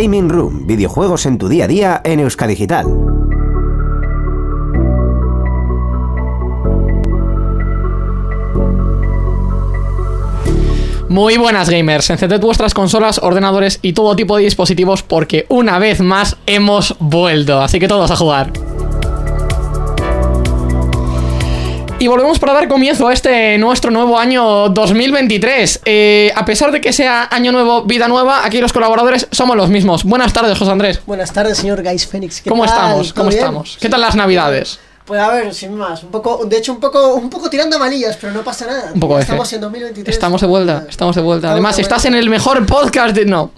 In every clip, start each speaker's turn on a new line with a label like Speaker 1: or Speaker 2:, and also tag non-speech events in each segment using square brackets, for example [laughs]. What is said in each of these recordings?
Speaker 1: Gaming Room, videojuegos en tu día a día en Euskadigital.
Speaker 2: Muy buenas gamers, encended vuestras consolas, ordenadores y todo tipo de dispositivos porque una vez más hemos vuelto, así que todos a jugar. Y volvemos para dar comienzo a este nuestro nuevo año 2023. Eh, a pesar de que sea año nuevo, vida nueva, aquí los colaboradores somos los mismos. Buenas tardes, José Andrés.
Speaker 3: Buenas tardes, señor Phoenix. ¿Qué
Speaker 2: ¿Cómo
Speaker 3: tal?
Speaker 2: estamos?
Speaker 3: ¿Todo
Speaker 2: ¿Cómo
Speaker 3: bien?
Speaker 2: estamos? ¿Qué tal las navidades?
Speaker 3: Pues a ver, sin más, un poco, de hecho un poco, un poco tirando a malillas, pero no pasa nada.
Speaker 2: Un poco
Speaker 3: Estamos en 2023.
Speaker 2: Estamos de vuelta, estamos de vuelta.
Speaker 3: Estamos
Speaker 2: Además,
Speaker 3: de
Speaker 2: estás en el mejor podcast de... No.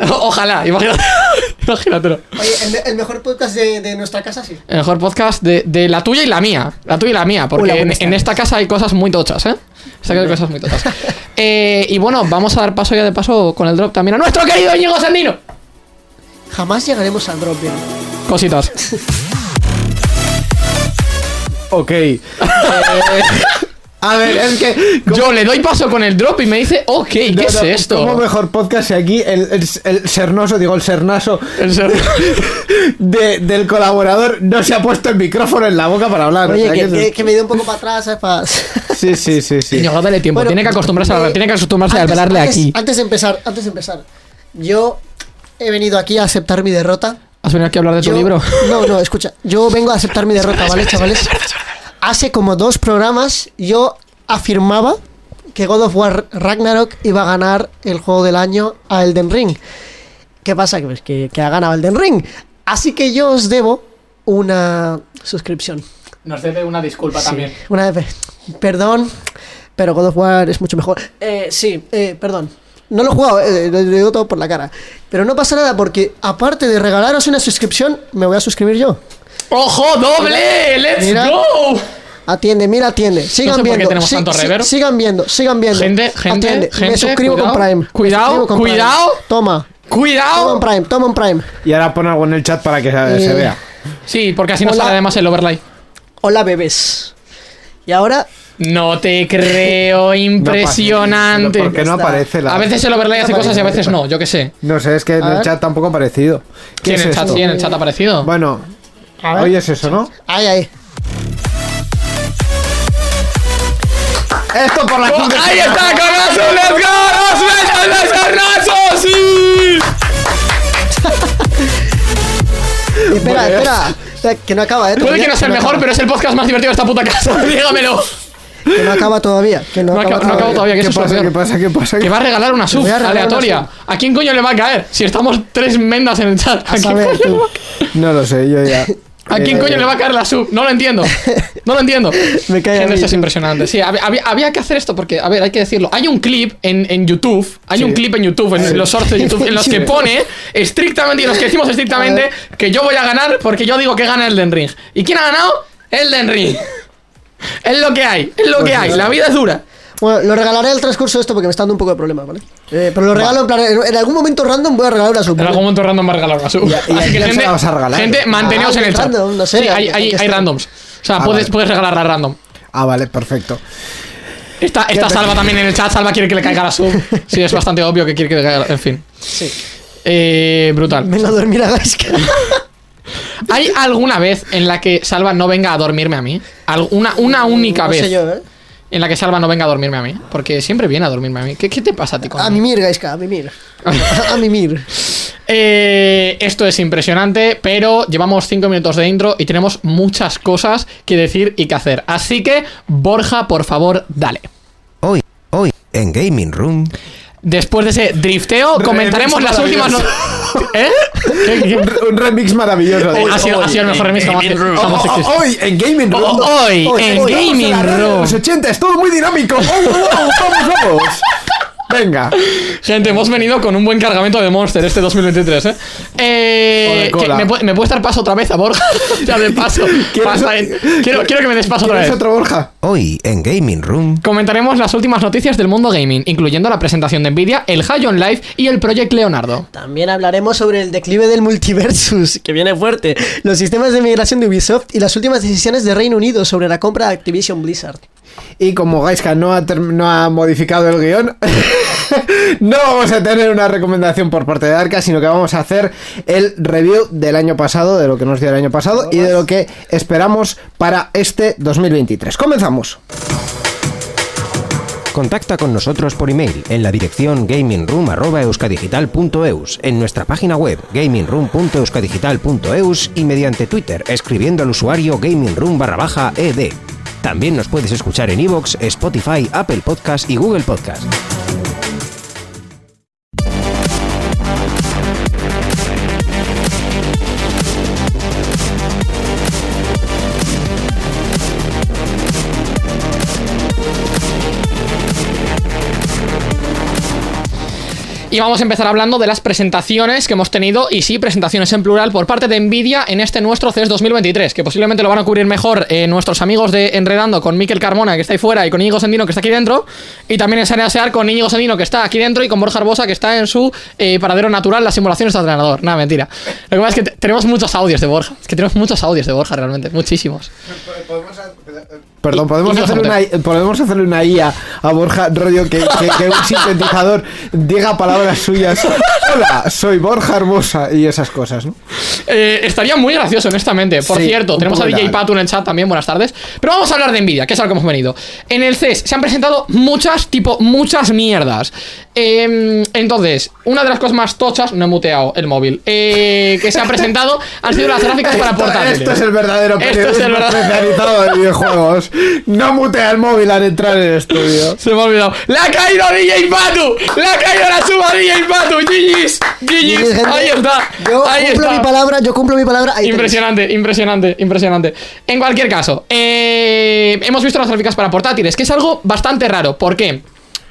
Speaker 2: [laughs] Ojalá, imagínate. [laughs] Imagínatelo.
Speaker 3: Oye, el, me- el mejor podcast de, de nuestra casa, sí.
Speaker 2: El mejor podcast de, de la tuya y la mía. La tuya y la mía, porque
Speaker 3: Hola,
Speaker 2: en, esta casa hay cosas muy tochas, ¿eh? Esta casa hay cosas muy tochas. [laughs] Eh, y bueno, vamos a dar paso ya de paso con el drop también a nuestro querido Íñigo Sandino.
Speaker 3: Jamás llegaremos al drop, bien.
Speaker 2: Cositas.
Speaker 4: Ok. Eh, [laughs] a ver, es que.
Speaker 2: Yo le doy paso con el drop y me dice, ok, ¿qué
Speaker 4: No,
Speaker 2: es
Speaker 4: no,
Speaker 2: esto?
Speaker 4: ¿Cómo mejor podcast si aquí el, el, el sernoso, digo, el sernaso
Speaker 2: El ser- [laughs]
Speaker 4: de- del colaborador no se ha puesto el micrófono en la boca para hablar? o
Speaker 3: Oye,
Speaker 4: sea,
Speaker 3: que,
Speaker 4: que-
Speaker 3: que- me dé un poco para atrás, ¿sabes? Pa- [laughs]
Speaker 4: Sí, sí, sí, sí.
Speaker 2: Íñigo, dale tiempo.
Speaker 3: Bueno,
Speaker 2: tiene que acostumbrarse a
Speaker 3: eh,
Speaker 2: tiene que acostumbrarse a
Speaker 3: antes-
Speaker 2: hablarle
Speaker 3: antes-
Speaker 2: aquí.
Speaker 3: Antes de empezar, antes de empezar, yo he venido aquí a aceptar mi derrota.
Speaker 2: ¿Has venido aquí a hablar de tu
Speaker 3: Yo-
Speaker 2: libro? [laughs]
Speaker 3: No, no, escucha. Yo vengo a aceptar mi derrota, ¿vale, chavales? Hace como dos programas yo afirmaba que God of War Ragnarok iba a ganar el juego del año a Elden Ring. ¿Qué pasa? Que, pues, que, que ha ganado Elden Ring. Así que yo os debo una suscripción.
Speaker 2: Nos debe una disculpa
Speaker 3: Sí, Una vez. Perdón, pero God of War es mucho mejor. Eh, sí, eh, perdón. No lo he jugado, eh, lo digo todo por la cara. Pero no pasa nada porque, aparte de regalaros una suscripción, me voy a suscribir yo.
Speaker 2: ¡Ojo, doble! ¡Let's
Speaker 3: Mira.
Speaker 2: go!
Speaker 3: Atiende, mira, atiende. Sigan
Speaker 2: sé por qué
Speaker 3: viendo.
Speaker 2: tenemos tanto reverb.
Speaker 3: sigan viendo, sigan viendo.
Speaker 2: Gente, gente,
Speaker 3: Atiende.
Speaker 2: gente,
Speaker 3: Me suscribo
Speaker 2: cuidado,
Speaker 3: con Prime. Me
Speaker 2: cuidado,
Speaker 3: suscribo con Prime.
Speaker 2: cuidado.
Speaker 3: Toma. Toma
Speaker 2: ¡Cuidado!
Speaker 3: un Prime, toma un Prime.
Speaker 4: Y ahora pon algo en el chat para que se, se
Speaker 3: Eh,
Speaker 4: vea.
Speaker 2: Sí, porque así no
Speaker 3: Hola.
Speaker 2: sale además el overlay.
Speaker 3: Hola, bebés. Y ahora,
Speaker 2: No te creo, [laughs] impresionante.
Speaker 4: ¿Por qué no aparece la.?
Speaker 2: A veces el overlay hace cosas y a veces no, yo qué sé.
Speaker 4: No sé, es que en el chat tampoco ha aparecido.
Speaker 2: Sí,
Speaker 4: ¿Qué
Speaker 2: en
Speaker 4: es
Speaker 2: el chat, sí, en el chat ha aparecido.
Speaker 4: Bueno,
Speaker 3: a ver.
Speaker 4: hoy es eso, ¿no?
Speaker 3: Ahí, ahí.
Speaker 4: Esto por la
Speaker 2: ¡Oh, ¡Ahí está, Carrazo! ¡Let's go! ¡Los besos de Carrazo! ¡Sí!
Speaker 3: Espera, espera. Que no acaba, eh.
Speaker 2: Puede que no sea el mejor, pero es el podcast más divertido de esta puta casa. [laughs] Dígamelo.
Speaker 3: Que no acaba todavía. Que no,
Speaker 2: No acaba- no acabo todavía, que
Speaker 4: ¿Qué pasa? ¿Qué pasa? ¿Qué pasa?
Speaker 2: Que va a regalar una sub
Speaker 3: regalar
Speaker 2: aleatoria.
Speaker 3: una
Speaker 2: ¿A quién coño le va a caer? Si estamos tres mendas en el chat. ¿A
Speaker 3: A
Speaker 2: quién
Speaker 3: saber,
Speaker 2: coño,
Speaker 3: tú.
Speaker 2: le va a caer?
Speaker 4: No lo sé, yo ya. [laughs]
Speaker 2: ¿A quién
Speaker 4: Eh,
Speaker 2: coño le va a caer la sub? No lo entiendo. No lo entiendo. [laughs]
Speaker 3: Me cae
Speaker 2: Gente, esto es impresionante. Sí, había, había- que hacer esto porque, a ver, hay que decirlo. Hay un clip en, en YouTube, hay
Speaker 4: Sí.
Speaker 2: un clip en YouTube, en los shorts de YouTube, en los que [laughs] pone estrictamente, y en los que decimos estrictamente que yo voy a ganar porque yo digo que gana Elden Ring. ¿Y quién ha ganado? Elden Ring. Es lo que hay, es lo que hay. La vida es dura.
Speaker 3: Bueno, lo regalaré al transcurso de esto porque me está dando un poco de problema, ¿vale? Eh, pero lo regalo en plan. En, en algún momento random voy a regalar una sub.
Speaker 2: En algún momento random va a regalar una sub.
Speaker 4: ¿Y a- y a [laughs]
Speaker 2: Así que
Speaker 4: quién se
Speaker 2: gente,
Speaker 4: la vas a regalar?
Speaker 2: gente manteneos
Speaker 3: Ah,
Speaker 2: en el chat.
Speaker 3: random, no sé,
Speaker 2: Sí, hay,
Speaker 3: hay-
Speaker 2: hay,
Speaker 3: hay que
Speaker 2: hay
Speaker 3: estar.
Speaker 2: randoms. O sea,
Speaker 4: Ah,
Speaker 2: puedes,
Speaker 4: vale.
Speaker 2: puedes regalarla random.
Speaker 4: Ah, vale, perfecto.
Speaker 2: Está, está Salva [laughs] también en el chat. Salva quiere que le caiga la sub. Sí, es bastante obvio que quiere que le caiga. En fin.
Speaker 3: Sí.
Speaker 2: Eh, brutal.
Speaker 3: Venga a dormir a Gaiska. [laughs]
Speaker 2: ¿Hay alguna vez en la que Salva no venga a dormirme a mí? Una, una única
Speaker 3: no
Speaker 2: vez
Speaker 3: sé yo, ¿eh?
Speaker 2: en la que Salva no venga a dormirme a mí. Porque siempre viene a dormirme a mí. ¿Qué, qué te pasa a ti con
Speaker 3: A mimir, Gaiska, a mimir. A, a mimir.
Speaker 2: Eh, esto es impresionante, pero llevamos 5 minutos de intro y tenemos muchas cosas que decir y que hacer. Así que, Borja, por favor, dale.
Speaker 1: Hoy, hoy, en Gaming Room.
Speaker 2: Después de ese drifteo, comentaremos las últimas no- ¿Eh? ¿Qué- qué-
Speaker 4: Un, re- un remix maravilloso.
Speaker 2: Eh, ha, sido, ha sido el mejor remix jamás, jamás
Speaker 4: Oh. Hoy en Gaming Room.
Speaker 2: Oh, Hoy, en
Speaker 4: Hoy,
Speaker 2: Gaming Room.
Speaker 4: Los 80, es todo muy dinámico. ¡Oh, oh, oh! ¡Vamos, vamos! Venga.
Speaker 2: Gente, hemos venido con un buen cargamento de Monster este 2023, ¿eh? eh que ¿me, ¿Me puedes dar paso otra vez a Borja? [laughs] ya de paso.
Speaker 4: ¿Quieres-
Speaker 2: Pasa en- quiero, quiero que me des paso otra
Speaker 4: ¿Quieres
Speaker 2: vez.
Speaker 4: otro Borja?
Speaker 1: Hoy, en Gaming Room.
Speaker 2: Comentaremos las últimas noticias del mundo gaming, incluyendo la presentación de Nvidia, el High on Life y el Project Leonardo.
Speaker 3: También hablaremos sobre el declive del multiversus, que viene fuerte, los sistemas de migración de Ubisoft y las últimas decisiones de Reino Unido sobre la compra de Activision Blizzard.
Speaker 4: Y como Gaiska no ha, no ha modificado el guion, [laughs] no vamos a tener una recomendación por parte de Arca, sino que vamos a hacer el review del año pasado, de lo que nos dio el año pasado y de lo que esperamos para este 2023. Comenzamos.
Speaker 1: Contacta con nosotros por email en la dirección gamingroom.euskadigital.eus, en nuestra página web gamingroom.euskadigital.eus y mediante Twitter escribiendo al usuario gamingroom. También nos puedes escuchar en iVoox, Spotify, Apple Podcast y Google Podcast.
Speaker 2: Y vamos a empezar hablando de las presentaciones que hemos tenido, y sí, presentaciones en plural, por parte de Nvidia en este nuestro CES 2023, que posiblemente lo van a cubrir mejor eh, nuestros amigos de Enredando con Miquel Carmona, que está ahí fuera, y con Íñigo Sendino, que está aquí dentro, y también en Sarea Sear con Íñigo Sendino, que está aquí dentro, y con Borja Arbosa, que está en su eh, paradero natural, la simulación está entrenador. Nada, mentira. Lo que pasa es que te- tenemos muchos audios de Borja, es que tenemos muchos audios de Borja realmente, muchísimos.
Speaker 4: Perdón, podemos, hacer una, podemos hacerle una IA a Borja, rollo que, que- que un sintetizador diga palabras suyas. Hola, soy Borja Hermosa y esas cosas, ¿no?
Speaker 2: Eh, estaría muy gracioso, honestamente. Por
Speaker 4: Sí,
Speaker 2: cierto, tenemos a DJ. Patu en el chat también, buenas tardes. Pero vamos a hablar de Nvidia, que es a lo que hemos venido. En el CES se han presentado muchas, tipo, muchas mierdas. Eh, entonces, una de las cosas más tochas, no he muteado el móvil, eh, que se ha presentado han sido las gráficas para portátiles.
Speaker 4: Esto es el verdadero
Speaker 2: Esto es
Speaker 4: periodismo
Speaker 2: el verdadero-
Speaker 4: especializado de videojuegos. [laughs] No mutea el móvil al entrar en el estudio. [laughs]
Speaker 2: Se me ha olvidado. ¡Le ha caído DJ Patu! ¡Le ha caído la suba DJ Patu! ¡GG's! ¡GG's! Ahí está.
Speaker 3: Yo
Speaker 2: ahí
Speaker 3: cumplo
Speaker 2: está.
Speaker 3: mi palabra, yo cumplo mi palabra. ahí tenéis.
Speaker 2: Impresionante, impresionante, impresionante. En cualquier caso, eh, hemos visto las gráficas para portátiles, que es algo bastante raro. ¿Por qué?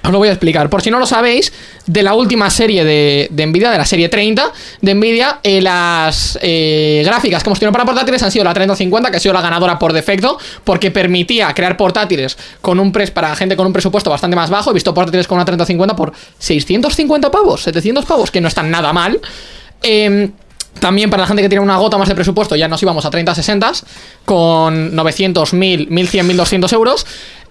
Speaker 2: Os lo voy a explicar. Por si no lo sabéis, de la última serie de, Nvidia, de la serie 30 de Nvidia, eh, las eh, gráficas que hemos tenido para portátiles han sido la 3050, que ha sido la ganadora por defecto, porque permitía crear portátiles con un para gente con un presupuesto bastante más bajo. He visto portátiles con una 3050 por 650 pavos, 700 pavos, que no están nada mal. Em, también para la gente que tiene una gota más de presupuesto, ya nos íbamos a 30-60 con 900, 1000, 1100, 1200 euros.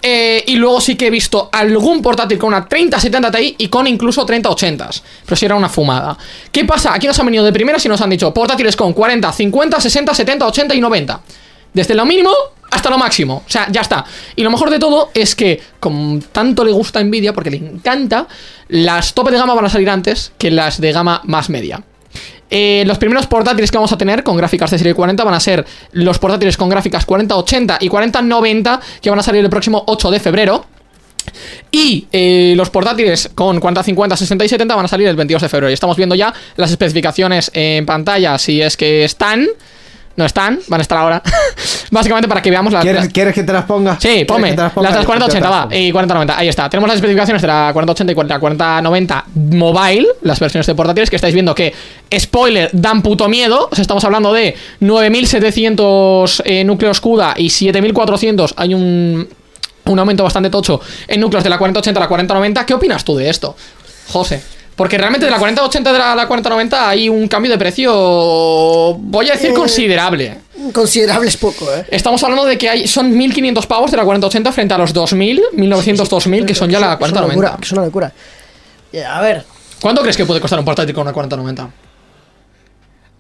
Speaker 2: Eh, y luego sí que he visto algún portátil con una 3070 Ti y con incluso 3080. Pero si era una fumada. ¿Qué pasa? Aquí nos han venido de primeras y nos han dicho portátiles con 40, 50, 60, 70, 80 y 90. Desde lo mínimo hasta lo máximo. O sea, ya está. Y lo mejor de todo es que, como tanto le gusta a Nvidia, porque le encanta, las tope de gama van a salir antes que las de gama más media. Eh, los primeros portátiles que vamos a tener con gráficas de serie 40 van a ser los portátiles con gráficas 4080 y 4090 que van a salir el próximo 8 de febrero. Y eh, los portátiles con 40, 50, 60 y 70 van a salir el 22 de febrero. Y estamos viendo ya las especificaciones en pantalla, si es que están. No están, van a estar ahora. [laughs] Básicamente para que veamos las.
Speaker 4: ¿Quieres, quieres que te las ponga?
Speaker 2: Sí,
Speaker 4: ¿Quieres
Speaker 2: ponme. Las
Speaker 4: ponga?
Speaker 2: de las
Speaker 4: Yo te
Speaker 2: 4080,
Speaker 4: las
Speaker 2: va. Y 4090, ahí está. Tenemos las especificaciones de la 4080 y la 4090 mobile, las versiones de portátiles, que estáis viendo que, spoiler, dan puto miedo. O sea, estamos hablando de 9700 eh, núcleos CUDA y 7400. Hay un, un aumento bastante tocho en núcleos de la 4080 a la 4090. ¿Qué opinas tú de esto, José? Porque realmente de la 4080 de la, la 4090 hay un cambio de precio, voy a decir,
Speaker 3: Eh,
Speaker 2: considerable.
Speaker 3: Considerable es poco, ¿eh?
Speaker 2: Estamos hablando de que hay, son 1500 pavos de la 4080 frente a los 2000, 1900, 2000, que son ya la
Speaker 3: Es una locura,
Speaker 2: 4090.
Speaker 3: es una locura. Eh, A ver,
Speaker 2: ¿Cuánto crees que puede costar un portátil con una 4090?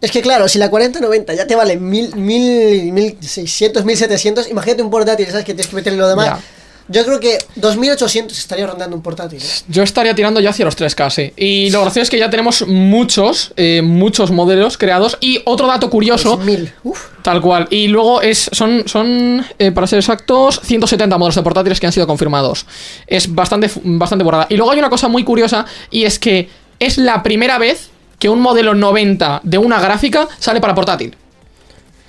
Speaker 3: es que claro, si la 4090 ya te vale 1000, 1000, 1600, 1700, imagínate un portátil, ¿sabes? Que tienes que meterle lo demás. Yo creo que 2800 estaría rondando un portátil. ¿eh?
Speaker 2: Yo estaría tirando ya hacia los 3K, sí. Y lo gracioso es que ya tenemos muchos, eh, muchos modelos creados. Y otro dato curioso,
Speaker 3: 1000. Uf.
Speaker 2: tal cual. Y luego es, son, son eh, para ser exactos, 170 modelos de portátiles que han sido confirmados. Es bastante, bastante borrada. Y luego hay una cosa muy curiosa, y es que es la primera vez que un modelo 90 de una gráfica sale para portátil.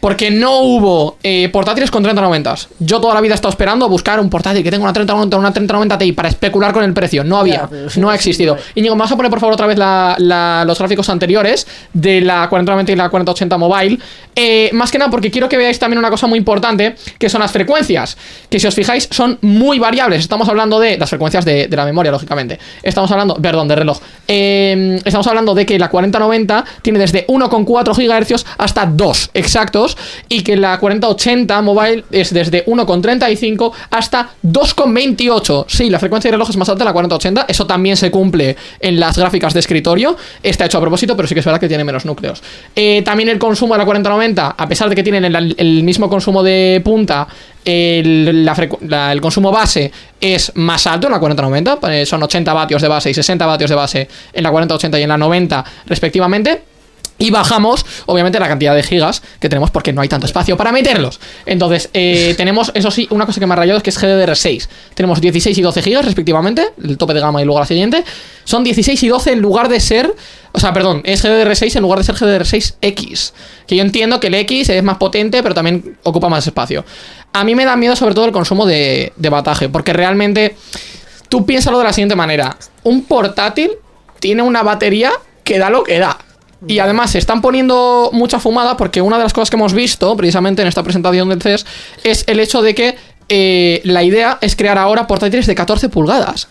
Speaker 2: Porque no hubo eh, portátiles con 3090. Yo toda la vida he estado esperando a buscar un portátil que tenga una 3090 una 3090 Ti para especular con el precio. No había, no ha existido.
Speaker 3: vale.
Speaker 2: Íñigo, ¿me vas a poner por favor otra vez la- la- los gráficos anteriores de la 4090 y la 4080 mobile? Eh, más que nada porque quiero que veáis también una cosa muy importante, que son las frecuencias. Que si os fijáis son muy variables. Estamos hablando de las frecuencias de, de la memoria, lógicamente. Estamos hablando, perdón, de reloj. Eh, estamos hablando de que la 4090 tiene desde 1,4 GHz hasta 2 exactos. Y que la 4080 mobile es desde 1,35 hasta 2,28. Sí, la frecuencia de reloj es más alta en la 4080, eso también se cumple en las gráficas de escritorio, está hecho a propósito, pero sí que es verdad que tiene menos núcleos. Eh, también el consumo de la 4090, a pesar de que tienen el, mismo consumo de punta, el, la la- el consumo base es más alto en la 4090, eh, son 80 vatios de base y 60 vatios de base en la 4080 y en la 90 respectivamente. Y bajamos, obviamente, la cantidad de gigas que tenemos porque no hay tanto espacio para meterlos. Entonces, eh, [laughs] tenemos, eso sí, una cosa que me ha rayado es que es GDDR6. Tenemos 16 y 12 gigas respectivamente, el tope de gama y luego la siguiente. Son 16 y 12 en lugar de ser, o sea, perdón, es GDDR6 en lugar de ser GDDR6X. Que yo entiendo que el X es más potente, pero también ocupa más espacio. A mí me da miedo sobre todo el consumo de, de bataje, porque realmente tú piénsalo de la siguiente manera. Un portátil tiene una batería que da lo que da. Y además se están poniendo mucha fumada porque una de las cosas que hemos visto precisamente en esta presentación del CES es el hecho de que eh, la idea es crear ahora portátiles de 14 pulgadas.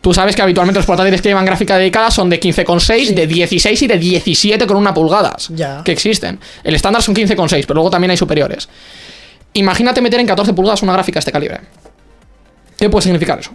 Speaker 2: Tú sabes que habitualmente los portátiles que llevan gráfica dedicada son de 15,6, de 16 y de 17 con una pulgadas.
Speaker 3: Ya.
Speaker 2: Que existen. El estándar son 15,6, pero luego también hay superiores. Imagínate meter en 14 pulgadas una gráfica de este calibre. ¿Qué puede significar eso?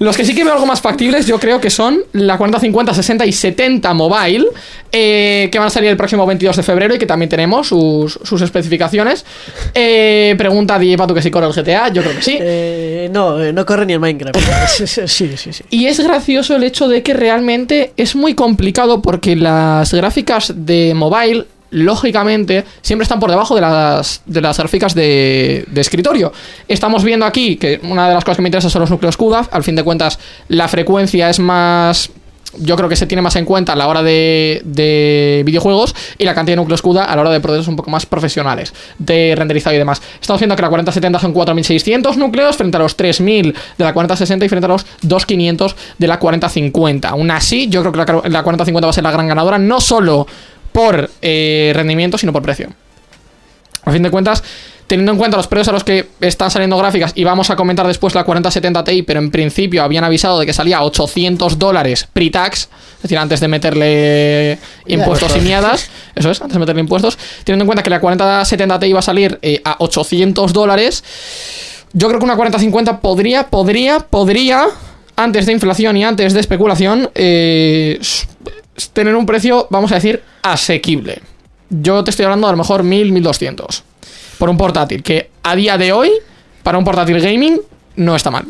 Speaker 2: Los que sí que veo algo más factibles, yo creo que son la 40, 50, 60 y 70 mobile, eh, que van a salir el próximo 22 de febrero y que también tenemos sus, sus especificaciones. Eh, pregunta DJ Pato que si corre el GTA, yo creo que sí.
Speaker 5: Eh, no, no corre ni el Minecraft. [laughs] sí, sí, sí, sí.
Speaker 2: Y es gracioso el hecho de que realmente es muy complicado porque las gráficas de mobile, lógicamente, siempre están por debajo de las, de las gráficas de, de escritorio. Estamos viendo aquí que una de las cosas que me interesa son los núcleos CUDA. Al fin de cuentas, la frecuencia es más yo creo que se tiene más en cuenta a la hora de, de videojuegos y la cantidad de núcleos CUDA a la hora de procesos un poco más profesionales de renderizado y demás. Estamos viendo que la 4070 son 4600 núcleos frente a los 3000 de la 4060 y frente a los 2500 de la 4050. Aún así, yo creo que la, la 4050 va a ser la gran ganadora, no solo por eh, rendimiento, sino por precio. A fin de cuentas, teniendo en cuenta los precios a los que están saliendo gráficas, y vamos a comentar después la 4070 Ti, pero en principio habían avisado de que salía a 800 dólares pre-tax, es decir, antes de meterle impuestos y miadas, eso es, antes de meterle impuestos, teniendo en cuenta que la 4070 Ti iba a salir eh, a 800 dólares, yo creo que una 4050 podría, podría, podría, antes de inflación y antes de especulación, eh, tener un precio, vamos a decir, asequible. Yo te estoy hablando a lo mejor 1000, 1200 por un portátil, que a día de hoy, para un portátil gaming, no está mal.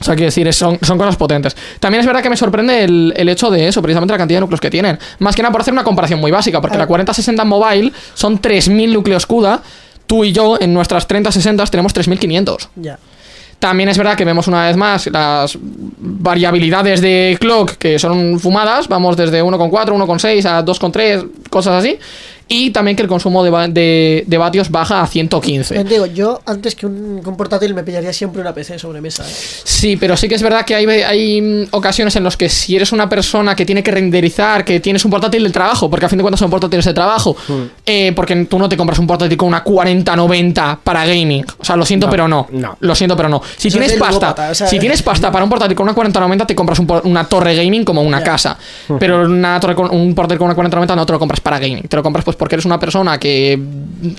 Speaker 2: O sea, quiero decir, son, son cosas potentes. También es verdad que me sorprende el, el hecho de eso, precisamente la cantidad de núcleos que tienen. Más que nada por hacer una comparación muy básica, porque la 4060 Mobile son 3000 núcleos CUDA. Tú y yo, en nuestras 3060 tenemos 3500.
Speaker 5: Ya.
Speaker 2: También es verdad que vemos una vez más las variabilidades de clock que son fumadas. Vamos desde 1,4, 1,6 a 2,3, cosas así. Y también que el consumo de, de- de vatios baja a 115.
Speaker 3: Eh, Digo, yo antes que un, que un portátil me pillaría siempre una PC sobre mesa. ¿eh?
Speaker 2: Sí, pero sí que es verdad que hay, hay mm, ocasiones en las que si eres una persona que tiene que renderizar, que tienes un portátil de trabajo, porque a fin de cuentas son portátiles de trabajo, eh, porque tú no te compras un portátil con una 4090 para gaming. O sea, lo siento,
Speaker 4: No,
Speaker 2: pero no.
Speaker 4: no.
Speaker 2: Lo siento, pero no. Si
Speaker 3: Eso
Speaker 2: tienes pasta,
Speaker 3: ludópata, o sea-
Speaker 2: si tienes pasta para un portátil con una 4090, te compras un una torre gaming como una casa. Pero una torre con, un portátil con una 4090 no te lo compras para gaming. Te lo compras pues porque eres una persona que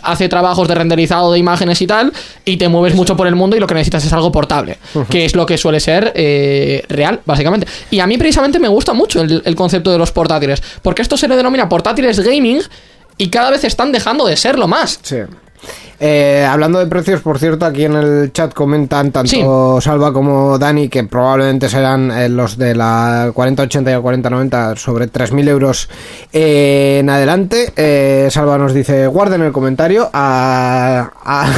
Speaker 2: hace trabajos de renderizado de imágenes y tal, y te mueves mucho por el mundo y lo que necesitas es algo portable, que es lo que suele ser eh, real, básicamente. Y a mí precisamente me gusta mucho el, el concepto de los portátiles, porque esto se le denomina portátiles gaming y cada vez están dejando de serlo más.
Speaker 4: Sí. Eh, hablando de precios, por cierto, aquí en el chat comentan tanto Salva como Dani que probablemente serán eh, los de la 4080 y la 4090 sobre 3.000 euros eh, en adelante. Eh, Salva nos dice, guarden el comentario a, a,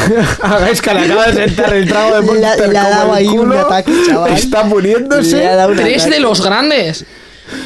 Speaker 4: [laughs] a Gaisca, le acaba de sentar el trago de [laughs] Monster
Speaker 3: le ha
Speaker 4: como
Speaker 3: dado ahí un ataque, chaval.
Speaker 4: Está
Speaker 3: un
Speaker 2: Tres
Speaker 3: ataque.
Speaker 2: de los grandes.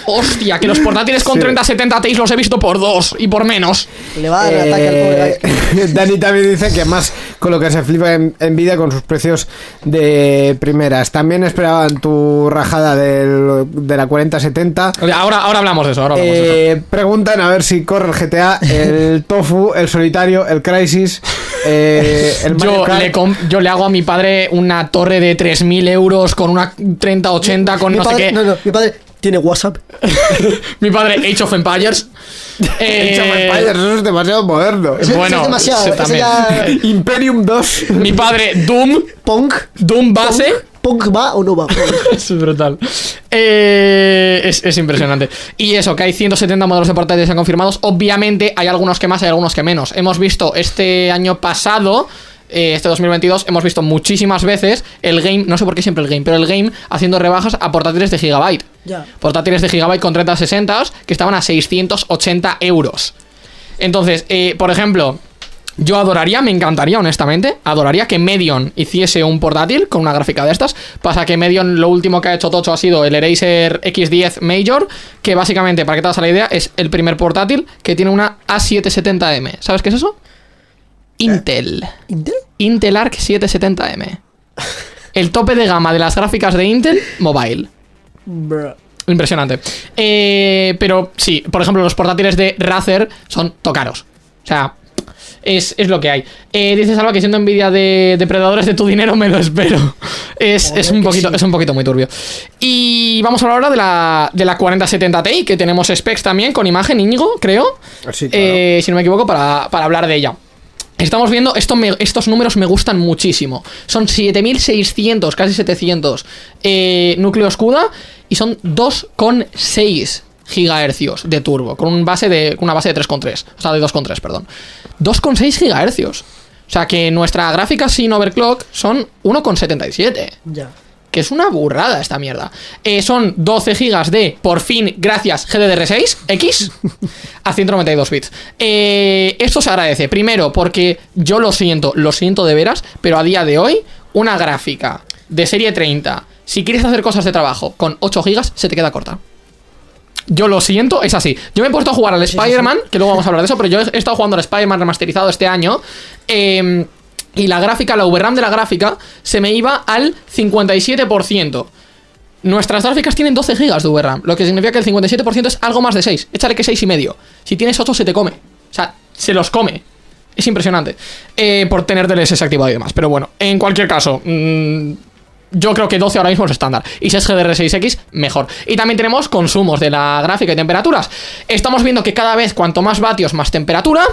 Speaker 2: Hostia, que los portátiles con
Speaker 4: Sí.
Speaker 2: 3070 Ti los he visto por dos y por menos.
Speaker 3: Le va a dar un ataque al pobre
Speaker 4: Eh. [laughs] Dani también dice que más con lo que se flipa en, Nvidia con sus precios de primeras. También esperaban tu rajada del- de la 4070.
Speaker 2: Ahora, ahora hablamos de eso. Ahora hablamos de eso.
Speaker 4: Eh, preguntan a ver si corre el GTA, el [laughs] Tofu, el Solitario, el Crisis, eh, el
Speaker 2: Yo le, yo le hago a mi padre una torre de 3.000 euros con una 3080 con
Speaker 3: mi
Speaker 2: no
Speaker 3: padre,
Speaker 2: sé qué.
Speaker 3: No, no, mi padre
Speaker 5: Tiene WhatsApp. [laughs]
Speaker 2: Mi padre, Age of Empires. Eh, [laughs]
Speaker 4: Age of Empires, eso es demasiado moderno.
Speaker 3: Ese
Speaker 2: Bueno,
Speaker 3: es demasiado. ya- [laughs]
Speaker 4: Imperium 2.
Speaker 2: Mi padre, Doom.
Speaker 3: Punk.
Speaker 2: Doom base.
Speaker 3: Punk va o no va.
Speaker 2: Es brutal. Eh, es, es impresionante. Y eso, que hay 170 modelos de portátiles ya confirmados. Obviamente hay algunos que más, hay algunos que menos. Hemos visto este año pasado, eh, este 2022, hemos visto muchísimas veces el game, no sé por qué siempre el game, pero el game haciendo rebajas a portátiles de gigabyte.
Speaker 5: Ya.
Speaker 2: Portátiles de gigabyte con 3060 que estaban a 680 euros. Entonces, eh, por ejemplo, yo adoraría, me encantaría, honestamente, adoraría que Medion hiciese un portátil con una gráfica de estas. Pasa que Medion lo último que ha hecho Tocho ha sido el Eraser X10 Major, que básicamente, para que te hagas la idea, es el primer portátil que tiene una A770M. ¿Sabes qué es eso? Intel.
Speaker 3: ¿Intel?
Speaker 2: Intel Arc 770M. El tope de gama de las gráficas de Intel Mobile.
Speaker 5: Bruh.
Speaker 2: Impresionante. Eh, pero sí, por ejemplo, los portátiles de Razer son tocaros. O sea, es, es lo que hay. Eh, dice Salva que siendo envidia de depredadores de tu dinero, me lo espero. Es, es un poquito,
Speaker 3: sí.
Speaker 2: es un poquito muy turbio. Y vamos a hablar ahora de la, de la 4070 Ti, que tenemos specs también con imagen, Íñigo, creo.
Speaker 4: Sí, claro.
Speaker 2: Eh, si no me equivoco, para, para hablar de ella. Estamos viendo, estos números me gustan muchísimo. Son 7600, casi 700 eh, núcleos CUDA y son 2,6 gigahercios de turbo, con un base de, una base de 3,3, o sea, de 2,3, perdón. 2,6 gigahercios. O sea que nuestra gráfica sin overclock son 1,77
Speaker 5: Ya.
Speaker 2: Que es una burrada esta mierda. Eh, son 12 gigas de, por fin, gracias, GDDR6X a 192 bits. Eh, esto se agradece. Primero, porque yo lo siento, lo siento de veras, pero a día de hoy, una gráfica de serie 30, si quieres hacer cosas de trabajo con 8 gigas, se te queda corta. Yo lo siento, es así. Yo me he puesto a jugar al Spider-Man, que luego vamos a hablar de eso, pero yo he estado jugando al Spider-Man remasterizado este año. eh, y la gráfica, la VRAM de la gráfica, se me iba al 57%. Nuestras gráficas tienen 12 GB de VRAM, lo que significa que el 57% es algo más de 6. Échale que 6 y medio. Si tienes 8 se te come. O sea, se los come. Es impresionante. Eh, por tener DLSS activado y demás. Pero bueno, en cualquier caso, mm, yo creo que 12 ahora mismo es estándar. Y si es GDR6X, mejor. Y también tenemos consumos de la gráfica y temperaturas. Estamos viendo que cada vez cuanto más vatios, más temperatura.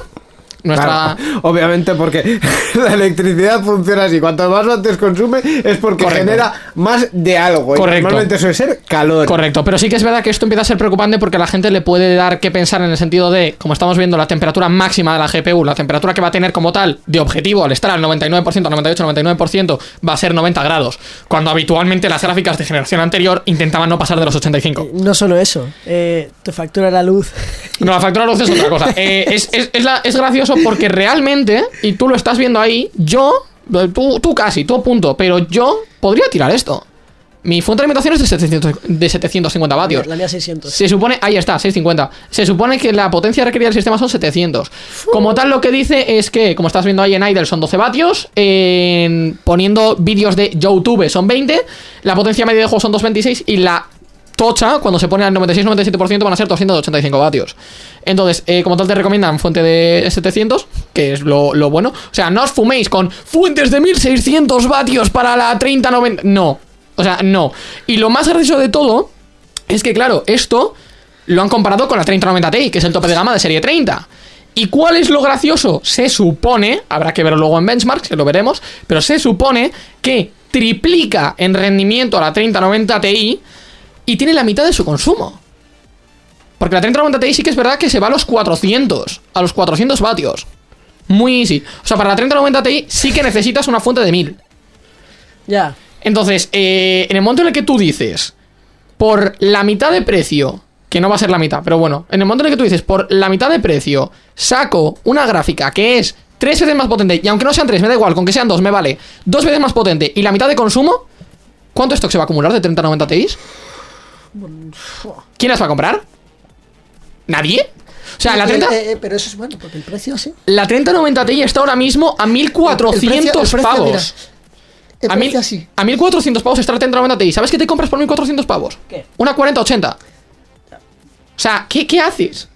Speaker 2: Nuestra...
Speaker 4: Claro, obviamente porque [laughs] la electricidad funciona así. Cuanto más antes consume es porque
Speaker 2: Correcto.
Speaker 4: genera más de algo. y
Speaker 2: Correcto.
Speaker 4: normalmente suele ser calor.
Speaker 2: Correcto, pero sí que es verdad que esto empieza a ser preocupante porque a la gente le puede dar que pensar en el sentido de, como estamos viendo, la temperatura máxima de la GPU, la temperatura que va a tener como tal de objetivo al estar al 99%, 98, 99%, va a ser 90 grados, cuando habitualmente las gráficas de generación anterior intentaban no pasar de los 85.
Speaker 5: No solo eso, eh, te factura la luz.
Speaker 2: No, la factura de luz es otra cosa. [laughs] Eh, es, es- es la- es gracioso porque [laughs] realmente, y tú lo estás viendo ahí, yo, tú, tú casi, tú a punto, pero yo podría tirar esto. Mi fuente de alimentación es de, 700 de 750 vatios.
Speaker 5: La mía 600.
Speaker 2: Se supone, ahí está, 650. Se supone que la potencia requerida del sistema son 700. Como tal, lo que dice es que, como estás viendo ahí en Idle, son 12 vatios. En- poniendo vídeos de YouTube son 20. La potencia media de juego son 226. Y la tocha, cuando se pone al 96-97%, van a ser 285 vatios. Entonces, eh, como tal, te recomiendan fuente de 700, que es lo, bueno. O sea, no os fuméis con fuentes de 1600 vatios para la 3090. No. O sea, no. Y lo más gracioso de todo es que, claro, esto lo han comparado con la 3090 Ti, que es el tope de gama de serie 30. ¿Y cuál es lo gracioso? Se supone, habrá que verlo luego en benchmarks, que lo veremos, pero se supone que triplica en rendimiento a la 3090 Ti y tiene la mitad de su consumo. Porque la 3090 Ti sí que es verdad que se va a los 400, a los 400 vatios. Muy easy. O sea, para la 3090 Ti sí que necesitas una fuente de 1000.
Speaker 5: Ya.
Speaker 2: Entonces, eh, en el momento en el que tú dices, por la mitad de precio, que no va a ser la mitad, pero bueno, en el momento en el que tú dices, por la mitad de precio, saco una gráfica que es tres veces más potente, y aunque no sean tres, me da igual, con que sean dos, me vale, dos veces más potente y la mitad de consumo, ¿cuánto stock se va a acumular de 3090 Ti? ¿Quién las va a comprar? ¿Nadie? O sea, la 30,
Speaker 3: Eh, eh, pero eso es bueno, porque el precio sí.
Speaker 2: la 3090 Ti está ahora mismo a 1400
Speaker 3: El precio- el precio,
Speaker 2: pavos.
Speaker 3: mira, el
Speaker 2: A, mil,
Speaker 3: sí.
Speaker 2: a 1400 pavos está la 3090 Ti. ¿Sabes qué te compras por 1400 pavos?
Speaker 5: ¿Qué?
Speaker 2: Una 4080. O sea, ¿qué, qué haces?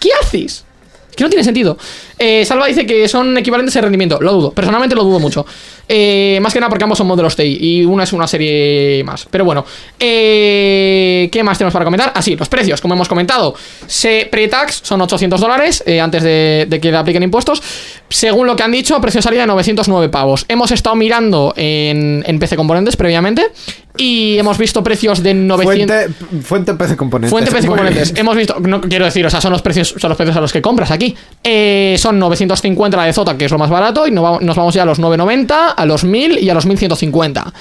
Speaker 2: ¿Qué haces? Es que no tiene sentido. Eh, Salva dice que son equivalentes en rendimiento. Lo dudo. Personalmente lo dudo mucho. Eh, más que nada porque ambos son modelos TI y una es una serie más. Pero bueno. Eh, ¿Qué más tenemos para comentar? Ah, sí, los precios, como hemos comentado. Se pre-tax son 800 dólares eh, antes de, de que le apliquen impuestos. Según lo que han dicho, precio de salida de 909 pavos. Hemos estado mirando en, en PC Componentes previamente y hemos visto precios de 900.
Speaker 4: Fuente, fuente PC Componentes.
Speaker 2: Fuente PC Componentes. Hemos visto, no quiero decir, o sea, son los precios, son los precios a los que compras aquí. Eh, son 950 la de Zota, que es lo más barato, y nos vamos ya a los 990, a los 1000 y a los 1150.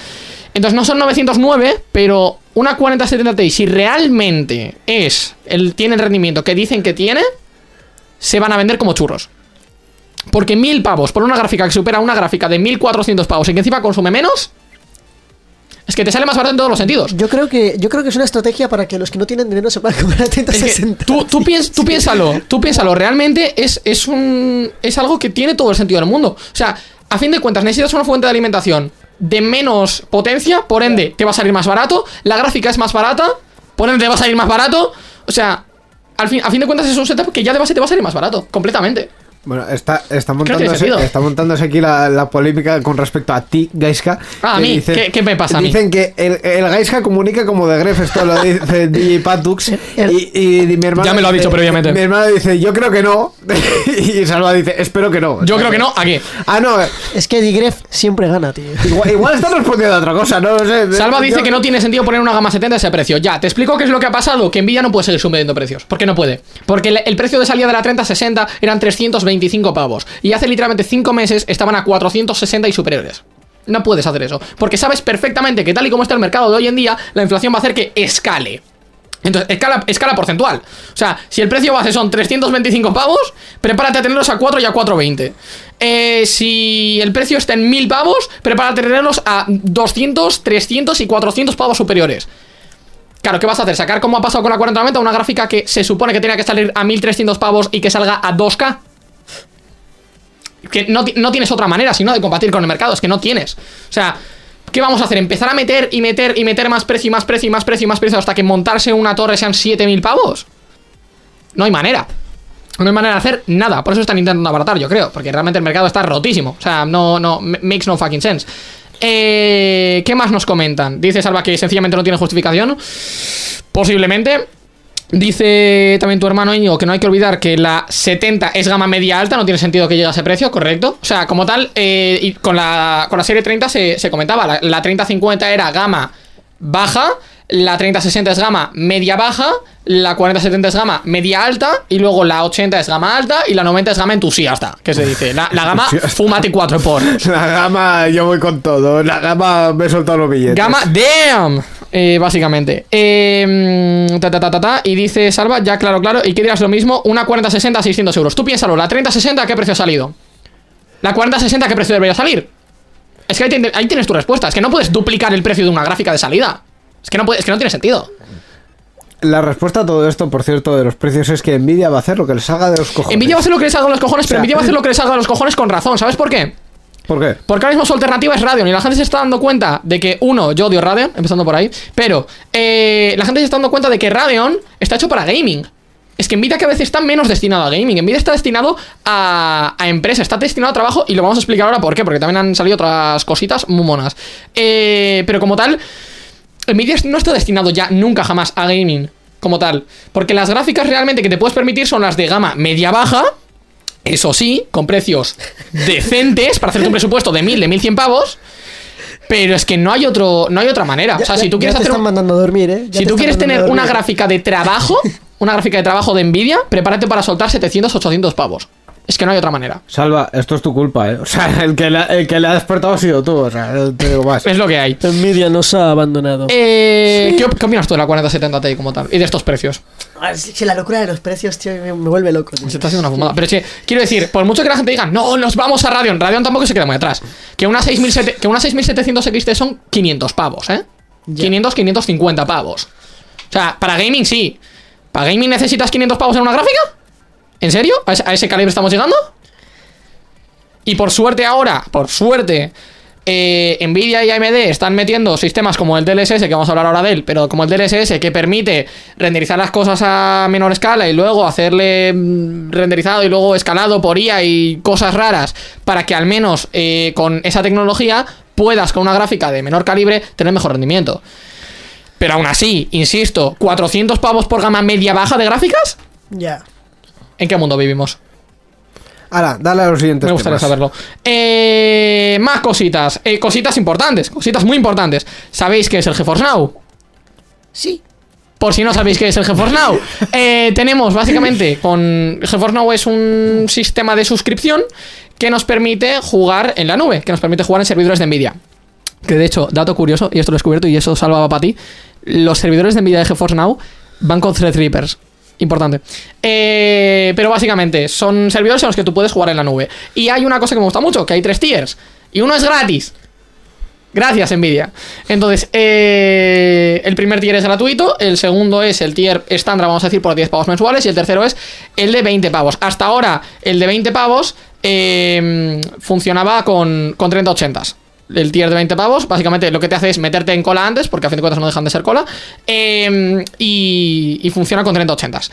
Speaker 2: Entonces no son 909, pero una 4070 Ti, si realmente es el, tiene el rendimiento que dicen que tiene, se van a vender como churros. Porque 1000 pavos por una gráfica que supera una gráfica de 1400 pavos y que encima consume menos, es que te sale más barato en todos los sentidos.
Speaker 3: Yo creo que yo creo que es una estrategia para que los que no tienen dinero se puedan comprar a
Speaker 2: Es que
Speaker 3: 3060.
Speaker 2: tú, tú, piens- tú [laughs] piénsalo, tú piénsalo, realmente es, es un es algo que tiene todo el sentido del mundo. O sea, a fin de cuentas, necesitas una fuente de alimentación de menos potencia, por ende, te va a salir más barato, la gráfica es más barata, por ende te va a salir más barato. O sea, al fin, a fin de cuentas es un setup que ya de base te va a salir más barato, completamente.
Speaker 4: Bueno, está, está, montándose, está montándose aquí la, la polémica con respecto a ti, Gaiska.
Speaker 2: Ah, a
Speaker 4: que
Speaker 2: mí, ¿qué- qué me pasa a mí?
Speaker 4: Dicen que el, el Gaiska comunica como de Gref, esto lo dice [laughs] DJ Patux. Y, y mi hermano.
Speaker 2: Ya me lo ha
Speaker 4: dice-
Speaker 2: dicho previamente.
Speaker 4: Mi hermano dice, yo creo que no. [laughs] y Salva dice, espero que no.
Speaker 2: Yo creo que no, aquí.
Speaker 4: Ah, no.
Speaker 3: Es que Digref siempre gana, tío.
Speaker 4: Igual, igual está respondiendo a otra cosa, no sé. [laughs]
Speaker 2: Salva dice que no tiene sentido poner una gama 70 a ese precio. Ya, te explico qué es lo que ha pasado. Que Nvidia no puede seguir subiendo precios. ¿Por qué no puede? Porque el, el precio de salida de la 3060 eran 325 pavos. Y hace literalmente 5 meses estaban a 460 y superiores. No puedes hacer eso. Porque sabes perfectamente que tal y como está el mercado de hoy en día, la inflación va a hacer que escale. Entonces, escala, escala porcentual. O sea, si el precio base son 325 pavos, prepárate a tenerlos a 4 y a 420. Eh, si el precio está en 1000 pavos, prepárate a tenerlos a 200, 300 y 400 pavos superiores. Claro, ¿qué vas a hacer? ¿Sacar como ha pasado con la 4090 una gráfica que se supone que tenía que salir a 1300 pavos y que salga a 2K? Que no, no tienes otra manera sino de combatir con el mercado, es que no tienes. O sea, ¿qué vamos a hacer? ¿Empezar a meter y meter y meter más precio y más precio y más precio y más precio hasta que montarse una torre sean 7000 pavos? No hay manera. No hay manera de hacer nada. Por eso están intentando abaratar, yo creo. Porque realmente el mercado está rotísimo. O sea, no, no, makes no fucking sense. Eh, ¿Qué más nos comentan? Dice Salva que sencillamente no tiene justificación. Posiblemente. Dice también tu hermano Íñigo que no hay que olvidar que la 70 es gama media alta, no tiene sentido que llegue a ese precio, correcto. O sea, como tal, eh, y con la, con la serie 30 se, se comentaba, la, la 3050 era gama baja, la 3060 es gama media baja, la 4070 es gama media alta, y luego la 80 es gama alta y la 90 es gama entusiasta, que se dice. La, la gama [laughs] fumate 4 por. [laughs]
Speaker 4: La gama, yo voy con todo. La gama me he soltado los billetes.
Speaker 2: Gama damn, eh, básicamente. Eh, ta, ta, ta, ta, ta, y dice Salva, ya claro, claro, y que dirás lo mismo, una 4060 a 600 euros. Tú piénsalo, la 3060 ¿a qué precio ha salido? La 4060 ¿a qué precio debería salir? Es que ahí, tien- ahí tienes tu respuesta, es que no puedes duplicar el precio de una gráfica de salida. Es que no, puede- es que no tiene sentido.
Speaker 4: La respuesta a todo esto, por cierto, de los precios es que Nvidia va a hacer lo que le salga de los cojones.
Speaker 2: Nvidia va a hacer lo que le salga a los cojones, pero
Speaker 4: O sea,
Speaker 2: Nvidia va a hacer lo que le salga a los cojones con razón, ¿sabes por qué?
Speaker 4: ¿Por qué?
Speaker 2: Porque ahora mismo su alternativa es Radeon y la gente se está dando cuenta de que, uno, yo odio Radeon, empezando por ahí, pero eh, la gente se está dando cuenta de que Radeon está hecho para gaming. Es que Nvidia que a veces está menos destinado a gaming. Nvidia está destinado a, a empresa, está destinado a trabajo y lo vamos a explicar ahora por qué, porque también han salido otras cositas muy monas. Eh, pero como tal, Nvidia no está destinado ya nunca jamás a gaming como tal. Porque las gráficas realmente que te puedes permitir son las de gama media-baja. Eso sí, con precios decentes para hacerte un presupuesto de 1000, de 1100 pavos. Pero es que no hay otro, no hay otra manera. o sea, si tú quieres hacer
Speaker 3: están
Speaker 2: un-
Speaker 3: mandando a dormir, ¿eh?
Speaker 2: Si tú quieres tener una gráfica de trabajo, una gráfica de trabajo de Nvidia, prepárate para soltar 700, 800 pavos. Es que no hay otra manera.
Speaker 4: Salva, esto es tu culpa, ¿eh? O sea, el que, la- el que le ha despertado ha sido tú, o sea, te digo más.
Speaker 2: Es lo que hay.
Speaker 5: Nvidia nos ha abandonado.
Speaker 2: Eh, ¿qué, qué opinas tú de la 4070 Ti como tal? Y de estos precios.
Speaker 3: Ah, sí, sí, la locura de los precios, tío, me, me vuelve loco. tío.
Speaker 2: Se está haciendo una fumada. Pero es que, quiero decir, por mucho que la gente diga, no, nos vamos a Radeon. Radeon tampoco se queda muy atrás. Que una 6700, que una 6700 XT son 500 pavos, ¿eh? 500, 550 pavos. O sea, para gaming sí. ¿Para gaming necesitas 500 pavos en una gráfica? ¿En serio? ¿A ese, calibre estamos llegando? Y por suerte ahora, por suerte, eh, Nvidia y AMD están metiendo sistemas como el DLSS, que vamos a hablar ahora de él, pero como el DLSS que permite renderizar las cosas a menor escala y luego hacerle mm, renderizado y luego escalado por IA y cosas raras para que al menos eh, con esa tecnología puedas con una gráfica de menor calibre tener mejor rendimiento. Pero aún así, insisto, 400 pavos por gama media baja de gráficas?
Speaker 5: Ya.
Speaker 2: ¿En qué mundo vivimos?
Speaker 4: Ahora, dale a los siguientes
Speaker 2: Me gustaría
Speaker 4: temas.
Speaker 2: saberlo. Eh, más cositas. Eh, cositas importantes. Cositas muy importantes. ¿Sabéis qué es el GeForce Now?
Speaker 5: Sí.
Speaker 2: Por si no sabéis qué es el GeForce Now. [laughs] Eh, tenemos básicamente con GeForce Now es un sistema de suscripción que nos permite jugar en la nube, que nos permite jugar en servidores de Nvidia. Que de hecho, dato curioso, y esto lo he descubierto y eso salvaba para ti, los servidores de Nvidia de GeForce Now van con Threadrippers. Importante. Eh, pero básicamente son servidores en los que tú puedes jugar en la nube. Y hay una cosa que me gusta mucho, que hay tres tiers. Y uno es gratis. Gracias, Nvidia. Entonces, eh, el primer tier es gratuito, el segundo es el tier estándar, vamos a decir, por 10 pavos mensuales, y el tercero es el de 20 pavos. Hasta ahora, el de 20 pavos eh, funcionaba con, con 3080s. El tier de 20 pavos, básicamente lo que te hace es meterte en cola antes, porque a fin de cuentas no dejan de ser cola, eh, y, y funciona con 3080s.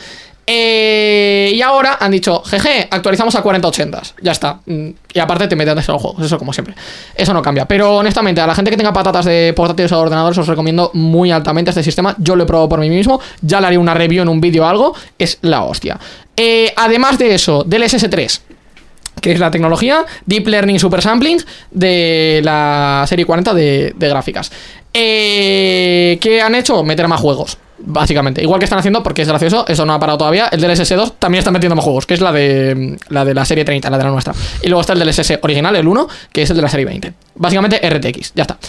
Speaker 2: Eh, y ahora han dicho, jeje, actualizamos a 4080s. Ya está. Mm, Y aparte te meten en los juegos, eso como siempre. Eso no cambia. Pero honestamente, a la gente que tenga patatas de portátiles o ordenadores, os recomiendo muy altamente este sistema. Yo lo he probado por mí mismo. Ya le haré una review en un vídeo o algo. Es la hostia. Eh, además de eso, del SS3 que es la tecnología Deep Learning Super Sampling de la serie 40 de, gráficas. Eh, ¿Qué han hecho? Meter más juegos. Básicamente, igual que están haciendo, porque es gracioso, eso no ha parado todavía. El DLSS 2 también está metiendo más juegos, que es la de la de la serie 30, la de la nuestra. Y luego está el DLSS original, el 1, que es el de la serie 20. Básicamente RTX, ya está.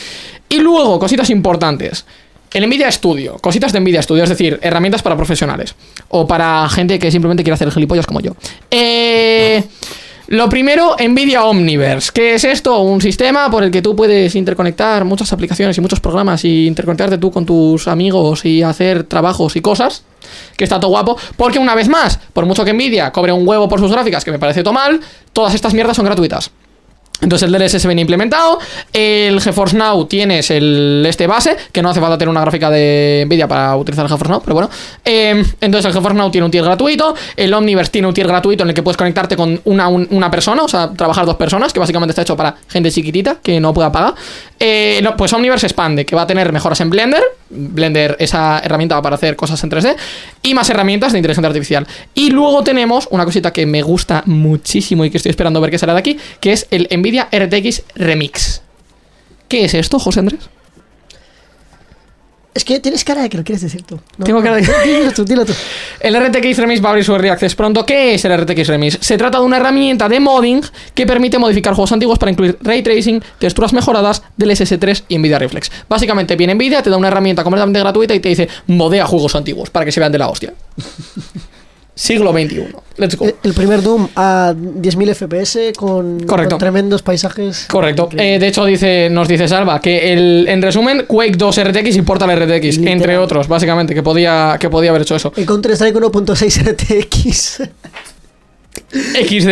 Speaker 2: Y luego, cositas importantes. El Nvidia Studio, cositas de Nvidia Studio, es decir, herramientas para profesionales. O para gente que simplemente quiere hacer gilipollas como yo. Eh. Lo primero, Nvidia Omniverse. ¿Qué es esto? Un sistema por el que tú puedes interconectar muchas aplicaciones y muchos programas y interconectarte tú con tus amigos y hacer trabajos y cosas. Que está todo guapo. Porque una vez más, por mucho que Nvidia cobre un huevo por sus gráficas, que me parece todo mal, todas estas mierdas son gratuitas. Entonces el DLSS viene implementado. El GeForce Now tienes el este base, que no hace falta tener una gráfica de Nvidia para utilizar el GeForce Now, pero bueno. Eh, entonces el GeForce Now tiene un tier gratuito. El Omniverse tiene un tier gratuito en el que puedes conectarte con una, un- una persona, o sea, trabajar dos personas, que básicamente está hecho para gente chiquitita que no pueda pagar. Eh, pues Omniverse expande, que va a tener mejoras en Blender. Blender, esa herramienta para hacer cosas en 3D. Y más herramientas de inteligencia artificial. Y luego tenemos una cosita que me gusta muchísimo y que estoy esperando ver qué será de aquí, que es el Nvidia RTX Remix. ¿Qué es esto, José Andrés?
Speaker 5: Es que tienes cara de que lo quieres decir tú. No,
Speaker 2: Tengo cara de- [laughs]
Speaker 5: Dilo tú, dilo tú.
Speaker 2: El RTX Remix va a abrir su Early Access pronto. ¿Qué es el RTX Remix? Se trata de una herramienta de modding que permite modificar juegos antiguos para incluir ray tracing, texturas mejoradas del SS3 y Nvidia Reflex. Básicamente viene Nvidia, te da una herramienta completamente gratuita y te dice modea juegos antiguos para que se vean de la hostia. [laughs] Siglo XXI. Let's go.
Speaker 5: El, el primer Doom a 10.000 FPS con, tremendos paisajes.
Speaker 2: Correcto. Eh, de hecho, dice, nos dice Salva que el, en resumen, Quake 2 RTX y Portal RTX,
Speaker 5: Literal.
Speaker 2: entre otros, básicamente, que podía, que podía haber hecho eso.
Speaker 5: El Counter Strike 1.6 RTX.
Speaker 2: XD.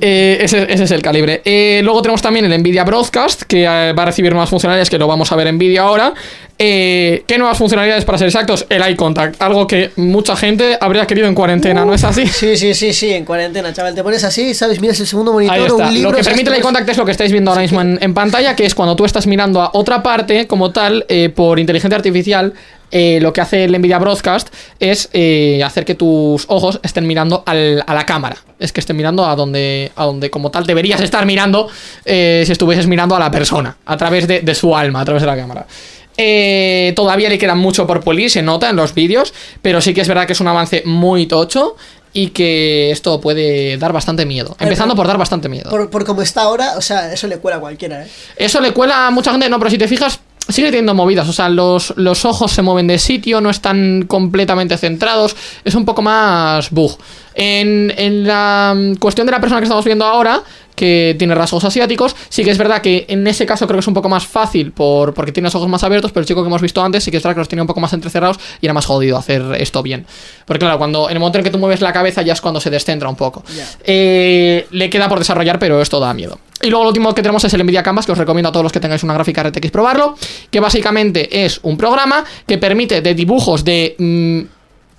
Speaker 2: Eh, ese, ese es el calibre. Eh, luego tenemos también el Nvidia Broadcast, que eh, va a recibir nuevas funcionalidades, que lo vamos a ver en vídeo ahora. Eh, ¿Qué nuevas funcionalidades para ser exactos? El Eye Contact, algo que mucha gente habría querido en cuarentena, ¿no es así?
Speaker 5: Sí, sí, sí, sí, en cuarentena, chaval. Te pones así, ¿sabes? Miras el segundo monitor,
Speaker 2: Ahí está.
Speaker 5: un libro.
Speaker 2: Lo que permite el eye contact es lo que estáis viendo ahora mismo en, en pantalla, que es cuando tú estás mirando a otra parte como tal, eh, por inteligencia artificial, eh, lo que hace el Nvidia Broadcast es eh, hacer que tus ojos estén mirando al- a la cámara. Es que estén mirando a donde, a donde como tal deberías estar mirando eh, si estuvieses mirando a la persona, a través de, de su alma, a través de la cámara. Eh, todavía le queda mucho por pulir, se nota en los vídeos, pero sí que es verdad que es un avance muy tocho y que esto puede dar bastante miedo. Empezando por dar bastante miedo.
Speaker 5: Por, por como está ahora, o sea, eso le cuela a cualquiera, ¿eh?
Speaker 2: Eso le cuela a mucha gente, no, pero si te fijas, sigue teniendo movidas. O sea, los, los ojos se mueven de sitio, no están completamente centrados. Es un poco más bug. En, en la mm, cuestión de la persona que estamos viendo ahora, que tiene rasgos asiáticos, sí que es verdad que en ese caso creo que es un poco más fácil por, porque tiene los ojos más abiertos, pero el chico que hemos visto antes sí que es verdad que los tenía un poco más entrecerrados y era más jodido hacer esto bien. Porque claro, cuando en el momento en que tú mueves la cabeza ya es cuando se descentra un poco. Eh, le queda por desarrollar, pero esto da miedo. Y luego lo último que tenemos es el Nvidia Canvas, que os recomiendo a todos los que tengáis una gráfica RTX probarlo, que básicamente es un programa que permite de dibujos de mm,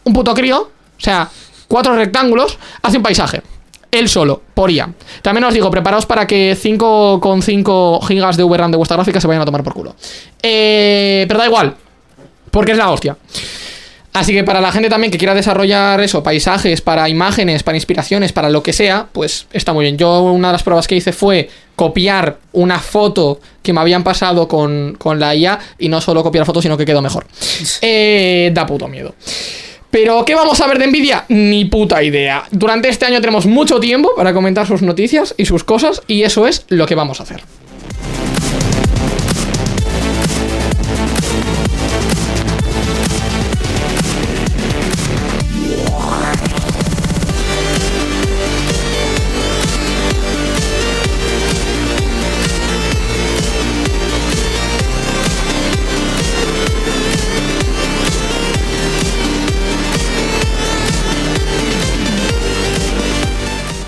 Speaker 2: un puto crío, o sea, cuatro rectángulos, hace un paisaje. Él solo, por IA. También os digo, preparaos para que 5,5 gigas de VRAM de vuestra gráfica se vayan a tomar por culo. Eh, pero da igual, porque es la hostia. Así que para la gente también que quiera desarrollar eso, paisajes, para imágenes, para inspiraciones, para lo que sea, pues está muy bien. Yo una de las pruebas que hice fue copiar una foto que me habían pasado con, con la IA y no solo copiar fotos, sino que quedó mejor. Eh, da puto miedo. Pero, ¿qué vamos a ver de Nvidia? Ni puta idea. Durante este año tenemos mucho tiempo para comentar sus noticias y sus cosas, y eso es lo que vamos a hacer.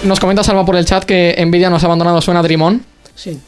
Speaker 2: Nos comenta Salva por el chat que Nvidia nos ha abandonado, suena Dreamon.
Speaker 5: Sí.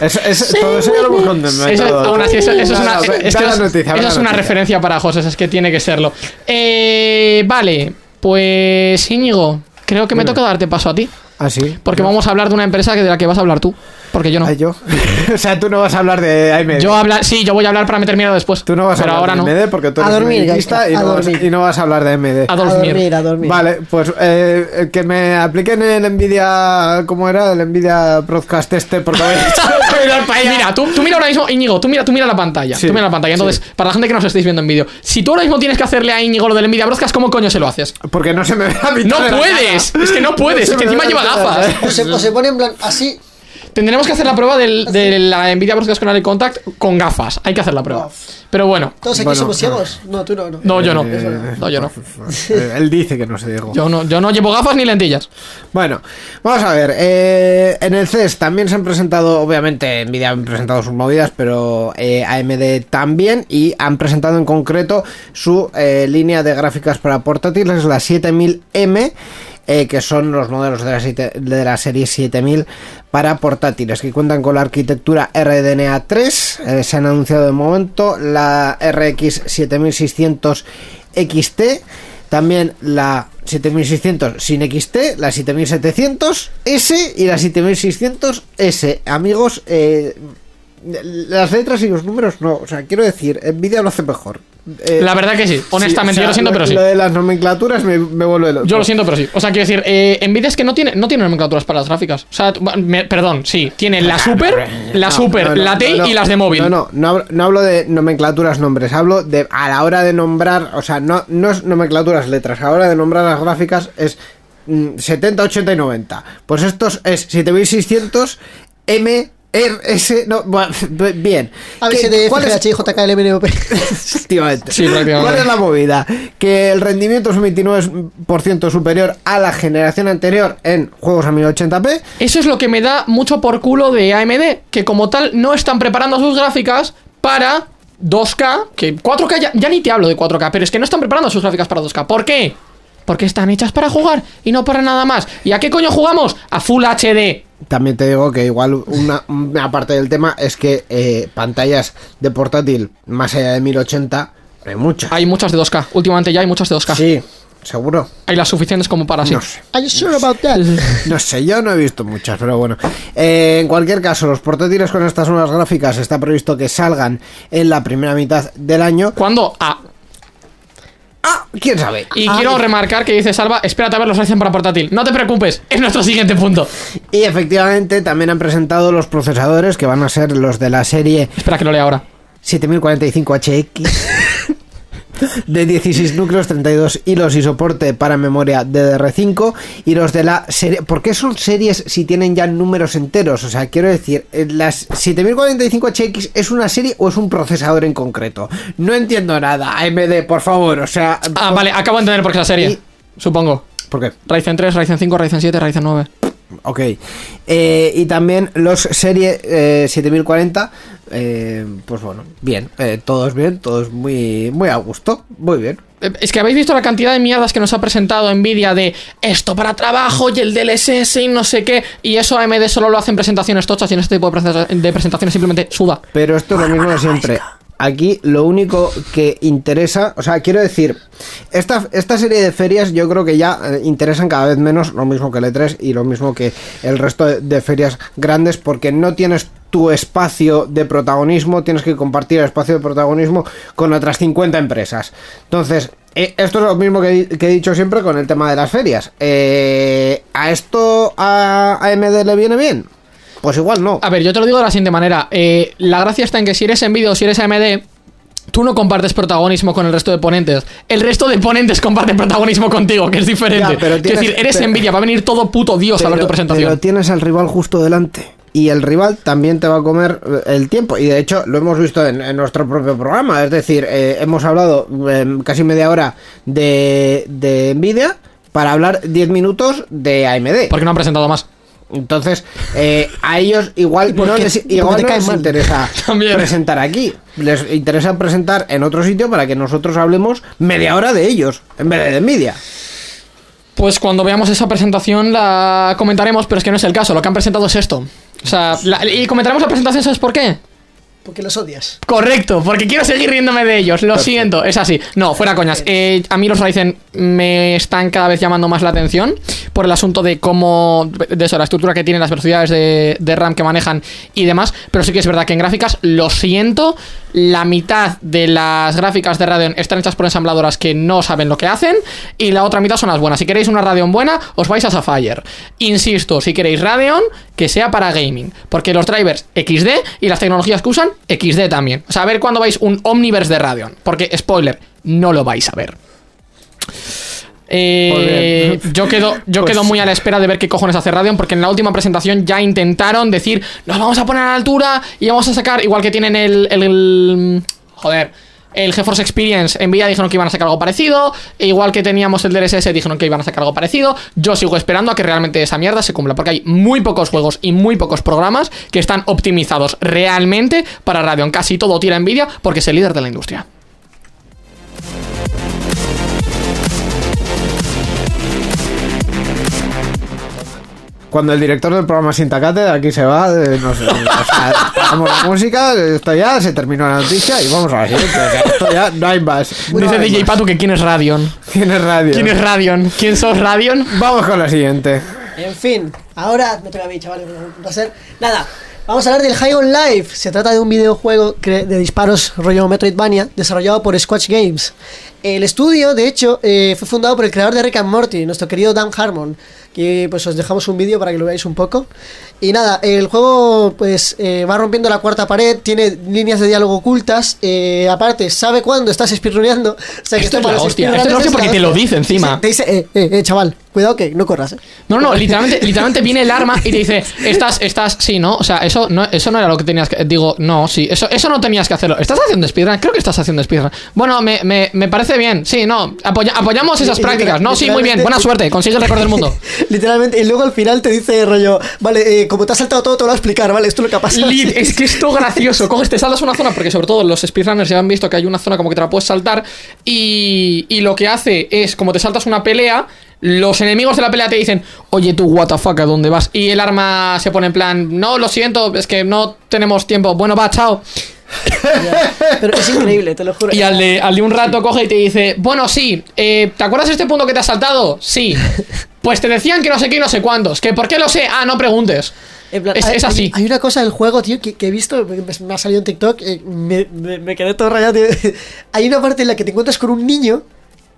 Speaker 4: Es- es- todo eso ya lo hemos contado.
Speaker 2: Eso, aún así, eso, eso es una, es que
Speaker 4: noticia,
Speaker 2: eso una referencia para José, es que tiene que serlo. Eh, vale, pues Íñigo, creo que me
Speaker 4: Dime.
Speaker 2: toca darte paso a ti.
Speaker 4: Ah, sí.
Speaker 2: Porque vamos a hablar de una empresa que de la que vas a hablar tú. Porque yo no.
Speaker 4: Ah, yo. [laughs] o sea, tú no vas a hablar de AMD.
Speaker 2: Yo hablar, sí, yo voy a hablar para meter miedo después.
Speaker 4: Tú no vas a hablar
Speaker 2: ahora
Speaker 4: de AMD porque tú
Speaker 5: A
Speaker 4: eres
Speaker 5: dormir,
Speaker 4: medicista
Speaker 5: Gaisca,
Speaker 4: y,
Speaker 5: a
Speaker 4: no vas,
Speaker 5: dormir.
Speaker 4: y no vas a hablar de AMD.
Speaker 2: A
Speaker 5: A
Speaker 2: dormir.
Speaker 5: dormir, a dormir.
Speaker 4: Vale, pues eh, que me apliquen el Nvidia, ¿cómo era? El Nvidia Broadcast este, porque [laughs] a- [laughs]
Speaker 2: Mira, tú, tú mira ahora mismo, Íñigo, tú mira, tú mira la pantalla.
Speaker 4: Sí,
Speaker 2: tú mira la pantalla. Entonces, para la gente que nos estéis viendo en vídeo, si tú ahora mismo tienes que hacerle a Íñigo lo del Nvidia Broadcast, ¿cómo coño se lo haces?
Speaker 4: porque no se me ve a mitad
Speaker 2: No puedes,
Speaker 4: cara.
Speaker 2: es que no puedes, es que encima lleva gafas.
Speaker 3: O se, o se pone en plan así.
Speaker 2: Tendremos que hacer la prueba del- de la Nvidia Broadcast con el Contact con gafas. Hay que hacer la prueba. Pero bueno,
Speaker 3: Todos aquí
Speaker 4: Bueno,
Speaker 3: somos ciegos. No, tú no, no.
Speaker 2: no, yo no.
Speaker 4: Eh,
Speaker 2: No, yo no. [laughs]
Speaker 4: eh, Él dice que no se dijo.
Speaker 2: Yo no, yo no llevo gafas ni lentillas.
Speaker 4: Bueno, vamos a ver. eh, en el CES también se han presentado, obviamente, Nvidia han presentado sus movidas, pero eh, AMD también. Y han presentado en concreto su eh, línea de gráficas para portátiles, la 7000M. Eh, que son los modelos de la, serie 7000 para portátiles que cuentan con la arquitectura RDNA 3 eh, se han anunciado de momento la RX 7600 XT también la 7600 sin XT, la 7700S y la 7600S. Amigos, eh, las letras y los números no. O sea, quiero decir, Nvidia lo hace mejor. Eh,
Speaker 2: La verdad que sí. Honestamente,
Speaker 4: o sea,
Speaker 2: yo lo siento, pero sí.
Speaker 4: Lo de las nomenclaturas me, me vuelve loco.
Speaker 2: Yo lo siento, pero sí. O sea, quiero decir, eh, Nvidia es que no tiene, no tiene nomenclaturas para las gráficas. O sea, me- perdón, sí. Tiene la Super, la
Speaker 4: No,
Speaker 2: Super,
Speaker 4: no, no,
Speaker 2: la
Speaker 4: no.
Speaker 2: y las de móvil.
Speaker 4: No, no, no hablo, no hablo de nomenclaturas nombres, hablo de a la hora de nombrar, o sea, no, no es nomenclaturas letras, a la hora de nombrar las gráficas es mm, 70, 80 y 90. Pues estos es 7600 M R S no, bueno, [laughs] bien.
Speaker 3: A ver
Speaker 4: ¿Qué-
Speaker 3: si de
Speaker 4: cuál es-. [laughs] Efectivamente.
Speaker 2: Sí.
Speaker 4: ¿Cuál es la movida? Que el rendimiento es un 29% superior a la generación anterior en juegos a 1080p.
Speaker 2: Eso es lo que me da mucho por culo de AMD, que como tal no están preparando sus gráficas para 2K, que 4K ya, ya ni te hablo de 4K, pero es que no están preparando sus gráficas para 2K. ¿Por qué? Porque están hechas para jugar y no para nada más. ¿Y a qué coño jugamos? A Full HD.
Speaker 4: También te digo que igual una, una parte del tema es que eh, pantallas de portátil más allá de 1080 hay muchas.
Speaker 2: Hay muchas de 2K. Últimamente ya hay muchas de 2K.
Speaker 4: Sí, seguro.
Speaker 2: Hay las suficientes como para así.
Speaker 4: No sé.
Speaker 3: Are you sure about that?
Speaker 4: No sé, yo no he visto muchas, pero bueno. Eh, en cualquier caso, los portátiles con estas nuevas gráficas está previsto que salgan en la primera mitad del año.
Speaker 2: ¿Cuándo? Ah.
Speaker 4: Ah, quién sabe.
Speaker 2: Y
Speaker 3: Ah,
Speaker 2: quiero
Speaker 3: y-
Speaker 2: remarcar que dice Salva, espérate a ver los hacen para portátil. No te preocupes, es nuestro siguiente punto.
Speaker 4: Y efectivamente también han presentado los procesadores que van a ser los de la serie
Speaker 2: Espera que lo lea ahora.
Speaker 4: 7045HX [laughs] de 16 núcleos, 32 hilos y soporte para memoria DDR5 y los de la serie... ¿Por qué son series si tienen ya números enteros? O sea, quiero decir, eh, las 7045HX es una serie o es un procesador en concreto. No entiendo nada. AMD, por favor, o sea...
Speaker 2: Ah, vale, acabo de entender por qué es la serie.
Speaker 4: Y-
Speaker 2: Supongo.
Speaker 4: ¿Por qué?
Speaker 2: Ryzen 3, Ryzen 5, Ryzen 7, Ryzen 9.
Speaker 4: Ok. Eh, y también los serie eh, 7040. eh, pues bueno, bien. eh, todos bien, todos muy, muy a gusto. Muy bien.
Speaker 2: Eh, Es que habéis visto la cantidad de mierdas que nos ha presentado Nvidia de esto para trabajo y el DLSS y no sé qué. Y eso AMD solo lo hace en presentaciones tochas y en este tipo de presenta- de presentaciones simplemente suda.
Speaker 4: Pero esto es lo mismo de siempre. Aquí lo único que interesa, o sea, quiero decir, esta, esta serie de ferias yo creo que ya eh, interesan cada vez menos, lo mismo que el E3 y lo mismo que el resto de, ferias grandes, porque no tienes tu espacio de protagonismo, tienes que compartir el espacio de protagonismo con otras 50 empresas. Entonces, eh, esto es lo mismo que, he- que he dicho siempre con el tema de las ferias. Eh, ¿A esto a AMD le viene bien? Pues igual no.
Speaker 2: A ver, yo te lo digo de la siguiente manera. Eh, la gracia está en que si eres Nvidia o si eres AMD, tú no compartes protagonismo con el resto de ponentes. El resto de ponentes comparten protagonismo contigo, que es diferente.
Speaker 4: Ya, pero
Speaker 2: es
Speaker 4: tienes-
Speaker 2: decir, eres
Speaker 4: pero-
Speaker 2: Nvidia, va a venir todo puto Dios a ver tu presentación.
Speaker 4: pero tienes al rival justo delante. Y el rival también te va a comer eh, el tiempo. Y de hecho, lo hemos visto en, en nuestro propio programa. Es decir, eh, hemos hablado eh, casi media hora de, de Nvidia para hablar 10 minutos de AMD.
Speaker 2: Porque no han presentado más.
Speaker 4: Entonces, eh, a ellos igual no les,
Speaker 3: Porque
Speaker 4: igual no les
Speaker 3: mal.
Speaker 4: interesa [laughs]
Speaker 2: También.
Speaker 4: presentar aquí. Les interesa presentar en otro sitio para que nosotros hablemos media hora de ellos, en vez de Nvidia.
Speaker 2: Pues cuando veamos esa presentación la comentaremos, pero es que no es el caso. Lo que han presentado es esto. O sea, la- y comentaremos la presentación, ¿sabes por qué?
Speaker 3: Porque los odias.
Speaker 2: Correcto, porque quiero seguir riéndome de ellos, lo siento, es así. No, fuera coñas. Eh, a mí los Ryzen me están cada vez llamando más la atención por el asunto de cómo, de eso, la estructura que tienen, las velocidades de, de RAM que manejan y demás. Pero sí que es verdad que en gráficas, lo siento, la mitad de las gráficas de Radeon están hechas por ensambladoras que no saben lo que hacen y la otra mitad son las buenas. Si queréis una Radeon buena, os vais a Sapphire. Insisto, si queréis Radeon, que sea para gaming, porque los drivers XD y las tecnologías que usan XD también. O sea, a ver cuándo vais un Omniverse de Radeon, porque spoiler, no lo vais a ver. Eh, yo quedo, yo
Speaker 4: Pues-
Speaker 2: quedo muy a la espera de ver qué cojones hace Radeon, porque en la última presentación ya intentaron decir, nos vamos a poner a la altura y vamos a sacar, igual que tienen el, el- el- joder, el GeForce Experience, Nvidia dijeron que iban a sacar algo parecido, igual que teníamos el DLSS dijeron que iban a sacar algo parecido, yo sigo esperando a que realmente esa mierda se cumpla, porque hay muy pocos juegos y muy pocos programas que están optimizados realmente para Radeon, casi todo tira Nvidia porque es el líder de la industria.
Speaker 4: Cuando el director del programa Sintacate de aquí se va, eh, nos, o sea, la música, esto ya se terminó la noticia y vamos a la siguiente. o sea, esto ya no hay más. No
Speaker 2: Dice
Speaker 4: hay
Speaker 2: DJ
Speaker 4: más.
Speaker 2: Patu que quién es Radeon.
Speaker 4: ¿Quién es radio?
Speaker 2: ¿Quién es Radeon? ¿Quién sos Radeon?
Speaker 4: Vamos con la siguiente.
Speaker 3: En fin, ahora me toca a mí, chavales. Va a ser. Nada, vamos a hablar del High on Life. Se trata de un videojuego de disparos rollo Metroidvania desarrollado por Squatch Games. El estudio, de hecho, eh, fue fundado por el creador de Rick and Morty, nuestro querido Dan Harmon. Que pues os dejamos un vídeo para que lo veáis un poco. Y nada, el juego pues eh, va rompiendo la cuarta pared, tiene líneas de diálogo ocultas. eh, aparte, sabe cuándo estás speedruneando. O sea,
Speaker 2: Esto es
Speaker 3: para
Speaker 2: la hostia, esto es la hostia porque te lo dice encima.
Speaker 3: Sí, te dice, eh, eh, eh, chaval, cuidado que no corras. eh.
Speaker 2: No, no, literalmente, literalmente viene el arma y te dice, estás, estás, sí, ¿no? O sea, eso no, eso no era lo que tenías que. Digo, no, sí, eso, eso no tenías que hacerlo. ¿Estás haciendo speedrun? Creo que estás haciendo speedrun. Bueno, me, me, me parece bien, sí, no. apoya- apoyamos esas prácticas. No, sí, muy bien, buena suerte, consigue el récord del mundo. [laughs]
Speaker 3: Literalmente, y luego al final te dice rollo, vale, eh, como te has saltado todo, te lo voy a explicar, ¿vale? Esto es lo que ha pasado.
Speaker 2: Lid, [laughs] es que esto gracioso. Coges, te saltas una zona, porque sobre todo los speedrunners ya han visto que hay una zona como que te la puedes saltar. Y, y lo que hace es, como te saltas una pelea, los enemigos de la pelea te dicen, oye tú, what the fuck, ¿a dónde vas? Y el arma se pone en plan, no, lo siento, es que no tenemos tiempo. Bueno, va, chao.
Speaker 3: Pero es increíble, te lo juro.
Speaker 2: Y al de, al de un rato coge y te dice, bueno, sí, eh, ¿te acuerdas de este punto que te has saltado? Sí. [laughs] Pues te decían que no sé qué y no sé cuántos. ¿Que por qué lo sé? Ah, no preguntes.
Speaker 3: En plan,
Speaker 2: es,
Speaker 3: hay,
Speaker 2: es así.
Speaker 3: Hay, hay una cosa del juego, tío, que, que he visto, me, me ha salido en TikTok, eh, me, me- me quedé todo rayado. tío. [laughs] Hay una parte en la que te encuentras con un niño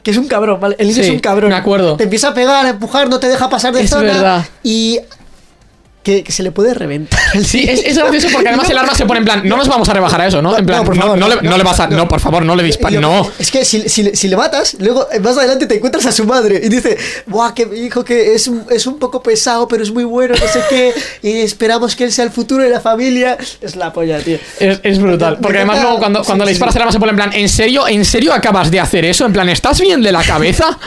Speaker 3: que es un cabrón, ¿vale? El niño
Speaker 2: Sí,
Speaker 3: es un cabrón.
Speaker 2: me acuerdo.
Speaker 3: Te empieza a pegar, a empujar, no te deja pasar de
Speaker 2: Es
Speaker 3: zona.
Speaker 2: verdad.
Speaker 3: Y que, que se le puede reventar.
Speaker 2: Sí, es, es gracioso porque además el arma se pone en plan, no nos vamos a rebajar a eso, ¿no? En plan,
Speaker 3: No, por favor,
Speaker 2: no le,
Speaker 3: no,
Speaker 2: le vas a. No, por favor, no le dispares. No.
Speaker 3: Es que si, si, si le matas, luego más adelante te encuentras a su madre y dice, Buah, que mi hijo que es un, es un poco pesado, pero es muy bueno, no sé qué, y esperamos que él sea el futuro de la familia. Es la polla, tío.
Speaker 2: Es, es brutal. Porque además luego cuando,
Speaker 3: sí,
Speaker 2: cuando le disparas
Speaker 3: sí.
Speaker 2: el arma se pone en plan, ¿en serio? ¿En serio acabas de hacer eso? En plan, ¿estás bien de la cabeza?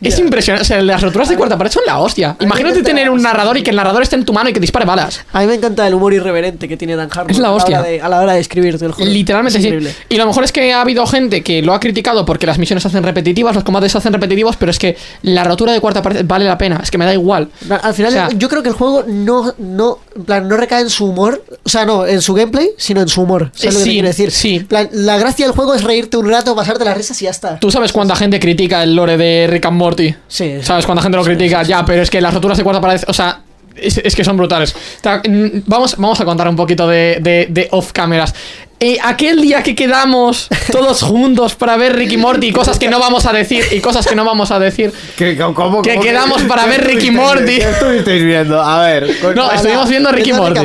Speaker 2: Es impresionante. O sea, las roturas de cuarta pared son la hostia. Imagínate tener un narrador y que el narrador esté en tu mano y que dispare balas.
Speaker 5: A mí me encanta el humor irreverente que tiene Dan Harmon.
Speaker 2: Es la
Speaker 5: a
Speaker 2: hostia.
Speaker 5: hora de- A la hora de escribir, te lo juro.
Speaker 2: Literalmente
Speaker 5: Es
Speaker 2: sí. Y lo mejor es que ha habido gente que lo ha criticado porque las misiones se hacen repetitivas, los combates se hacen repetitivos, pero es que la rotura de cuarta pared vale la pena. Es que me da igual.
Speaker 5: Al final,
Speaker 2: O sea-
Speaker 5: yo creo que el juego no, no, en plan, no recae en su humor, o sea, no, en su gameplay, sino en su humor. ¿Sabes
Speaker 2: Eh,
Speaker 5: lo que te
Speaker 2: sí,
Speaker 5: quiero decir?
Speaker 2: sí.
Speaker 5: Plan, la gracia del juego es reírte un rato, pasarte las risas y ya está.
Speaker 2: ¿Tú sabes cuánta gente critica el lore de Rick and Morty?
Speaker 5: Sí.
Speaker 2: ¿Sabes cuánta gente lo critica? Ya, pero es que las roturas de cuarta pared, o sea, es, es que son brutales. Ta- Vamos, vamos a contar un poquito de, de- de off cameras. Eh, aquel día que quedamos todos [laughs] juntos para ver Ricky Morty y cosas que no vamos a decir y cosas que no vamos a decir.
Speaker 4: ¿Qué- cómo- cómo-
Speaker 2: Que quedamos para
Speaker 4: qué
Speaker 2: ver Ricky Morty.
Speaker 4: ¿Qué estuvisteis viendo? A ver.
Speaker 2: No, estuvimos viendo Ricky Morty.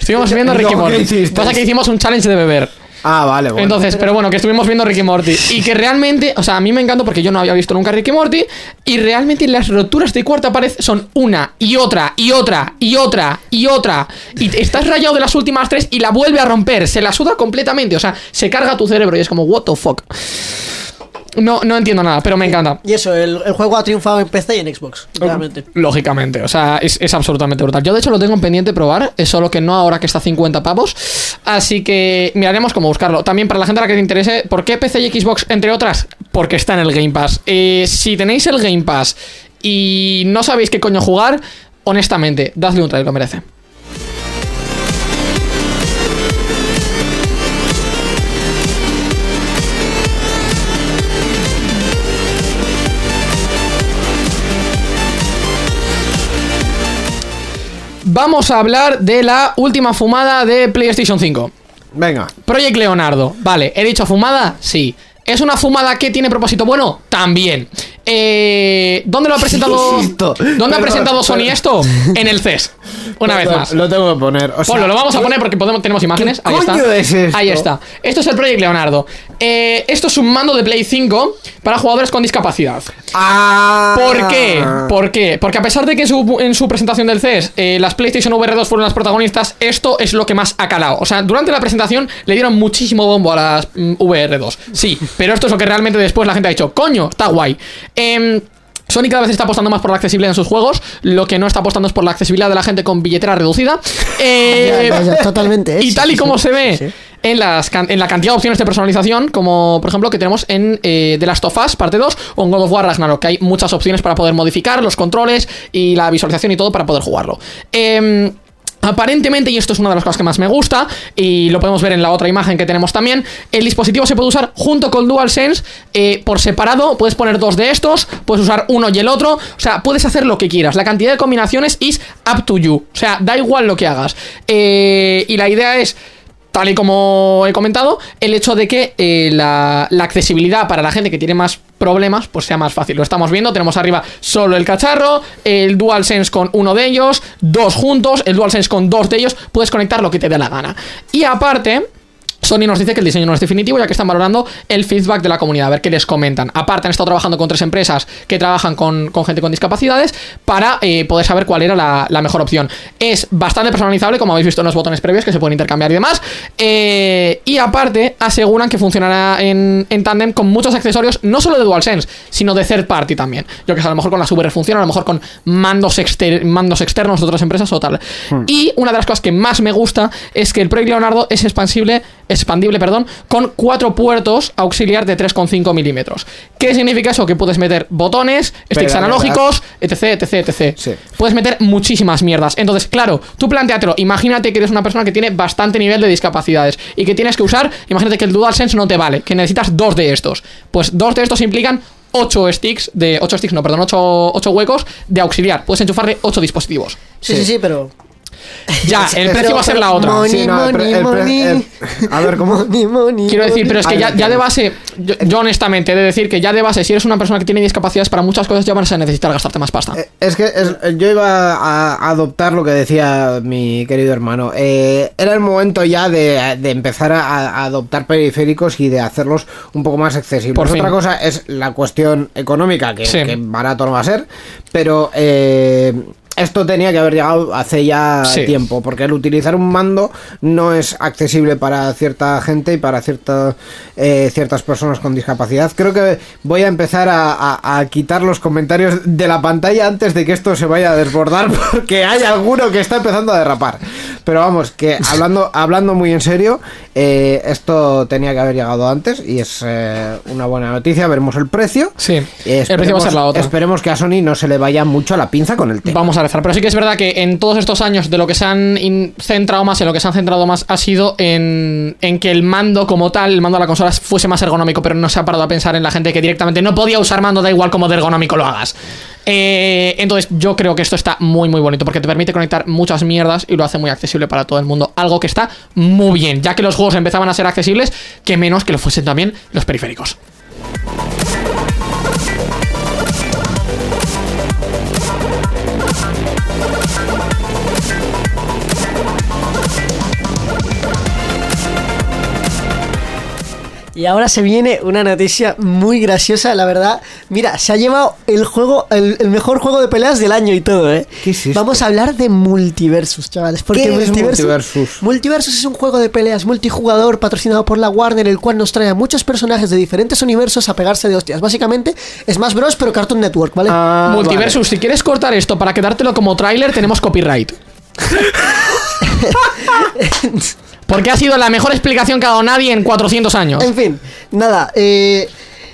Speaker 2: Estuvimos viendo Ricky
Speaker 4: ¿qué
Speaker 2: Morty. Pasa que hicimos un challenge de beber.
Speaker 4: Ah, vale, bueno.
Speaker 2: Entonces, pero bueno, que estuvimos viendo Ricky Morty. Y que realmente, o sea, a mí me encantó porque yo no había visto nunca Ricky Morty. Y realmente las roturas de cuarta pared son una y otra y otra y otra y otra. Y estás rayado de las últimas tres y la vuelve a romper. Se la suda completamente. O sea, se carga tu cerebro y es como, what the fuck. No, no entiendo nada, pero me encanta.
Speaker 5: Y eso, el, el juego ha triunfado en PC y en Xbox, realmente.
Speaker 2: Lógicamente, o sea, es, es absolutamente brutal. Yo de hecho lo tengo en pendiente probar, es solo que no ahora que está a 50 pavos. Así que miraremos cómo buscarlo. También para la gente a la que te interese, ¿por qué PC y Xbox, entre otras? Porque está en el Game Pass. Eh, si tenéis el Game Pass y no sabéis qué coño jugar, honestamente, dadle un try, lo merece. Vamos a hablar de la última fumada de PlayStation 5.
Speaker 4: Venga.
Speaker 2: Project Leonardo. Vale, ¿he dicho fumada? Sí. ¿Es una fumada que tiene propósito bueno? También. Eh, ¿Dónde lo ha presentado? [laughs] ¿Dónde ha presentado Sony esto? En el CES. Una vez más.
Speaker 4: Lo tengo que poner. O sea,
Speaker 2: Ponlo, lo vamos a poner porque podemos, tenemos imágenes.
Speaker 4: ¿Qué
Speaker 2: Ahí está.
Speaker 4: es esto?
Speaker 2: Ahí está. Esto es el Project Leonardo. Eh, esto es un mando de Play 5 para jugadores con discapacidad.
Speaker 4: Ah.
Speaker 2: ¿Por qué? ¿Por qué? Porque a pesar de que en su, en su presentación del CES eh, las PlayStation VR 2 fueron las protagonistas, esto es lo que más ha calado. O sea, durante la presentación le dieron muchísimo bombo a las mm, VR 2. Sí, pero esto es lo que realmente después la gente ha dicho, coño, está guay. Em, Sony cada vez está apostando más por la accesibilidad en sus juegos. Lo que no está apostando es por la accesibilidad de la gente con billetera reducida. Eh, [laughs]
Speaker 3: Ya, ya, ya, totalmente. ¿eh? [laughs]
Speaker 2: y tal y
Speaker 3: sí,
Speaker 2: como
Speaker 3: sí.
Speaker 2: se ve
Speaker 3: Sí.
Speaker 2: En, la cantidad de opciones de personalización, como por ejemplo que tenemos en eh, The Last of Us, parte 2, o en God of War Ragnarok, que hay muchas opciones para poder modificar los controles y la visualización y todo para poder jugarlo. Em, Aparentemente, y esto es una de las cosas que más me gusta, y lo podemos ver en la otra imagen que tenemos también, el dispositivo se puede usar junto con DualSense eh, por separado, puedes poner dos de estos, puedes usar uno y el otro, o sea, puedes hacer lo que quieras, la cantidad de combinaciones is up to you, o sea, da igual lo que hagas. Eh, y la idea es y como he comentado, el hecho de que eh, la, la accesibilidad para la gente que tiene más problemas, pues sea más fácil. Lo estamos viendo, tenemos arriba solo el cacharro, el DualSense con uno de ellos, dos juntos, el DualSense con dos de ellos, puedes conectar lo que te dé la gana. Y aparte... Sony nos dice que el diseño no es definitivo, ya que están valorando el feedback de la comunidad, a ver qué les comentan. Aparte, han estado trabajando con tres empresas que trabajan con, con gente con discapacidades para eh, poder saber cuál era la, la mejor opción. Es bastante personalizable, como habéis visto en los botones previos, que se pueden intercambiar y demás. Eh, y aparte, aseguran que funcionará en, en tándem con muchos accesorios, no solo de DualSense, sino de third party también. Yo que sé, a lo mejor con las VR funciona, a lo mejor con mandos, exter- mandos externos de otras empresas o tal. Y una de las cosas que más me gusta es que el Project Leonardo es expansible, expandible, perdón, con cuatro puertos auxiliar de 3,5 milímetros. ¿Qué significa eso? Que puedes meter botones, sticks
Speaker 4: Pero,
Speaker 2: analógicos, etc, etc, etc.
Speaker 4: Sí.
Speaker 2: Puedes meter muchísimas mierdas. Entonces, claro, tú planteatelo. Imagínate que eres una persona que tiene bastante nivel de discapacidades y que tienes que usar, imagínate que el DualSense no te vale, que necesitas dos de estos. Pues dos de estos implican 8 sticks de 8 sticks, no, perdón, 8, huecos de auxiliar. Puedes enchufarle 8 dispositivos.
Speaker 5: Sí, sí, sí, pero.
Speaker 2: Ya, el precio va a ser la otra.
Speaker 3: Money,
Speaker 4: Sí, no, el pre-
Speaker 3: money,
Speaker 4: el
Speaker 3: money.
Speaker 4: el- a ver, ¿cómo?
Speaker 3: Money, money,
Speaker 2: Quiero decir, pero es que ya, de base, yo, yo honestamente he de decir que ya de base, si eres una persona que tiene discapacidades para muchas cosas, ya vas a necesitar gastarte más pasta.
Speaker 4: Eh, Es que es- yo iba a adoptar lo que decía mi querido hermano. Eh, era el momento ya de, de empezar a, a adoptar periféricos y de hacerlos un poco más accesibles.
Speaker 2: Por fin.
Speaker 4: Otra cosa es la cuestión económica, que,
Speaker 2: Sí.
Speaker 4: que barato no va a ser, pero eh, esto tenía que haber llegado hace ya
Speaker 2: Sí.
Speaker 4: tiempo, porque el utilizar un mando no es accesible para cierta gente y para cierta, eh, ciertas personas con discapacidad. Creo que voy a empezar a, a- a quitar los comentarios de la pantalla antes de que esto se vaya a desbordar, [laughs] porque hay alguno que está empezando a derrapar. Pero vamos, que hablando, hablando muy en serio, eh, esto tenía que haber llegado antes y es eh, una buena noticia. Veremos el precio.
Speaker 2: Sí, el precio va a
Speaker 4: esperemos-
Speaker 2: ser la otra.
Speaker 4: Esperemos que a Sony no se le vaya mucho la pinza con el tema.
Speaker 2: Vamos a pero sí que es verdad que en todos estos años de lo que se han centrado más, en lo que se han centrado más, ha sido en, que el mando como tal, el mando de la consola fuese más ergonómico, pero no se ha parado a pensar en la gente que directamente no podía usar mando, da igual como de ergonómico lo hagas. Eh, entonces yo creo que esto está muy muy bonito porque te permite conectar muchas mierdas y lo hace muy accesible para todo el mundo. Algo que está muy bien, ya que los juegos empezaban a ser accesibles, que menos que lo fuesen también los periféricos.
Speaker 3: Y ahora se viene una noticia muy graciosa, la verdad. Mira, se ha llevado el juego, el, el mejor juego de peleas del año y todo, ¿eh?
Speaker 4: ¿Qué es esto?
Speaker 3: Vamos a hablar de Multiversus, chavales. Porque
Speaker 4: ¿Qué es Multiversus?
Speaker 3: Multiversus es un juego de peleas multijugador patrocinado por la Warner, el cual nos trae a muchos personajes de diferentes universos a pegarse de hostias. Básicamente, es más Bros, pero Cartoon Network, ¿vale?
Speaker 4: Ah,
Speaker 2: Multiversus, si quieres cortar esto para quedártelo como tráiler, tenemos copyright. [laughs] [laughs] Porque ha sido la mejor explicación que ha dado nadie en 400 años.
Speaker 3: En fin, nada, eh,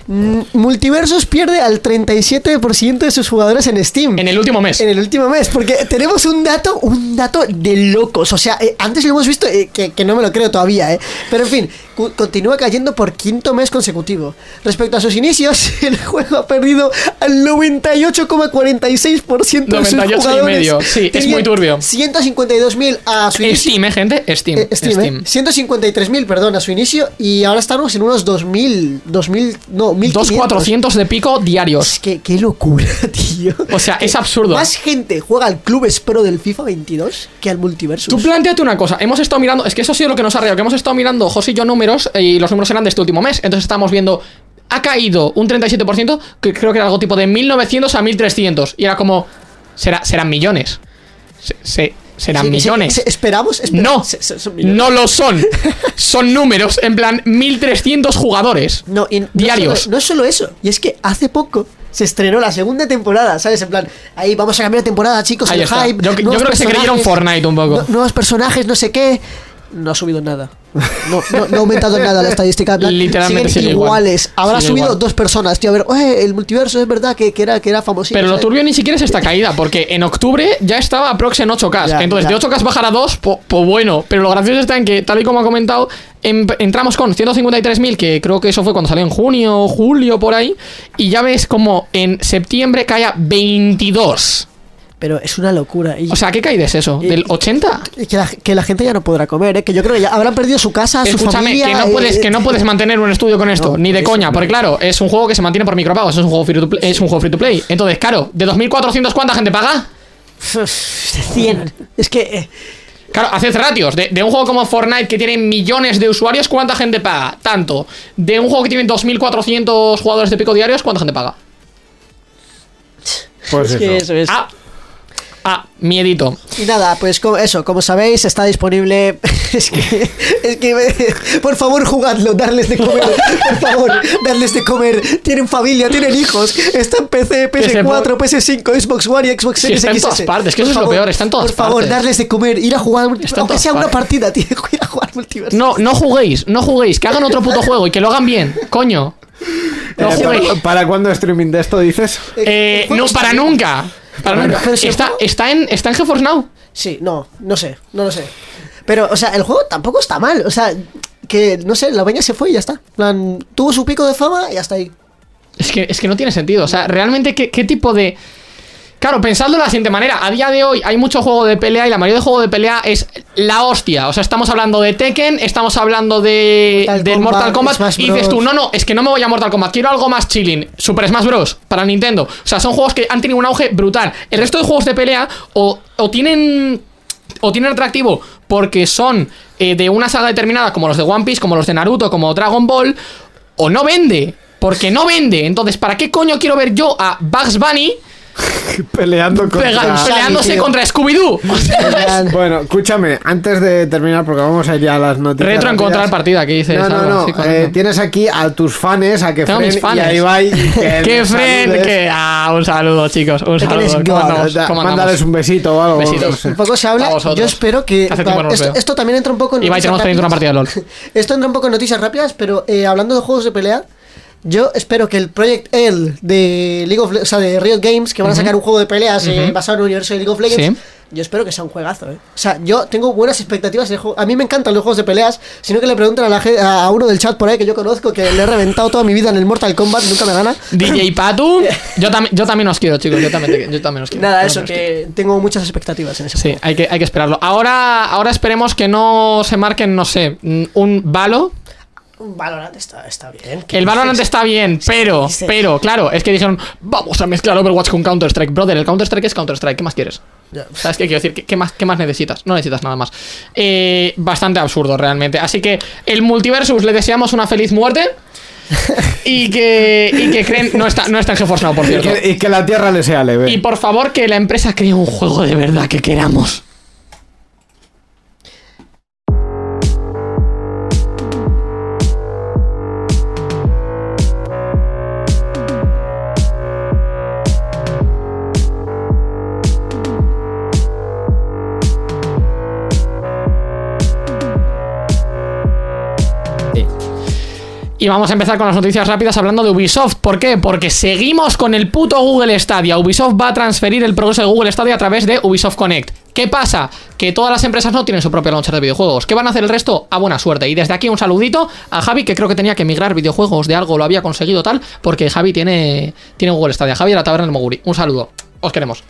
Speaker 3: mm, Multiversus pierde al 37% de sus jugadores en Steam.
Speaker 2: En el último mes.
Speaker 3: En el último mes, porque tenemos un dato, un dato de locos. O sea, eh, antes lo hemos visto, eh, que, que no me lo creo todavía, ¿eh? Pero en fin, continúa cayendo por quinto mes consecutivo. Respecto a sus inicios, [laughs] el juego ha perdido al 98,46% de sus
Speaker 2: 98 y
Speaker 3: jugadores.
Speaker 2: medio, sí, es
Speaker 3: Tenía
Speaker 2: muy turbio.
Speaker 3: 152.000 a su inicio.
Speaker 2: Steam, ¿eh, gente? Steam.
Speaker 3: Eh, Steam, ¿eh? 153.000, perdón, a su inicio. Y ahora estamos en unos 2.000, 2.000, no, 1.500.
Speaker 2: 2.400 de pico
Speaker 3: Es
Speaker 2: diarios.
Speaker 3: que, qué locura, [laughs] tío.
Speaker 2: O sea, es absurdo.
Speaker 3: Más gente juega al Clubes Pro del FIFA 22 que al Multiversus.
Speaker 2: Tú planteate una cosa, hemos estado mirando, es que eso ha sido lo que nos ha reído, que hemos estado mirando, José y yo, números, eh, y los números eran de este último mes, entonces estamos viendo, ha caído un 37%, que creo que era algo tipo de 1.900 a 1.300, y era como, será, serán millones, Se- se- serán
Speaker 3: Sí,
Speaker 2: millones.
Speaker 3: sí, esperamos, esperamos.
Speaker 2: No, no lo son. [laughs] Son números, en plan 1300 jugadores
Speaker 3: No, y no
Speaker 2: diarios.
Speaker 3: solo- no es solo eso, y es que hace poco se estrenó la segunda temporada, ¿sabes? En plan, ahí vamos a cambiar de temporada, chicos,
Speaker 2: Ahí
Speaker 3: el
Speaker 2: está.
Speaker 3: hype.
Speaker 2: Yo- creo que se creyeron Fortnite un poco.
Speaker 3: nu- nuevos personajes, no sé qué. No ha subido nada. No, no, no ha aumentado nada la estadística. plan,
Speaker 2: Literalmente
Speaker 3: siguen
Speaker 2: sigue igual.
Speaker 3: iguales. Habrá subido
Speaker 2: igual.
Speaker 3: dos personas, tío. A ver, oye, el multiverso es verdad que, que era, que era famosito.
Speaker 2: Pero lo turbio ni siquiera es esta caída, porque en octubre ya estaba aprox en 8K.
Speaker 3: Ya,
Speaker 2: Entonces,
Speaker 3: ya.
Speaker 2: de 8K bajar a 2, pues bueno. Pero lo gracioso está en que, tal y como ha comentado, em- entramos con 153.000, que creo que eso fue cuando salió en junio o julio, por ahí. Y ya ves como en septiembre cae a 22.
Speaker 3: Pero es una locura. Y,
Speaker 2: O sea, ¿qué caída es eso?
Speaker 3: Y-
Speaker 2: ¿Del 80?
Speaker 3: y que, la, que la gente ya no podrá comer, ¿eh? Que yo creo que ya habrán perdido su casa, su
Speaker 2: Escúchame,
Speaker 3: familia.
Speaker 2: que no,
Speaker 3: eh,
Speaker 2: puedes, que no puedes mantener un estudio con esto,
Speaker 3: No,
Speaker 2: ni de
Speaker 3: eso
Speaker 2: coña,
Speaker 3: no.
Speaker 2: porque claro, es un juego que se mantiene por micropagos, es un juego free to play, es un juego free to play. Entonces, claro, de 2400 ¿cuánta gente paga?
Speaker 3: 100. Es que. eh,
Speaker 2: Claro, haced ratios. De, de un juego como Fortnite que tiene millones de usuarios, ¿cuánta gente paga? Tanto. De un juego que tiene 2.400 jugadores de pico diarios, ¿cuánta gente paga?
Speaker 4: Pues
Speaker 3: es que
Speaker 4: eso.
Speaker 3: eso es.
Speaker 2: Ah, ah, miedito.
Speaker 3: Y nada, pues eso, como sabéis, está disponible. [laughs] Es que, es que, por favor, jugadlo, darles de comer. Por favor, darles de comer. Tienen familia, tienen hijos. Está en PC, PS4, PS5, Xbox One y Xbox
Speaker 2: Sí,
Speaker 3: Series
Speaker 2: está en
Speaker 3: XS.
Speaker 2: todas partes, que
Speaker 3: Por
Speaker 2: eso es lo
Speaker 3: favor,
Speaker 2: peor, está en todas
Speaker 3: Por favor,
Speaker 2: partes.
Speaker 3: darles de comer, ir a jugar,
Speaker 2: Está
Speaker 3: aunque sea una
Speaker 2: partes.
Speaker 3: partida, tío, [laughs] ir a jugar multiverso.
Speaker 2: No, no juguéis, no juguéis. Que hagan otro puto [laughs] juego y que lo hagan bien. Coño. No
Speaker 4: Eh. ¿para, para cuándo streaming de esto dices?
Speaker 2: Eh,
Speaker 3: juego
Speaker 2: no, para nunca. Para
Speaker 3: Bueno, el
Speaker 2: Está, está, en, está en GeForce Now.
Speaker 3: Sí, no, no sé, no lo sé. Pero, o sea, el juego tampoco está mal. O sea, que, no sé, la peña se fue y ya está. Plan, tuvo su pico de fama y hasta ahí.
Speaker 2: Es que, es que no tiene sentido. O sea, realmente, ¿qué, qué tipo de. Claro, pensadlo de la siguiente manera. A día de hoy hay mucho juego de pelea y la mayoría de juego de pelea es la hostia. O sea, estamos hablando de Tekken, estamos hablando de
Speaker 3: Mortal
Speaker 2: del
Speaker 3: Kombat,
Speaker 2: Mortal Kombat y dices tú, no, no, es que no me voy a Mortal Kombat, quiero algo más chilling. Super Smash Bros. para Nintendo. O sea, son juegos que han tenido un auge brutal. El resto de juegos de pelea o, o tienen o tienen atractivo porque son eh, de una saga determinada, como los de One Piece, como los de Naruto, como Dragon Ball, o no vende, porque no vende. Entonces, ¿para qué coño quiero ver yo a Bugs Bunny [laughs]
Speaker 4: Peleando contra...
Speaker 2: Pega- peleándose contra Scooby-Doo. [laughs]
Speaker 4: Bueno, escúchame, antes de terminar, porque vamos a ir ya a las noticias.
Speaker 2: Retro
Speaker 4: rápidas.
Speaker 2: encontrar partida, aquí dices
Speaker 4: No, no,
Speaker 2: algo,
Speaker 4: no.
Speaker 2: sí,
Speaker 4: eh, tienes aquí a tus fans, a que
Speaker 2: fans.
Speaker 4: y a [laughs] Ibai. Que saludes.
Speaker 2: Que, ah, un saludo, chicos. Un saludo. ¿Cómo
Speaker 3: God.
Speaker 2: andamos?
Speaker 4: Da-
Speaker 2: ¿Cómo andamos?
Speaker 4: Mándales un besito o algo.
Speaker 2: Besitos.
Speaker 4: no sé.
Speaker 3: Un poco se habla. Yo espero que. Esto, también entra un poco en
Speaker 2: Ibai,
Speaker 3: noticias
Speaker 2: tenemos pendiente una partida de. LOL.
Speaker 3: Esto entra un poco en noticias rápidas, pero eh, hablando de juegos de pelea, yo espero que el Project L de League of Le- o sea, de Riot Games, que van a sacar un juego de peleas eh, basado en el universo de League of Legends,
Speaker 2: Sí.
Speaker 3: yo espero que sea un juegazo, eh. O sea, yo tengo buenas expectativas juego. A mí me encantan los juegos de peleas, sino que le preguntan a, la, a uno del chat por ahí que yo conozco, que le he reventado toda mi vida en el Mortal Kombat, nunca me gana.
Speaker 2: DJ [laughs] Patu. Yo, también yo también os quiero, chicos. Yo también, yo también os quiero.
Speaker 3: Nada, eso,
Speaker 2: quiero.
Speaker 3: que tengo muchas expectativas en ese
Speaker 2: Sí,
Speaker 3: juego.
Speaker 2: hay que, hay que esperarlo. Ahora, ahora esperemos que no se marquen, no sé, un Valo.
Speaker 3: Valorant está, está bien.
Speaker 2: El Valorant está bien, pero, pero, claro, es que dijeron, vamos a mezclar Overwatch con Counter-Strike. Brother, el Counter-Strike es Counter-Strike, ¿qué más quieres?
Speaker 3: Ya.
Speaker 2: ¿Sabes qué quiero decir? ¿Qué, qué más, ¿Qué más necesitas? No necesitas nada más. Eh, bastante absurdo, realmente. Así que el Multiversus le deseamos una feliz muerte. [laughs] y que, y que creen. No está, no está en GeForce Now, por
Speaker 4: Y
Speaker 2: cierto.
Speaker 4: que, y que la tierra le sea leve.
Speaker 2: Y por favor, que la empresa cree un juego de verdad que queramos. Y vamos a empezar con las noticias rápidas hablando de Ubisoft. ¿Por qué? Porque seguimos con el puto Google Stadia. Ubisoft va a transferir el progreso de Google Stadia a través de Ubisoft Connect. ¿Qué pasa? Que todas las empresas no tienen su propio launcher de videojuegos. ¿Qué van a hacer el resto? A buena suerte. Y desde aquí un saludito a Javi, que creo que tenía que migrar videojuegos de algo, lo había conseguido tal, porque Javi tiene, tiene Google Stadia. Javi de la Taberna del Moguri. Un saludo. Os queremos.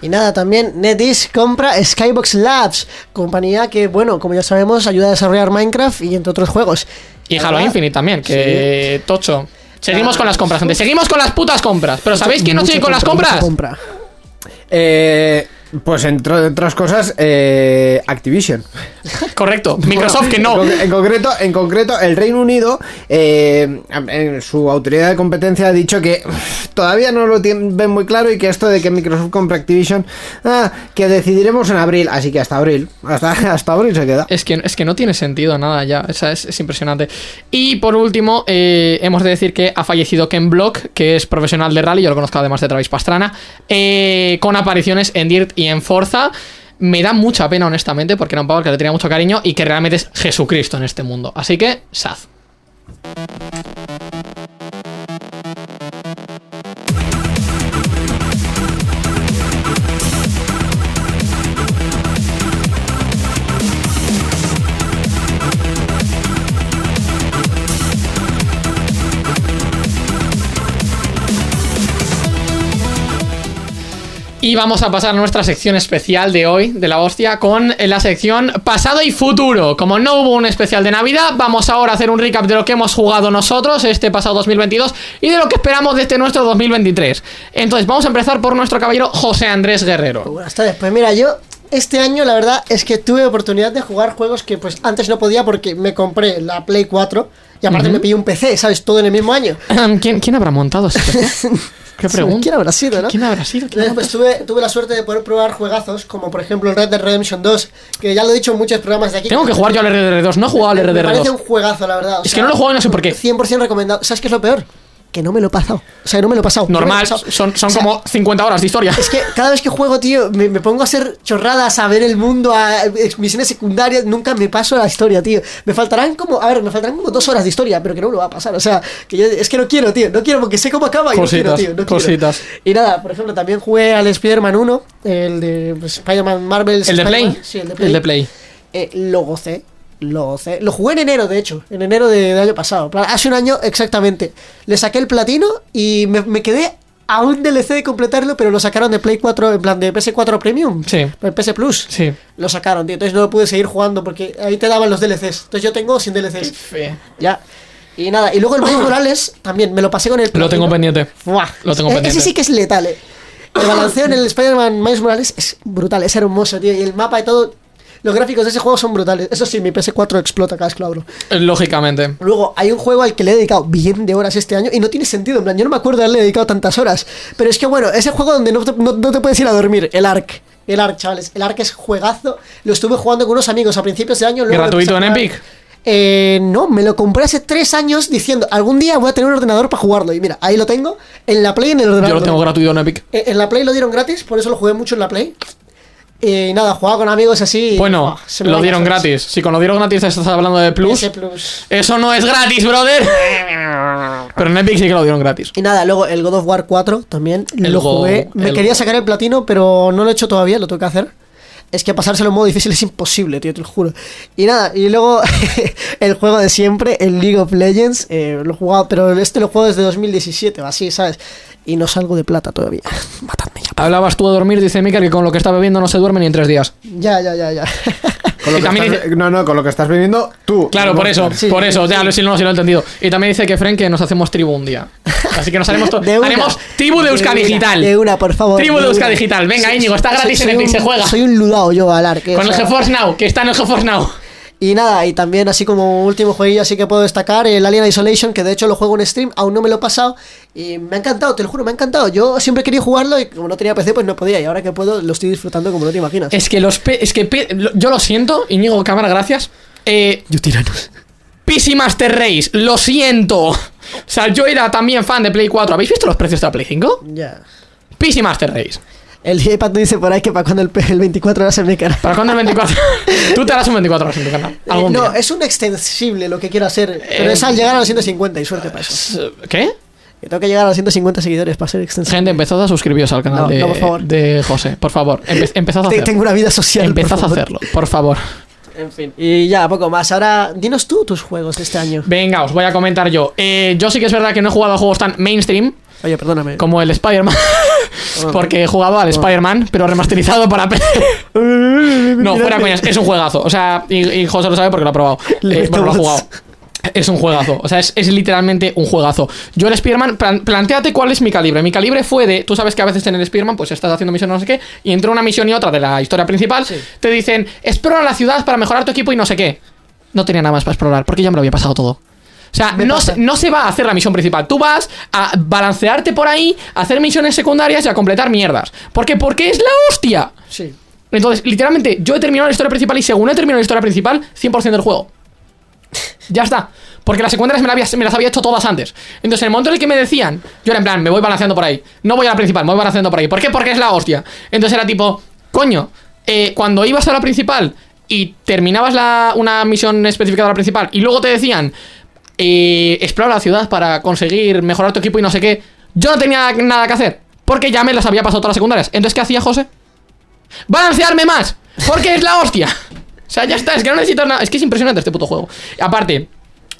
Speaker 3: Y nada, también NetEase compra Skybox Labs, compañía que, bueno, como ya sabemos, ayuda a desarrollar Minecraft y entre otros juegos.
Speaker 2: Y
Speaker 3: ¿Verdad?
Speaker 2: Halo Infinite también, que tocho. Seguimos con las compras, gente. Seguimos con las putas compras. Pero ¿sabéis quién no sigue con las
Speaker 3: compra,
Speaker 2: compras?
Speaker 3: compra.
Speaker 4: Eh, pues entre otras cosas, eh, Activision. [laughs]
Speaker 2: Correcto. Microsoft que no.
Speaker 4: En, con- en concreto, en concreto, el Reino Unido, eh, en su autoridad de competencia ha dicho que [laughs] todavía no lo ven muy claro y que esto de que Microsoft compre Activision, ah, que decidiremos en abril, así que hasta abril, hasta, [laughs] hasta abril se queda.
Speaker 2: Es que, es que no tiene sentido nada ya. O sea, es, es impresionante. Y por último, eh, hemos de decir que ha fallecido Ken Block, que es profesional de rally, yo lo conozco además de Travis Pastrana, con apariciones en Dirt y en Forza. Me da mucha pena, honestamente, porque era un pavo que le tenía mucho cariño y que realmente es Jesucristo en este mundo. Así que, sad. Y vamos a pasar a nuestra sección especial de hoy, de la hostia, con la sección pasado y futuro. Como no hubo un especial de Navidad, vamos ahora a hacer un recap de lo que hemos jugado nosotros este pasado 2022 y de lo que esperamos de este nuestro 2023. Entonces, vamos a empezar por nuestro caballero José Andrés Guerrero.
Speaker 3: Buenas tardes. Pues mira, yo este año la verdad es que tuve oportunidad de jugar juegos que pues antes no podía porque me compré la Play 4 y aparte me pillé un PC, ¿sabes? Todo en el mismo año. [laughs]
Speaker 2: ¿Quién, quién habrá montado ese PC? [laughs] ¿Qué pregunta?
Speaker 3: ¿Quién habrá sido, no?
Speaker 2: ¿Quién habrá sido? ¿Quién
Speaker 3: Entonces,
Speaker 2: habrá
Speaker 3: pues tuve, tuve la suerte de poder probar juegazos como por ejemplo el Red Dead Redemption 2, que ya lo he dicho en muchos programas de aquí.
Speaker 2: Tengo que jugar yo al RDR2, no he jugado al
Speaker 3: Me parece un
Speaker 2: RDR2.
Speaker 3: juegazo, la verdad. o
Speaker 2: Es
Speaker 3: sea,
Speaker 2: que no lo juego y no sé por qué.
Speaker 3: 100% recomendado. ¿Sabes qué es lo peor? Que no me lo he pasado. O sea, no me lo he pasado. no he
Speaker 2: Normal,
Speaker 3: pasado.
Speaker 2: son, son
Speaker 3: O sea,
Speaker 2: como 50 horas de historia.
Speaker 3: Es que cada vez que juego, tío, me, me pongo a hacer chorradas, a ver el mundo, a misiones secundarias, nunca me paso la historia, tío. Me faltarán como, a ver, me faltarán como dos horas de historia, pero que no me lo va a pasar. O sea, que yo, es que no quiero, tío, no quiero porque sé cómo acaba y
Speaker 2: Cositas,
Speaker 3: no quiero, tío. No quiero.
Speaker 2: cositas.
Speaker 3: Y nada, por ejemplo, también jugué al Spider-Man 1, el de pues, Spider-Man Marvel.
Speaker 2: ¿El de Play?
Speaker 3: Sí, el de Play.
Speaker 2: El de Play.
Speaker 3: Eh, lo gocé. Lo gocé. Lo jugué en enero, de hecho. En enero de- del año pasado. Hace un año exactamente. Le saqué el platino y me, me quedé a un DLC de completarlo, pero lo sacaron de Play 4, en plan de PS4 Premium.
Speaker 2: Sí.
Speaker 3: PS Plus.
Speaker 2: Sí.
Speaker 3: Lo sacaron, tío. Entonces no lo pude seguir jugando porque ahí te daban los DLCs. Entonces yo tengo sin DLCs.
Speaker 2: Fe.
Speaker 3: Ya. Y nada. Y luego el Miles Morales también me lo pasé con el
Speaker 2: Lo tengo pendiente.
Speaker 3: Buah.
Speaker 2: Lo tengo
Speaker 3: E-
Speaker 2: pendiente.
Speaker 3: Ese sí que es letal, eh. El balanceo en el Spider-Man Miles Morales es brutal, es hermoso, tío. Y el mapa y todo. Los gráficos de ese juego son brutales. Eso sí, mi PS4 explota cada vez que lo abro.
Speaker 2: Lógicamente.
Speaker 3: Luego, hay un juego al que le he dedicado bien de horas este año y no tiene sentido. En plan, yo no me acuerdo de haberle dedicado tantas horas. Pero es que, bueno, ese juego donde no te, no- no te puedes ir a dormir, el ARC. El ARC, chavales. El ARC es juegazo. Lo estuve jugando con unos amigos a principios de año. luego
Speaker 2: ¿Gratuito en Epic?
Speaker 3: Eh, no, me lo compré hace tres años diciendo, algún día voy a tener un ordenador para jugarlo. Y mira, ahí lo tengo, en la Play en el ordenador.
Speaker 2: Yo lo tengo gratuito en Epic.
Speaker 3: Eh, En la Play lo dieron gratis, por eso lo jugué mucho en la Play. Y nada, jugaba con amigos así. y,
Speaker 2: Bueno,
Speaker 3: se me
Speaker 2: lo dieron gratis. Si con lo dieron gratis estás hablando de Plus, eso no es gratis, brother. Pero en Epic sí que lo dieron gratis.
Speaker 3: Y nada, luego el God of War 4 también
Speaker 2: El
Speaker 3: lo
Speaker 2: Go-
Speaker 3: jugué. Me
Speaker 2: el
Speaker 3: quería
Speaker 2: Go.
Speaker 3: sacar el platino, pero no lo he hecho todavía, lo tengo que hacer. Es que pasárselo en modo difícil [laughs] es imposible, tío, te lo juro. Y nada, y luego [laughs] el juego de siempre, el League of Legends, eh, lo he jugado, pero este lo juego desde 2017 o así, ¿sabes? Y no salgo de plata todavía. [laughs] Matadme ya.
Speaker 2: Hablabas tú de dormir, dice Mikel, que con lo que está bebiendo no se duerme ni en tres días.
Speaker 3: Ya, ya, ya, ya.
Speaker 4: Con lo
Speaker 2: Y
Speaker 4: que
Speaker 2: también
Speaker 4: estás-
Speaker 2: dice-
Speaker 4: No, no, con lo que estás viviendo tú.
Speaker 2: Claro,
Speaker 4: No,
Speaker 2: por eso,
Speaker 3: Sí,
Speaker 2: por
Speaker 3: sí,
Speaker 2: eso,
Speaker 3: sí.
Speaker 2: ya lo, sí, no, lo he entendido. Y también dice que Fren que nos hacemos tribu un día. Así que nos haremos to- [laughs]
Speaker 3: De una.
Speaker 2: haremos tribu de Euska
Speaker 3: una,
Speaker 2: Digital.
Speaker 3: De una, por favor.
Speaker 2: Tribu de Euska
Speaker 3: una.
Speaker 2: Digital. Venga, Íñigo, está
Speaker 3: soy-
Speaker 2: gratis en Epic,
Speaker 3: un-
Speaker 2: se juega.
Speaker 3: Soy un ludao yo al arque.
Speaker 2: Con
Speaker 3: o
Speaker 2: el GeForce Now, que está en el GeForce Now.
Speaker 3: Y nada, y también así como último jueguillo así que puedo destacar, el Alien Isolation, que de hecho lo juego en stream, aún no me lo he pasado, y me ha encantado, te lo juro, me ha encantado. Yo siempre quería jugarlo y como no tenía PC pues no podía, y ahora que puedo lo estoy disfrutando como no te imaginas.
Speaker 2: Es que los pe- es que yo lo siento, Íñigo Cámara, gracias. Eh,
Speaker 3: Yo tiranos.
Speaker 2: PC Master Race, lo siento. O sea, yo era también fan de Play 4. ¿Habéis visto los precios de la Play 5?
Speaker 3: Ya.
Speaker 2: PC Master Race.
Speaker 3: El iPad dice por ahí que para cuando el, el 24 horas en mi cara.
Speaker 2: ¿Para cuándo el 24? [laughs] Tú te harás un 24 horas en tu canal.
Speaker 3: Eh, no,
Speaker 2: día.
Speaker 3: es un extensible lo que quiero hacer, pero
Speaker 2: Eh,
Speaker 3: es al llegar a los 150 y suerte para eso.
Speaker 2: ¿Qué?
Speaker 3: Que tengo que llegar a los 150 seguidores para ser extensible.
Speaker 2: Gente, empezad a suscribiros al canal
Speaker 3: No,
Speaker 2: de,
Speaker 3: no, por favor.
Speaker 2: de José. Por favor, empe- [laughs] empezad a hacerlo.
Speaker 3: Tengo una vida social.
Speaker 2: Empezad a hacerlo, por favor.
Speaker 3: En fin. Y ya, poco más. Ahora, dinos tú tus juegos de este año.
Speaker 2: Venga, os voy a comentar yo. Eh, yo sí que es verdad que no he jugado a juegos tan mainstream
Speaker 3: Oye, perdóname.
Speaker 2: como el Spider-Man. Porque he jugado al Spider-Man, pero remasterizado para PC. [laughs] No, fuera coñas, es un juegazo. O sea, y, y José lo sabe porque lo ha probado. [laughs] Eh, bueno, lo ha jugado. Es un juegazo, o sea, es, es literalmente un juegazo. Yo el Spearman, plan, planteate cuál es mi calibre. Mi calibre fue de, tú sabes que a veces en el Spearman pues estás haciendo misiones no sé qué, y entre una misión y otra de la historia principal, te dicen, explora la ciudad para mejorar tu equipo y no sé qué. No tenía nada más para explorar, porque ya me lo había pasado todo. O sea, no se, no se va a hacer la misión principal. Tú vas a balancearte por ahí, a hacer misiones secundarias y a completar mierdas. ¿Por qué? Porque es la hostia.
Speaker 3: Sí.
Speaker 2: Entonces, literalmente, yo he terminado la historia principal y según he terminado la historia principal, 100% del juego. [laughs] Ya está. Porque las secundarias me, la había- me las había hecho todas antes. Entonces, en el momento en el que me decían, yo era en plan, me voy balanceando por ahí. No voy a la principal, me voy balanceando por ahí. ¿Por qué? Porque es la hostia. Entonces era tipo, coño, eh, cuando ibas a la principal y terminabas la, una misión específica de la principal y luego te decían, eh, explora la ciudad para conseguir mejorar tu equipo y no sé qué, yo no tenía nada que hacer. Porque ya me las había pasado todas las secundarias. Entonces, ¿qué hacía José? balancearme más. Porque es la hostia. [laughs] O sea, ya está, es que no necesito nada. Es que es impresionante este puto juego. Aparte,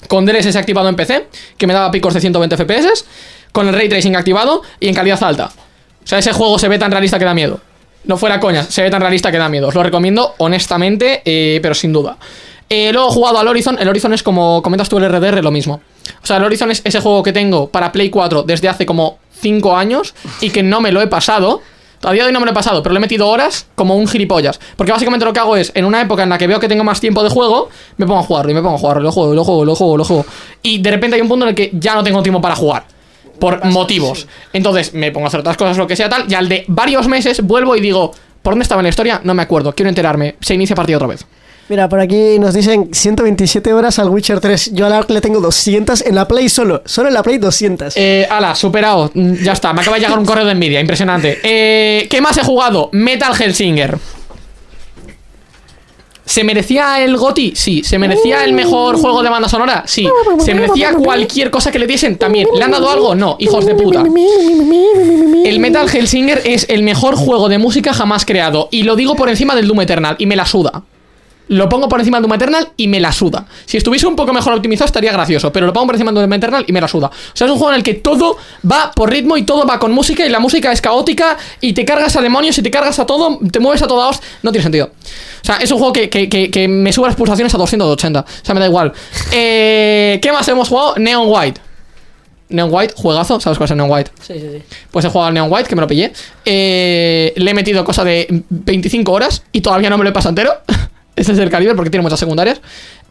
Speaker 2: con DLSS activado en PC, que me daba picos de 120 FPS, con el ray tracing activado y en calidad alta. O sea, ese juego se ve tan realista que da miedo. No fuera coña, se ve tan realista que da miedo. Os lo recomiendo honestamente, eh, pero sin duda. Eh, luego he jugado al Horizon. El Horizon es como comentas tú el RDR, lo mismo. O sea, el Horizon es ese juego que tengo para Play 4 desde hace como 5 años y que no me lo he pasado. A día de hoy no me lo he pasado, pero le he metido horas como un gilipollas. Porque básicamente lo que hago es, en una época en la que veo que tengo más tiempo de juego, me pongo a jugarlo y me pongo a jugarlo, lo juego, y lo juego, lo juego, y lo juego. Y de repente hay un punto en el que ya no tengo tiempo para jugar. Por motivos. Entonces me pongo a hacer otras cosas, lo que sea tal, y al de varios meses vuelvo y digo, ¿por dónde estaba en la historia? No me acuerdo, quiero enterarme. Se inicia partida otra vez.
Speaker 3: Mira, por aquí nos dicen 127 horas al Witcher 3. Yo al Ark le tengo 200 en la Play solo. Solo en la Play 200.
Speaker 2: Eh, ala, superado. Mm, Ya está, me acaba de llegar un correo de Nvidia, impresionante. Eh, ¿Qué más he jugado? Metal Hellsinger. ¿Se merecía el GOTI? Sí. ¿Se merecía el mejor juego de banda sonora? Sí. ¿Se merecía cualquier cosa que le diesen? También. ¿Le han dado algo? No, hijos de puta. El Metal Hellsinger es el mejor juego de música jamás creado. Y lo digo por encima del Doom Eternal. Y me la suda. Lo pongo por encima del Doom Eternal y me la suda. Si estuviese un poco mejor optimizado estaría gracioso, pero lo pongo por encima del Doom Eternal y me la suda. O sea, es un juego en el que todo va por ritmo y todo va con música y la música es caótica y te cargas a demonios y te cargas a todo, te mueves a toda host. No tiene sentido. O sea, es un juego que, que- que- que me sube las pulsaciones a 280. O sea, me da igual. [laughs] Eh, ¿Qué más hemos jugado? Neon White. Neon White, juegazo. ¿Sabes cuál es el Neon White?
Speaker 3: Sí, sí, sí.
Speaker 2: Pues he jugado al Neon White, que me lo pillé. Eh, le he metido cosa de 25 horas y todavía no me lo he pasado entero. [laughs] Este es el calibre porque tiene muchas secundarias.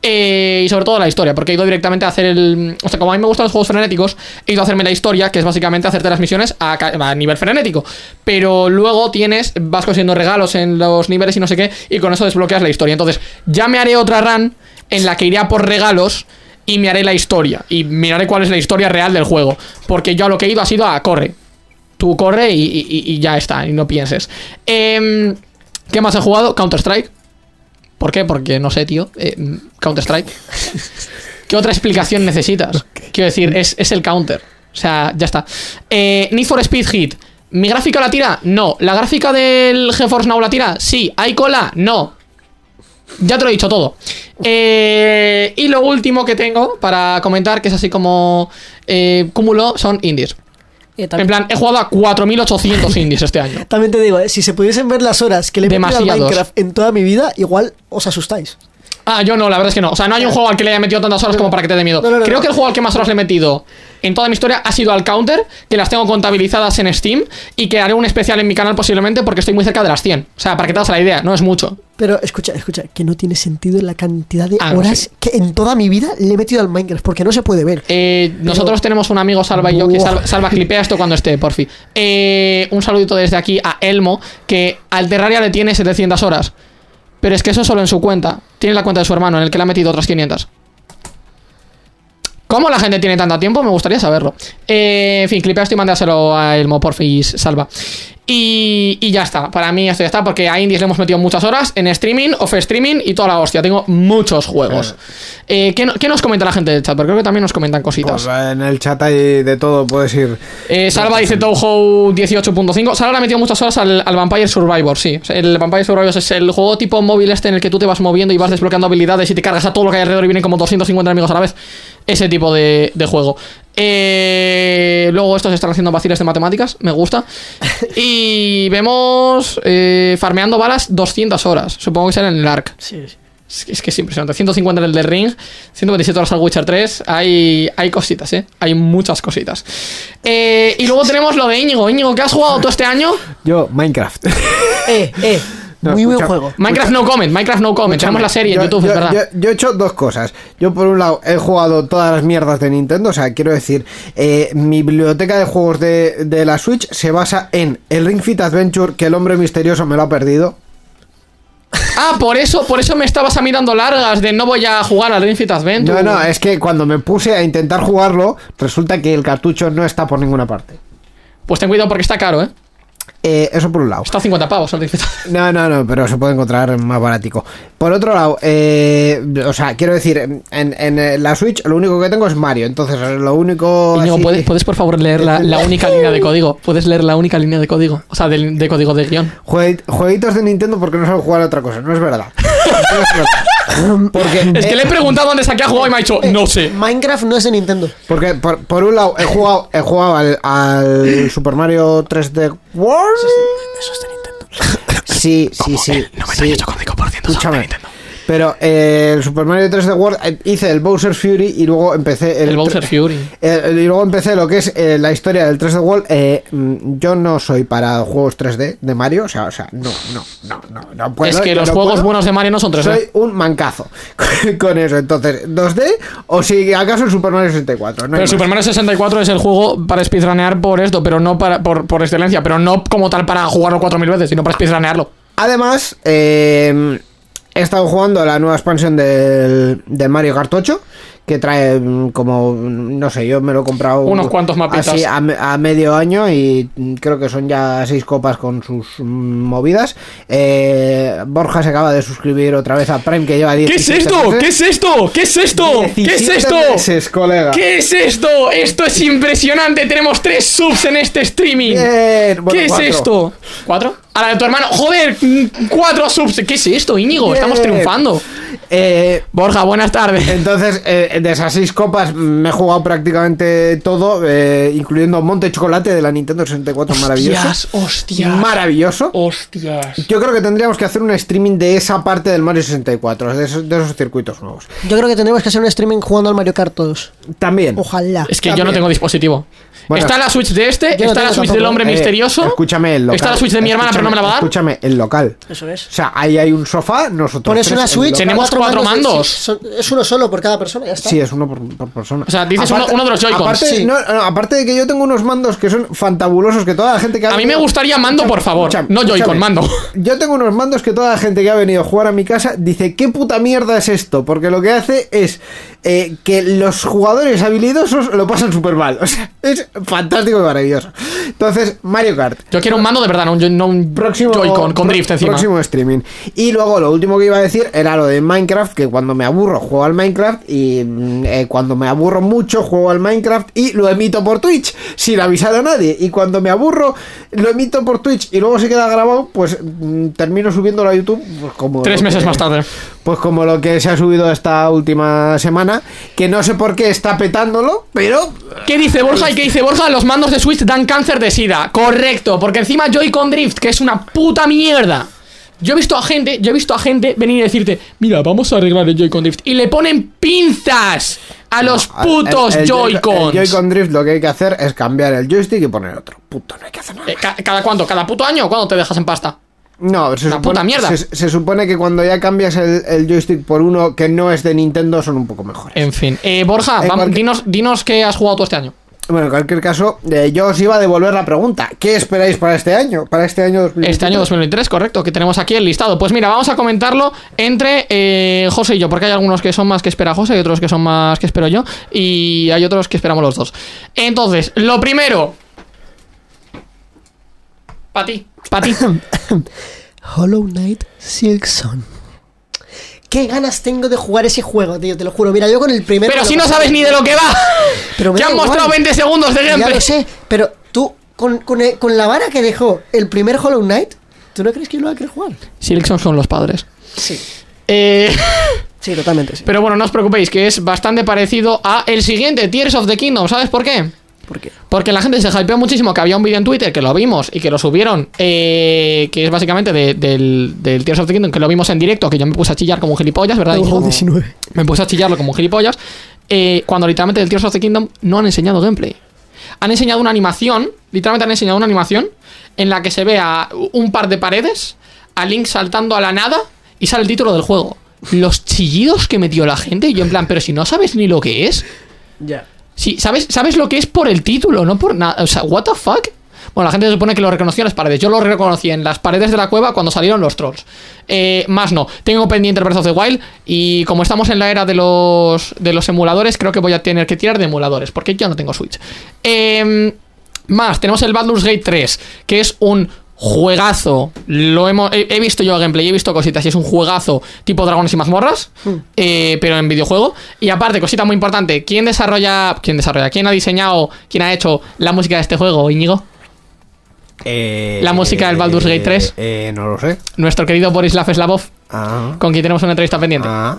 Speaker 2: Eh, y sobre todo la historia, porque he ido directamente a hacer el. O sea, como a mí me gustan los juegos frenéticos, he ido a hacerme la historia, que es básicamente hacerte las misiones a, nivel frenético. Pero luego tienes, vas consiguiendo regalos en los niveles y no sé qué, y con eso desbloqueas la historia. Entonces, ya me haré otra run en la que iré a por regalos y me haré la historia. Y miraré cuál es la historia real del juego. Porque yo a lo que he ido ha sido a corre. Tú corre y ya está, y no pienses. Em, ¿Qué más he jugado? Counter-Strike. ¿Por qué? Porque no sé, tío. Eh, Counter-Strike. [laughs] ¿Qué otra explicación necesitas? Quiero decir, es, es el counter. O sea, ya está. Eh, Need for Speed Hit. ¿Mi gráfica la tira? No. ¿La gráfica del GeForce Now la tira? Sí. ¿Hay cola? No. Ya te lo he dicho todo. Eh, y lo último que tengo para comentar, que es así como eh, cúmulo, son indies.
Speaker 3: Eh,
Speaker 2: En plan, he jugado a 4.800 indies este año. [laughs]
Speaker 3: también te digo, eh, si se pudiesen ver las horas que le he metido al
Speaker 2: Demasiados.
Speaker 3: Minecraft en toda mi vida, igual os asustáis.
Speaker 2: Ah, yo no, la verdad es que no. O sea, no hay un juego al que le haya metido tantas horas como para que te dé miedo.
Speaker 3: No, no, no,
Speaker 2: Creo que el juego al que más horas le he metido en toda mi historia ha sido al Counter, que las tengo contabilizadas en Steam y que haré un especial en mi canal posiblemente porque estoy muy cerca de las 100. O sea, para que te hagas la idea, no es mucho.
Speaker 3: Pero escucha, escucha, que no tiene sentido la cantidad de
Speaker 2: Ah,
Speaker 3: horas
Speaker 2: sí.
Speaker 3: que en toda mi vida le he metido al Minecraft, porque no se puede ver.
Speaker 2: Eh, nosotros tenemos un amigo, Salva y yo, que Salva clipea esto cuando esté, por fin. Eh, un saludito desde aquí a Elmo, que al Terraria le tiene 700 horas. Pero es que eso solo en su cuenta. Tiene la cuenta de su hermano, en el que le ha metido otras 500. ¿Cómo la gente tiene tanto tiempo? Me gustaría saberlo. Eh, en fin, clipea esto y mándaselo a Elmo, porfis, salva. Y, y ya está. Para mí esto ya está, porque a Indies le hemos metido muchas horas en streaming, off streaming y toda la hostia. Tengo muchos juegos. Eh, ¿qué, no- qué nos comenta la gente del chat? Porque creo que también nos comentan cositas.
Speaker 4: Pues, en el chat hay de todo, puedes ir.
Speaker 2: Eh, Salva dice Touhou 18.5. Salva le ha metido muchas horas al, al Vampire Survivor, sí. El Vampire Survivor es el juego tipo móvil este en el que tú te vas moviendo y vas desbloqueando habilidades y te cargas a todo lo que hay alrededor y vienen como 250 enemigos a la vez. Ese tipo de, de juego. Eh, luego estos están haciendo vaciles de matemáticas, me gusta. [laughs] Y vemos eh, farmeando balas 200 horas. Supongo que será en el ARC.
Speaker 3: Sí, sí.
Speaker 2: Es que, es que es impresionante. 150 en el de Ring, 127 horas al Witcher 3. Hay, hay cositas, ¿eh? Hay muchas cositas. Eh, y luego tenemos lo de Íñigo. Íñigo, ¿qué has jugado tú este año?
Speaker 4: Yo, Minecraft.
Speaker 3: Eh, eh,
Speaker 4: No,
Speaker 3: muy buen
Speaker 4: escucha-
Speaker 3: juego.
Speaker 2: Minecraft No Comment, Minecraft No Comment. Tenemos la serie en
Speaker 4: Yo-
Speaker 2: YouTube,
Speaker 4: yo,
Speaker 2: es verdad.
Speaker 4: Yo, yo he hecho dos cosas. Yo, por un lado, he jugado todas las mierdas de Nintendo. O sea, quiero decir, eh, mi biblioteca de juegos de, de la Switch se basa en el Ring Fit Adventure, que el hombre misterioso me lo ha perdido.
Speaker 2: Ah, por eso, por eso me estabas a mí dando largas de no voy a jugar al Ring Fit Adventure.
Speaker 4: No, no, es que cuando me puse a intentar jugarlo, resulta que el cartucho no está por ninguna parte.
Speaker 2: Pues ten cuidado porque está caro, ¿eh?
Speaker 4: Eh, eso por un lado.
Speaker 2: Está a 50 pavos.
Speaker 4: No, no, no, pero se puede encontrar más baratico. Por otro lado, eh, o sea, quiero decir, en, en, eh, la Switch lo único que tengo es Mario, entonces lo único...
Speaker 2: ¿puedes, puedes por favor leer la, la única línea de código? [laughs] ¿Puedes leer la única línea de código? O sea, del- de, código de guion.
Speaker 4: Juegui- Jueguitos de Nintendo porque no saben jugar a otra cosa, no es verdad. No es. [laughs] Porque,
Speaker 2: Es que le he preguntado dónde saqué a jugar y me ha dicho, no sé.
Speaker 3: Minecraft no es de Nintendo.
Speaker 4: porque por, por un lado he jugado, he jugado al, al Super Mario 3D World.
Speaker 3: Eso es de Nintendo.
Speaker 4: Sí, sí, sí. sí.
Speaker 2: código por ciento
Speaker 4: Escúchame. Pero eh, el Super Mario 3D World eh, hice el Bowser Fury y luego empecé
Speaker 2: El Bowser Fury. [laughs]
Speaker 4: Eh, y luego empecé lo que es eh, la historia del 3D World. Eh, mm, yo no soy para juegos 3D de Mario, o sea, o sea, no, no, no, no, no puedo.
Speaker 2: es que los
Speaker 4: no
Speaker 2: juegos
Speaker 4: puedo.
Speaker 2: buenos de Mario no son 3D.
Speaker 4: Soy un mancazo [laughs] con eso. Entonces, 2D o si acaso el Super Mario 64. No
Speaker 2: Pero. Super Mario 64 es el juego para speedrunear por esto, pero no para, por, por excelencia, pero no como tal para jugarlo 4000 veces, sino para speedrunearlo.
Speaker 4: Además, eh, he estado jugando a la nueva expansión del, del Mario Kart 8. Que trae mm, como, mm, no sé, yo me lo he comprado
Speaker 2: Unos cuantos mapitas.
Speaker 4: así a, me- a medio año y mm, creo que son ya seis copas con sus movidas. Eh, Borja se acaba de suscribir otra vez a Prime que lleva 10
Speaker 2: ¿Qué es esto? ¿Qué es esto? ¿Qué es esto? ¿Qué es esto?
Speaker 4: Meses, colega.
Speaker 2: ¿Qué es esto? Esto es impresionante. Tenemos tres subs en este streaming.
Speaker 4: Bien, bueno,
Speaker 2: ¿Qué es
Speaker 4: cuatro.
Speaker 2: esto? ¿Cuatro? A la de tu hermano. Joder, cuatro subs. ¿Qué es esto, Íñigo? Estamos triunfando.
Speaker 4: Eh,
Speaker 2: Borja, buenas tardes.
Speaker 4: Entonces, eh, de esas seis copas me he jugado prácticamente todo, eh, incluyendo Monte Chocolate de la Nintendo 64, maravilloso.
Speaker 2: Hostias, hostias.
Speaker 4: Maravilloso.
Speaker 2: Hostias.
Speaker 4: Yo creo que tendríamos que hacer un streaming de esa parte del Mario 64, de esos, de esos circuitos nuevos.
Speaker 3: Yo creo que tendremos que hacer un streaming jugando al Mario Kart todos.
Speaker 4: También.
Speaker 3: Ojalá.
Speaker 2: Es que yo no tengo dispositivo.
Speaker 4: Bueno.
Speaker 2: está la Switch de este,
Speaker 3: no
Speaker 2: está la Switch del hombre
Speaker 4: Eh,
Speaker 2: misterioso.
Speaker 4: escúchame, el local.
Speaker 2: Está la Switch de mi hermana, pero no me la va a dar.
Speaker 4: Escúchame, el local.
Speaker 3: Eso es.
Speaker 4: O sea, ahí hay un sofá, nosotros.
Speaker 3: Una Switch.
Speaker 2: Tenemos cuatro mandos.
Speaker 3: sí, es uno solo por cada persona, ya está.
Speaker 4: Sí, es uno por, por persona.
Speaker 2: O sea, dices uno- uno de los Joy-Cons.
Speaker 4: Aparte,
Speaker 3: Sí.
Speaker 4: no, no, aparte de que yo tengo unos mandos que son fantabulosos, que toda la gente que ha
Speaker 2: A mí me gustaría mando, por favor. No Joy-Con, mando.
Speaker 4: Yo tengo unos mandos que toda la gente que ha venido a jugar a mi casa dice, ¿qué puta mierda es esto? Porque lo que hace es eh, que los jugadores habilidosos lo pasan súper mal. O sea, es fantástico y maravilloso. Entonces, Mario Kart.
Speaker 2: Yo quiero un mando de verdad, no un, no un
Speaker 4: Próximo,
Speaker 2: Joy-Con con drift encima.
Speaker 4: Próximo streaming. Y luego lo último que iba a decir era lo de Minecraft, que cuando me aburro juego al Minecraft y mm, eh, cuando me aburro mucho juego al Minecraft y lo emito por Twitch sin avisar a nadie. Y cuando me aburro lo emito por Twitch y luego se queda grabado, pues mm, termino subiéndolo a YouTube pues, como...
Speaker 2: Tres meses
Speaker 4: que-
Speaker 2: más tarde.
Speaker 4: Pues como lo que se ha subido esta última semana, que no sé por qué está petándolo, pero...
Speaker 2: ¿Qué dice Borja y qué dice Borja? Los mandos de Switch dan cáncer de sida. Correcto, porque encima Joy-Con Drift, que es una puta mierda. Yo he visto a gente, yo he visto a gente venir y decirte, mira, vamos a arreglar el Joy-Con Drift. Y le ponen pinzas a los putos Joy-Cons.
Speaker 4: El Joy-Con Drift lo que hay que hacer es cambiar el joystick y poner otro. Puto, no hay que hacer nada.
Speaker 2: Eh, ca- ¿Cada cuánto? ¿Cada puto año? ¿Cuándo te dejas en pasta?
Speaker 4: No, se supone,
Speaker 2: puta mierda.
Speaker 4: Se, se supone que cuando ya cambias el, el joystick por uno que no es de Nintendo son un poco mejores.
Speaker 2: En fin. Eh, Borja,
Speaker 4: cualquier-
Speaker 2: dinos, dinos qué has jugado tú este año.
Speaker 4: Bueno, en cualquier caso, eh, yo os iba a devolver la pregunta. ¿Qué esperáis para este año? Para este año 2023.
Speaker 2: Este año 2023, correcto, que tenemos aquí el listado. Pues mira, vamos a comentarlo entre eh, José y yo, porque hay algunos que son más que espera José y otros que son más que espero yo, y hay otros que esperamos los dos. Entonces, lo primero. Para ti, para ti. [coughs]
Speaker 3: Hollow Knight Silksong. Qué ganas tengo de jugar ese juego, tío, te lo juro. Mira, yo con el primero.
Speaker 2: Pero si no sabes ni de lo que va. [laughs]
Speaker 3: Pero
Speaker 2: han
Speaker 3: igual.
Speaker 2: mostrado 20 segundos de
Speaker 3: Ya
Speaker 2: gameplay.
Speaker 3: lo sé, pero tú, con, con, con la vara que dejó el primer Hollow Knight, ¿tú no crees que yo lo va a querer jugar?
Speaker 2: Silksong son los padres.
Speaker 3: Sí.
Speaker 2: Eh, [laughs]
Speaker 3: Sí, totalmente, sí.
Speaker 2: pero bueno, no os preocupéis, que es bastante parecido a el siguiente, Tears of the Kingdom. ¿Sabes por qué?
Speaker 3: ¿Por qué?
Speaker 2: Porque la gente se hypeó muchísimo que había un vídeo en Twitter que lo vimos y que lo subieron, eh, que es básicamente de- del, del Tears of the Kingdom, que lo vimos en directo, que yo me puse a chillar como un gilipollas, ¿verdad?
Speaker 3: 19.
Speaker 2: Me puse a chillarlo como un gilipollas. eh, cuando literalmente del Tears of the Kingdom no han enseñado gameplay. Han enseñado una animación, literalmente han enseñado una animación en la que se ve a un par de paredes, a Link saltando a la nada y sale el título del juego. Los chillidos que metió la gente, y yo en plan, pero si no sabes ni lo que es.
Speaker 3: Ya.
Speaker 2: Sí, ¿sabes, sabes lo que es por el título, no por nada. O sea, ¿what the fuck? Bueno, la gente se supone que lo reconoció en las paredes. Yo lo reconocí en las paredes de la cueva cuando salieron los trolls. Eh, más no. Tengo pendiente el Breath of the Wild. Y como estamos en la era de los, de los emuladores, creo que voy a tener que tirar de emuladores. Porque yo no tengo Switch. Eh, más, tenemos el Baldur's Gate 3. Que es un juegazo. Lo hemos, he, he visto yo gameplay, he visto cositas. Y es un juegazo tipo Dragones y Mazmorras. eh, pero en videojuego. Y aparte, cosita muy importante. ¿Quién desarrolla. ¿Quién desarrolla? ¿Quién ha diseñado? ¿Quién ha hecho la música de este juego, Íñigo?
Speaker 4: Eh,
Speaker 2: La música del Baldur's Gate 3.
Speaker 4: Eh, no lo sé.
Speaker 2: Nuestro querido Borislav Slavov,
Speaker 4: Ah,
Speaker 2: con quien tenemos una entrevista pendiente.
Speaker 4: ah.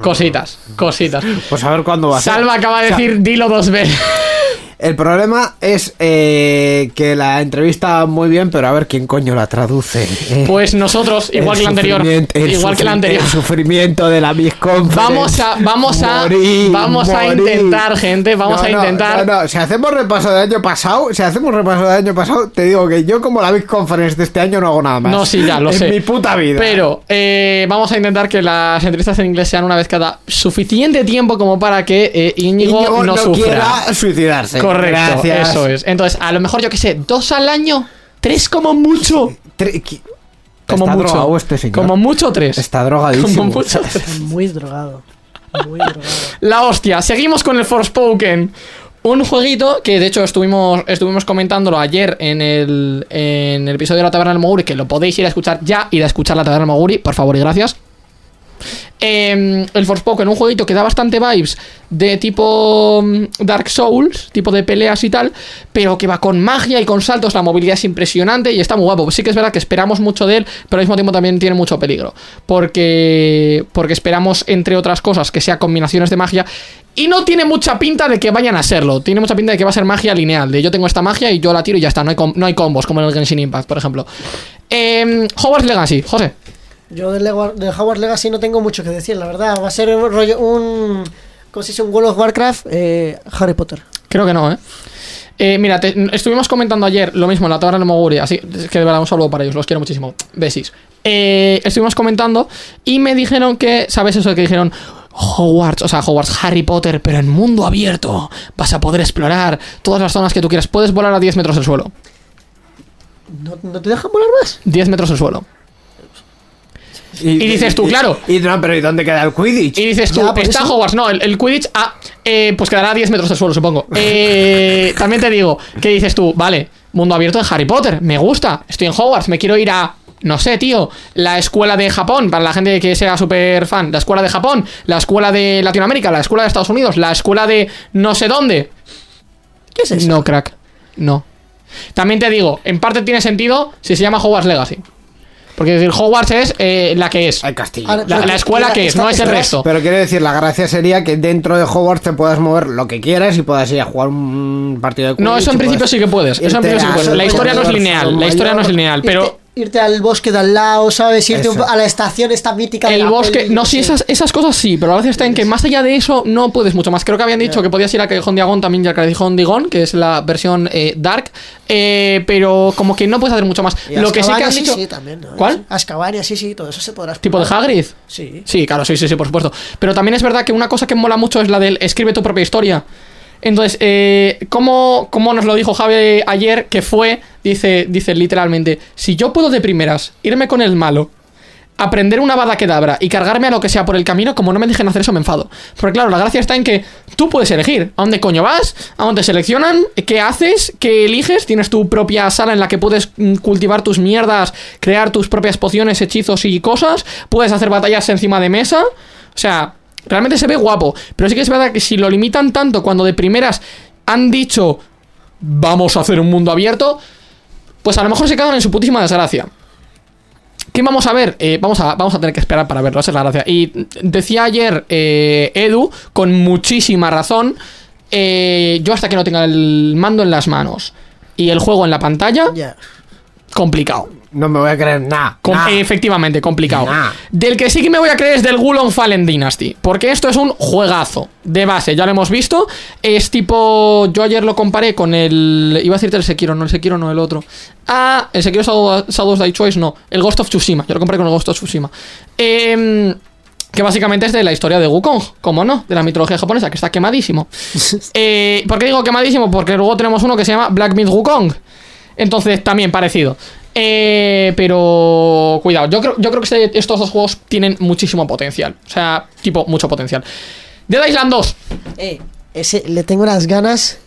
Speaker 2: Cositas, cositas.
Speaker 4: Pues a ver cuándo va a ser.
Speaker 2: Salva acaba de
Speaker 4: O sea,
Speaker 2: decir dilo dos veces.
Speaker 4: El problema es eh, que la entrevista muy bien, pero a ver quién coño la traduce. Eh, [laughs]
Speaker 2: Pues nosotros,
Speaker 4: el
Speaker 2: igual que la anterior. Igual que la anterior.
Speaker 4: El sufrimiento de la Miss Conference.
Speaker 2: Vamos a, vamos a,
Speaker 4: Morir,
Speaker 2: vamos a intentar, gente, vamos
Speaker 4: No,
Speaker 2: a intentar.
Speaker 4: No, no, si hacemos repaso del año pasado, si hacemos repaso del año pasado, te digo que yo como la Big Conference de este año no hago nada más.
Speaker 2: No, sí, ya, lo
Speaker 4: en
Speaker 2: sé.
Speaker 4: mi puta vida.
Speaker 2: Pero eh, vamos a intentar que las entrevistas en inglés sean una vez cada suficiente tiempo como para que eh, Íñigo,
Speaker 4: Íñigo
Speaker 2: no,
Speaker 4: no
Speaker 2: sufra.
Speaker 4: quiera suicidarse.
Speaker 2: Correcto,
Speaker 4: Gracias.
Speaker 2: eso es. Entonces, a lo mejor yo que sé, dos al año, tres como mucho.
Speaker 4: Tre- qui-
Speaker 2: Como
Speaker 4: Está
Speaker 2: mucho.
Speaker 4: drogado este señor.
Speaker 2: Como mucho tres.
Speaker 4: Está drogadísimo.
Speaker 2: Como mucho [laughs] tres.
Speaker 3: Muy drogado. Muy drogado.
Speaker 2: La hostia. Seguimos con el Forspoken. Un jueguito que de hecho estuvimos, estuvimos comentándolo ayer en el, en el episodio de la Taberna del Moguri, que lo podéis ir a escuchar ya, ir a escuchar la Taberna del Moguri, por favor y gracias. Eh, el Forspoken, un jueguito que da bastante vibes de tipo mm, Dark Souls, tipo de peleas y tal, pero que va con magia y con saltos, la movilidad es impresionante y está muy guapo. Sí que es verdad que esperamos mucho de él, pero al mismo tiempo también tiene mucho peligro, porque, porque esperamos, entre otras cosas, que sea combinaciones de magia y no tiene mucha pinta de que vayan a serlo. Tiene mucha pinta de que va a ser magia lineal. De yo tengo esta magia y yo la tiro y ya está. No hay, no hay combos como en el Genshin Impact, por ejemplo. Eh, Hogwarts Legacy, José.
Speaker 3: Yo del, del Hogwarts Legacy no tengo mucho que decir, la verdad. Va a ser un rollo, un... ¿Cómo se dice? Un World of Warcraft, eh, Harry Potter.
Speaker 2: Creo que no, ¿eh? Eh, mira, te- estuvimos comentando ayer lo mismo en la Torre de Moguri, así que de verdad un saludo para ellos, los quiero muchísimo. Besis. Eh, estuvimos comentando y me dijeron que, ¿sabes eso que dijeron? Hogwarts, o sea, Hogwarts, Harry Potter, pero en mundo abierto. Vas a poder explorar todas las zonas que tú quieras. Puedes volar a 10 metros del suelo.
Speaker 3: ¿No, no te dejan volar más?
Speaker 2: 10 metros del suelo. Y dices tú, claro.
Speaker 4: Y, no, pero ¿y dónde queda el Quidditch?
Speaker 2: Y dices tú,
Speaker 3: Ya,
Speaker 2: está
Speaker 3: eso.
Speaker 2: Hogwarts, no, el, el Quidditch, ah, eh, pues quedará a 10 metros del suelo, supongo. [laughs] Eh, también te digo, ¿qué dices tú? Vale, mundo abierto de Harry Potter, me gusta, estoy en Hogwarts, me quiero ir a, no sé, tío, la escuela de Japón, para la gente que sea súper fan, la escuela de Japón, la escuela de Latinoamérica, la escuela de Estados Unidos, la escuela de no sé dónde.
Speaker 3: ¿Qué es eso?
Speaker 2: No, crack, no. También te digo, en parte tiene sentido si se llama Hogwarts Legacy. Porque decir, Hogwarts es eh, la que es.
Speaker 4: El castillo.
Speaker 3: Ahora,
Speaker 2: La, escuela
Speaker 3: que
Speaker 2: es, no es el resto.
Speaker 4: Pero quiero decir, la gracia sería que dentro de Hogwarts te puedas mover lo que quieras y puedas ir a jugar un partido de Quidditch.
Speaker 2: No, eso en
Speaker 4: y
Speaker 2: principio
Speaker 4: puedas
Speaker 2: sí que puedes. Eso en
Speaker 4: irte
Speaker 2: principio sí que
Speaker 4: a
Speaker 2: puedes. La historia no es lineal. La historia no es lineal. Pero
Speaker 3: irte al bosque de al lado, ¿sabes? Irte un a la estación esta mítica de
Speaker 2: el
Speaker 3: la
Speaker 2: bosque.
Speaker 3: peli,
Speaker 2: No, sí, esas, esas cosas sí. Pero la gracia está en que más allá de eso no puedes mucho más. Creo que habían dicho que podías ir a Callejón Diagon también, ya Callejón Diagon, que es la versión eh, Dark. Eh, pero como que no puedes hacer mucho más.
Speaker 3: Y
Speaker 2: Lo que sí que han dicho.
Speaker 3: Sí, también. ¿no?
Speaker 2: ¿Cuál?
Speaker 3: Azkaban, sí, sí, todo eso se podrá
Speaker 2: ¿Tipo de. Hagrid?
Speaker 3: Sí.
Speaker 2: Sí, claro, sí, sí, sí, por supuesto. Pero también es verdad que una cosa que mola mucho es la del escribe tu propia historia. Entonces, eh, ¿cómo, cómo nos lo dijo Javi ayer? Que fue, dice, dice literalmente, si yo puedo de primeras irme con el malo, aprender una bada quedabra y cargarme a lo que sea por el camino, como no me dejen hacer eso, me enfado. Porque claro, la gracia está en que tú puedes elegir a dónde coño vas, a dónde seleccionan, qué haces, qué eliges, tienes tu propia sala en la que puedes mm, cultivar tus mierdas, crear tus propias pociones, hechizos y cosas, puedes hacer batallas encima de mesa, o sea, realmente se ve guapo, pero sí que es verdad que si lo limitan tanto cuando de primeras han dicho vamos a hacer un mundo abierto, pues a lo mejor se cagan en su putísima desgracia. ¿Qué vamos a ver? Eh, vamos, a, vamos a tener que esperar para verlo, esa es la gracia. Y decía ayer eh, Edu, con muchísima razón, eh, yo hasta que no tenga el mando en las manos y el juego en la pantalla, complicado.
Speaker 4: No me voy a creer nada. Nah.
Speaker 2: Efectivamente, complicado.
Speaker 4: Nah.
Speaker 2: Del que sí que me voy a creer es del Gulon Fallen Dynasty. Porque esto es un juegazo. De base, ya lo hemos visto. Es tipo. Yo ayer lo comparé con el. Iba a decirte el Sekiro, no el Sekiro, no el otro. Ah, el Sekiro Shadow- Shadows Die Choice, no. El Ghost of Tsushima. Yo lo comparé con el Ghost of Tsushima. Em, que básicamente es de la historia de Wukong, como no, de la mitología japonesa, que está quemadísimo. [laughs] Eh, ¿Por qué digo quemadísimo? Porque luego tenemos uno que se llama Black Myth Wukong. Entonces, también parecido. Eh, pero cuidado, yo creo, yo creo que este- estos dos juegos tienen muchísimo potencial. O sea, tipo, mucho potencial. Dead Island 2.
Speaker 3: Eh, ese, le tengo unas ganas.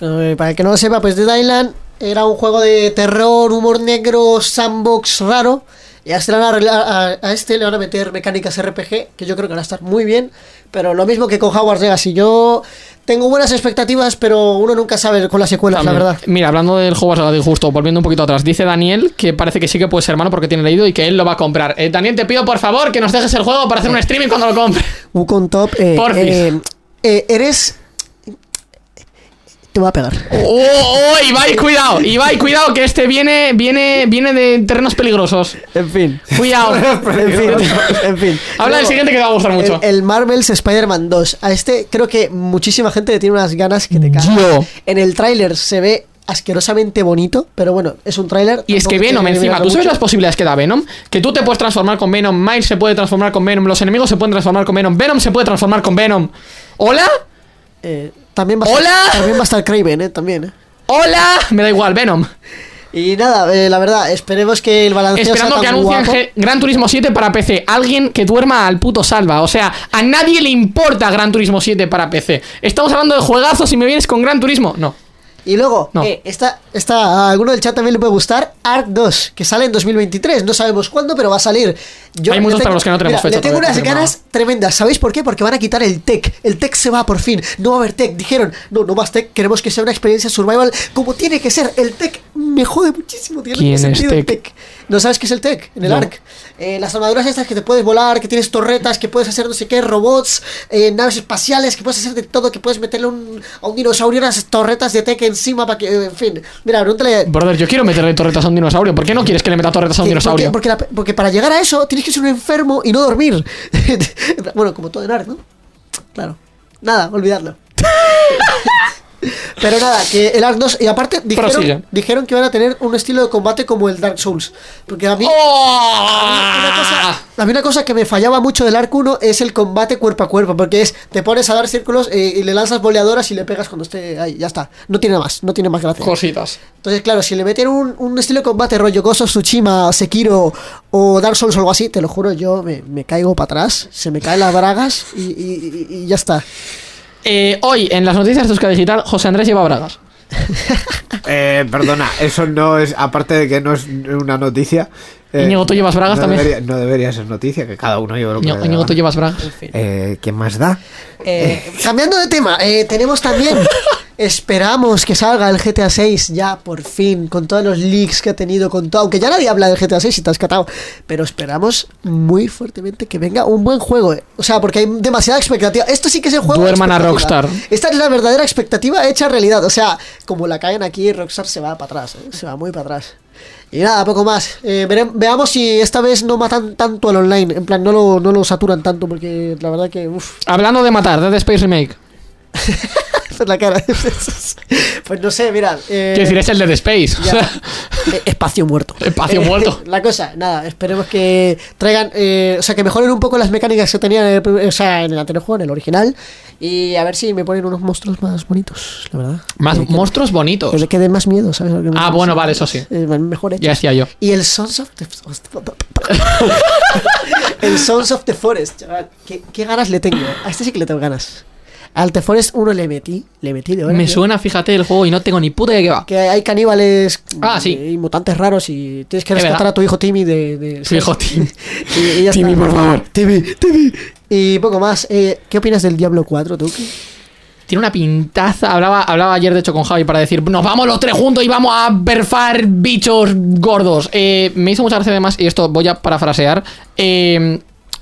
Speaker 3: Eh, para el que no lo sepa, pues Dead Island era un juego de terror, humor negro, sandbox raro. Y a este, van a, a- este le van a meter mecánicas RPG, que yo creo que van a estar muy bien. Pero lo mismo que con Hogwarts Legacy. Yo tengo buenas expectativas, pero uno nunca sabe con las secuelas, la verdad.
Speaker 2: Mira, hablando del Hogwarts Legacy, justo, volviendo un poquito atrás, dice Daniel que parece que sí que puede ser hermano porque tiene leído y que él lo va a comprar. Eh, Daniel, te pido por favor que nos dejes el juego para hacer un streaming cuando lo compre.
Speaker 3: Wukong Top, eh,
Speaker 2: Porfis.
Speaker 3: eh, eh, eres. Te voy a pegar.
Speaker 2: ¡Oh, oh! Ibai, cuidado! Ibai, cuidado, que este viene, viene, viene de terrenos peligrosos.
Speaker 3: En fin.
Speaker 2: Cuidado. [laughs]
Speaker 3: En fin. [laughs] En fin.
Speaker 2: Habla del siguiente que te va a gustar mucho.
Speaker 3: El, el Marvel's Spider-Man 2. A este creo que muchísima gente le tiene unas ganas que te cagas.
Speaker 2: Yo.
Speaker 3: En el tráiler se ve asquerosamente bonito, pero bueno, es un tráiler.
Speaker 2: Y es que Venom encima, ¿tú sabes
Speaker 3: mucho.
Speaker 2: las posibilidades que da Venom? Que tú te puedes transformar con Venom, Miles se puede transformar con Venom, los enemigos se pueden transformar con Venom, Venom se puede transformar con Venom. ¿Hola?
Speaker 3: Eh, también va a
Speaker 2: ¡Hola!
Speaker 3: Estar, también va a estar Craven, eh, también. eh.
Speaker 2: ¡Hola! Me da igual, Venom.
Speaker 3: Y nada, eh, la verdad, esperemos que el balanceo
Speaker 2: Esperando
Speaker 3: sea
Speaker 2: que anuncien Gran Turismo 7 para PC. Alguien que duerma al puto salva. O sea, a nadie le importa Gran Turismo 7 para PC. Estamos hablando de juegazos y me vienes con Gran Turismo. No.
Speaker 3: Y luego,
Speaker 2: No.
Speaker 3: eh, esta, esta, a alguno del chat también le puede gustar Ark 2, que sale en 2023. No sabemos cuándo, pero va a salir. Yo
Speaker 2: Hay muchos
Speaker 3: tengo-
Speaker 2: para los que no tenemos
Speaker 3: mira,
Speaker 2: fecha
Speaker 3: Le tengo unas ganas tremendas. ¿Sabéis por qué? Porque van a quitar el tech. El tech se va por fin. No va a haber tech. Dijeron, no, no más tech. Queremos que sea una experiencia survival como tiene que ser. El tech me jode muchísimo. Tiene
Speaker 2: ¿Quién es tech?
Speaker 3: tech. ¿No sabes qué es el tech? En el
Speaker 2: No.
Speaker 3: Ark. Eh, las armaduras estas que te puedes volar, que tienes torretas, que puedes hacer no sé qué, robots, eh, naves espaciales, que puedes hacer de todo, que puedes meterle un, a un dinosaurio unas torretas de tech encima para que, eh, en fin. Mira, pregúntale.
Speaker 2: Brother, yo quiero meterle torretas a un dinosaurio. ¿Por qué no quieres que le meta torretas a un dinosaurio?
Speaker 3: Porque, porque, la- porque para llegar a eso tienes que ser un enfermo y no dormir. [laughs] bueno, como todo en Ark, ¿no? Claro. Nada, olvidarlo. Pero nada, que el Ark 2. Y aparte, dijeron, dijeron que van a tener un estilo de combate como el Dark Souls. Porque a mí.
Speaker 2: ¡Oh!
Speaker 3: Una cosa, a mí una cosa que me fallaba mucho del Ark 1 es el combate cuerpo a cuerpo, porque es, te pones a dar círculos eh, y le lanzas boleadoras y le pegas cuando esté ahí, ya está. No tiene más, no tiene más gracia.
Speaker 2: Cositas.
Speaker 3: Entonces, claro, si le meten un, un estilo de combate rollo Ghost of Tsushima, Sekiro o Dark Souls o algo así, te lo juro, yo me, me caigo para atrás, se me caen las bragas y- y ya está.
Speaker 2: Eh, hoy, en las noticias de Euskadi Digital, José Andrés lleva bragas. [laughs]
Speaker 4: Eh, perdona, eso no es, aparte de que no es una noticia. Eh,
Speaker 2: Íñigo, ¿tú llevas bragas
Speaker 4: no
Speaker 2: también?
Speaker 4: Debería, no debería ser noticia, que cada uno lleve lo que
Speaker 2: Íñigo, tú llevas bragas.
Speaker 4: Eh, ¿Quién más da?
Speaker 3: Eh, cambiando de tema, eh, tenemos también. [laughs] Esperamos que salga el GTA 6 ya por fin, con todos los leaks que ha tenido, con todo. Aunque ya nadie habla del GTA 6 si te has catado. Pero esperamos muy fuertemente que venga un buen juego. eh. O sea, porque hay demasiada expectativa. Esto sí que es el juego. de
Speaker 2: Duerman a. Rockstar.
Speaker 3: Esta es la verdadera expectativa hecha realidad. O sea, como la caen aquí, Rockstar se va para atrás. eh, Se va muy para atrás. Y nada, poco más. Eh, vere- veamos si esta vez no matan tanto al online. En plan, no lo, no lo saturan tanto, porque la verdad que. Uf,
Speaker 2: Hablando de matar, Dead Space Remake. [laughs]
Speaker 3: esa [laughs] es la cara. pues no sé, mirad. eh,
Speaker 2: Quiero decir, es el Dead Space.
Speaker 3: ya. [laughs] Eh, espacio muerto.
Speaker 2: Espacio
Speaker 3: Eh,
Speaker 2: muerto. [laughs]
Speaker 3: La cosa, nada, esperemos que traigan, eh, o sea, que mejoren un poco las mecánicas que tenían en el, o sea, en el anterior juego, en el original. Y a ver si me ponen unos monstruos más bonitos, la verdad.
Speaker 2: Más
Speaker 3: Que- que-
Speaker 2: monstruos bonitos.
Speaker 3: Que le quede más miedo, ¿sabes? Que me-
Speaker 2: Ah, bueno, vale, eso sí.
Speaker 3: mejor hecho.
Speaker 2: Ya decía yo.
Speaker 3: Y el Sons of the El Sons of the Forest, chaval. ¿Qué, qué ganas le tengo? A este sí que le tengo ganas. Al The Forest 1 le metí, le metí de hora.
Speaker 2: Me
Speaker 3: tío.
Speaker 2: suena, fíjate, el juego y no tengo ni puta de qué va.
Speaker 3: Que hay caníbales
Speaker 2: Ah, sí.
Speaker 3: y mutantes raros y tienes que
Speaker 2: Es
Speaker 3: rescatar
Speaker 2: verdad.
Speaker 3: a tu hijo Timmy de... de
Speaker 2: Su hijo [laughs] Timmy.
Speaker 3: y, y ya
Speaker 2: Timmy, por favor.
Speaker 3: Timmy, Timmy. Y poco más. Eh, ¿Qué opinas del Diablo 4, tú?
Speaker 2: Tiene una pintaza. Hablaba, hablaba ayer, de hecho, con Javi para decir: Nos vamos los tres juntos y vamos a perfar bichos gordos. Eh, me hizo mucha gracia, además, y esto voy a parafrasear. eh,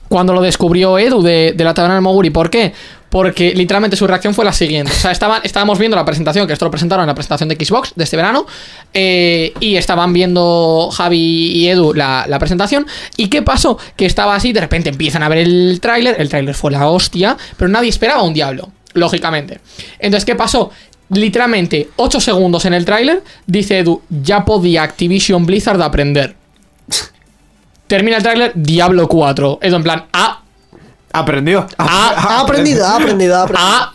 Speaker 2: cuando lo descubrió Edu de, la taberna del Moguri. ¿Por qué? Porque literalmente su reacción fue la siguiente. O sea, estábamos viendo la presentación, que esto lo presentaron en la presentación de Xbox de este verano. eh, y estaban viendo Javi y Edu la, la presentación. ¿Y qué pasó? Que estaba así, de repente empiezan a ver el tráiler. El tráiler fue la hostia, pero nadie esperaba un diablo, lógicamente. Entonces, ¿qué pasó? Literalmente, 8 segundos en el tráiler, dice Edu, ya podía Activision Blizzard aprender. Termina el tráiler, Diablo 4. Edu en plan, ah,
Speaker 4: Aprendió.
Speaker 2: Ah,
Speaker 3: Ha aprendido, ha aprendido, ha aprendido.
Speaker 2: ah,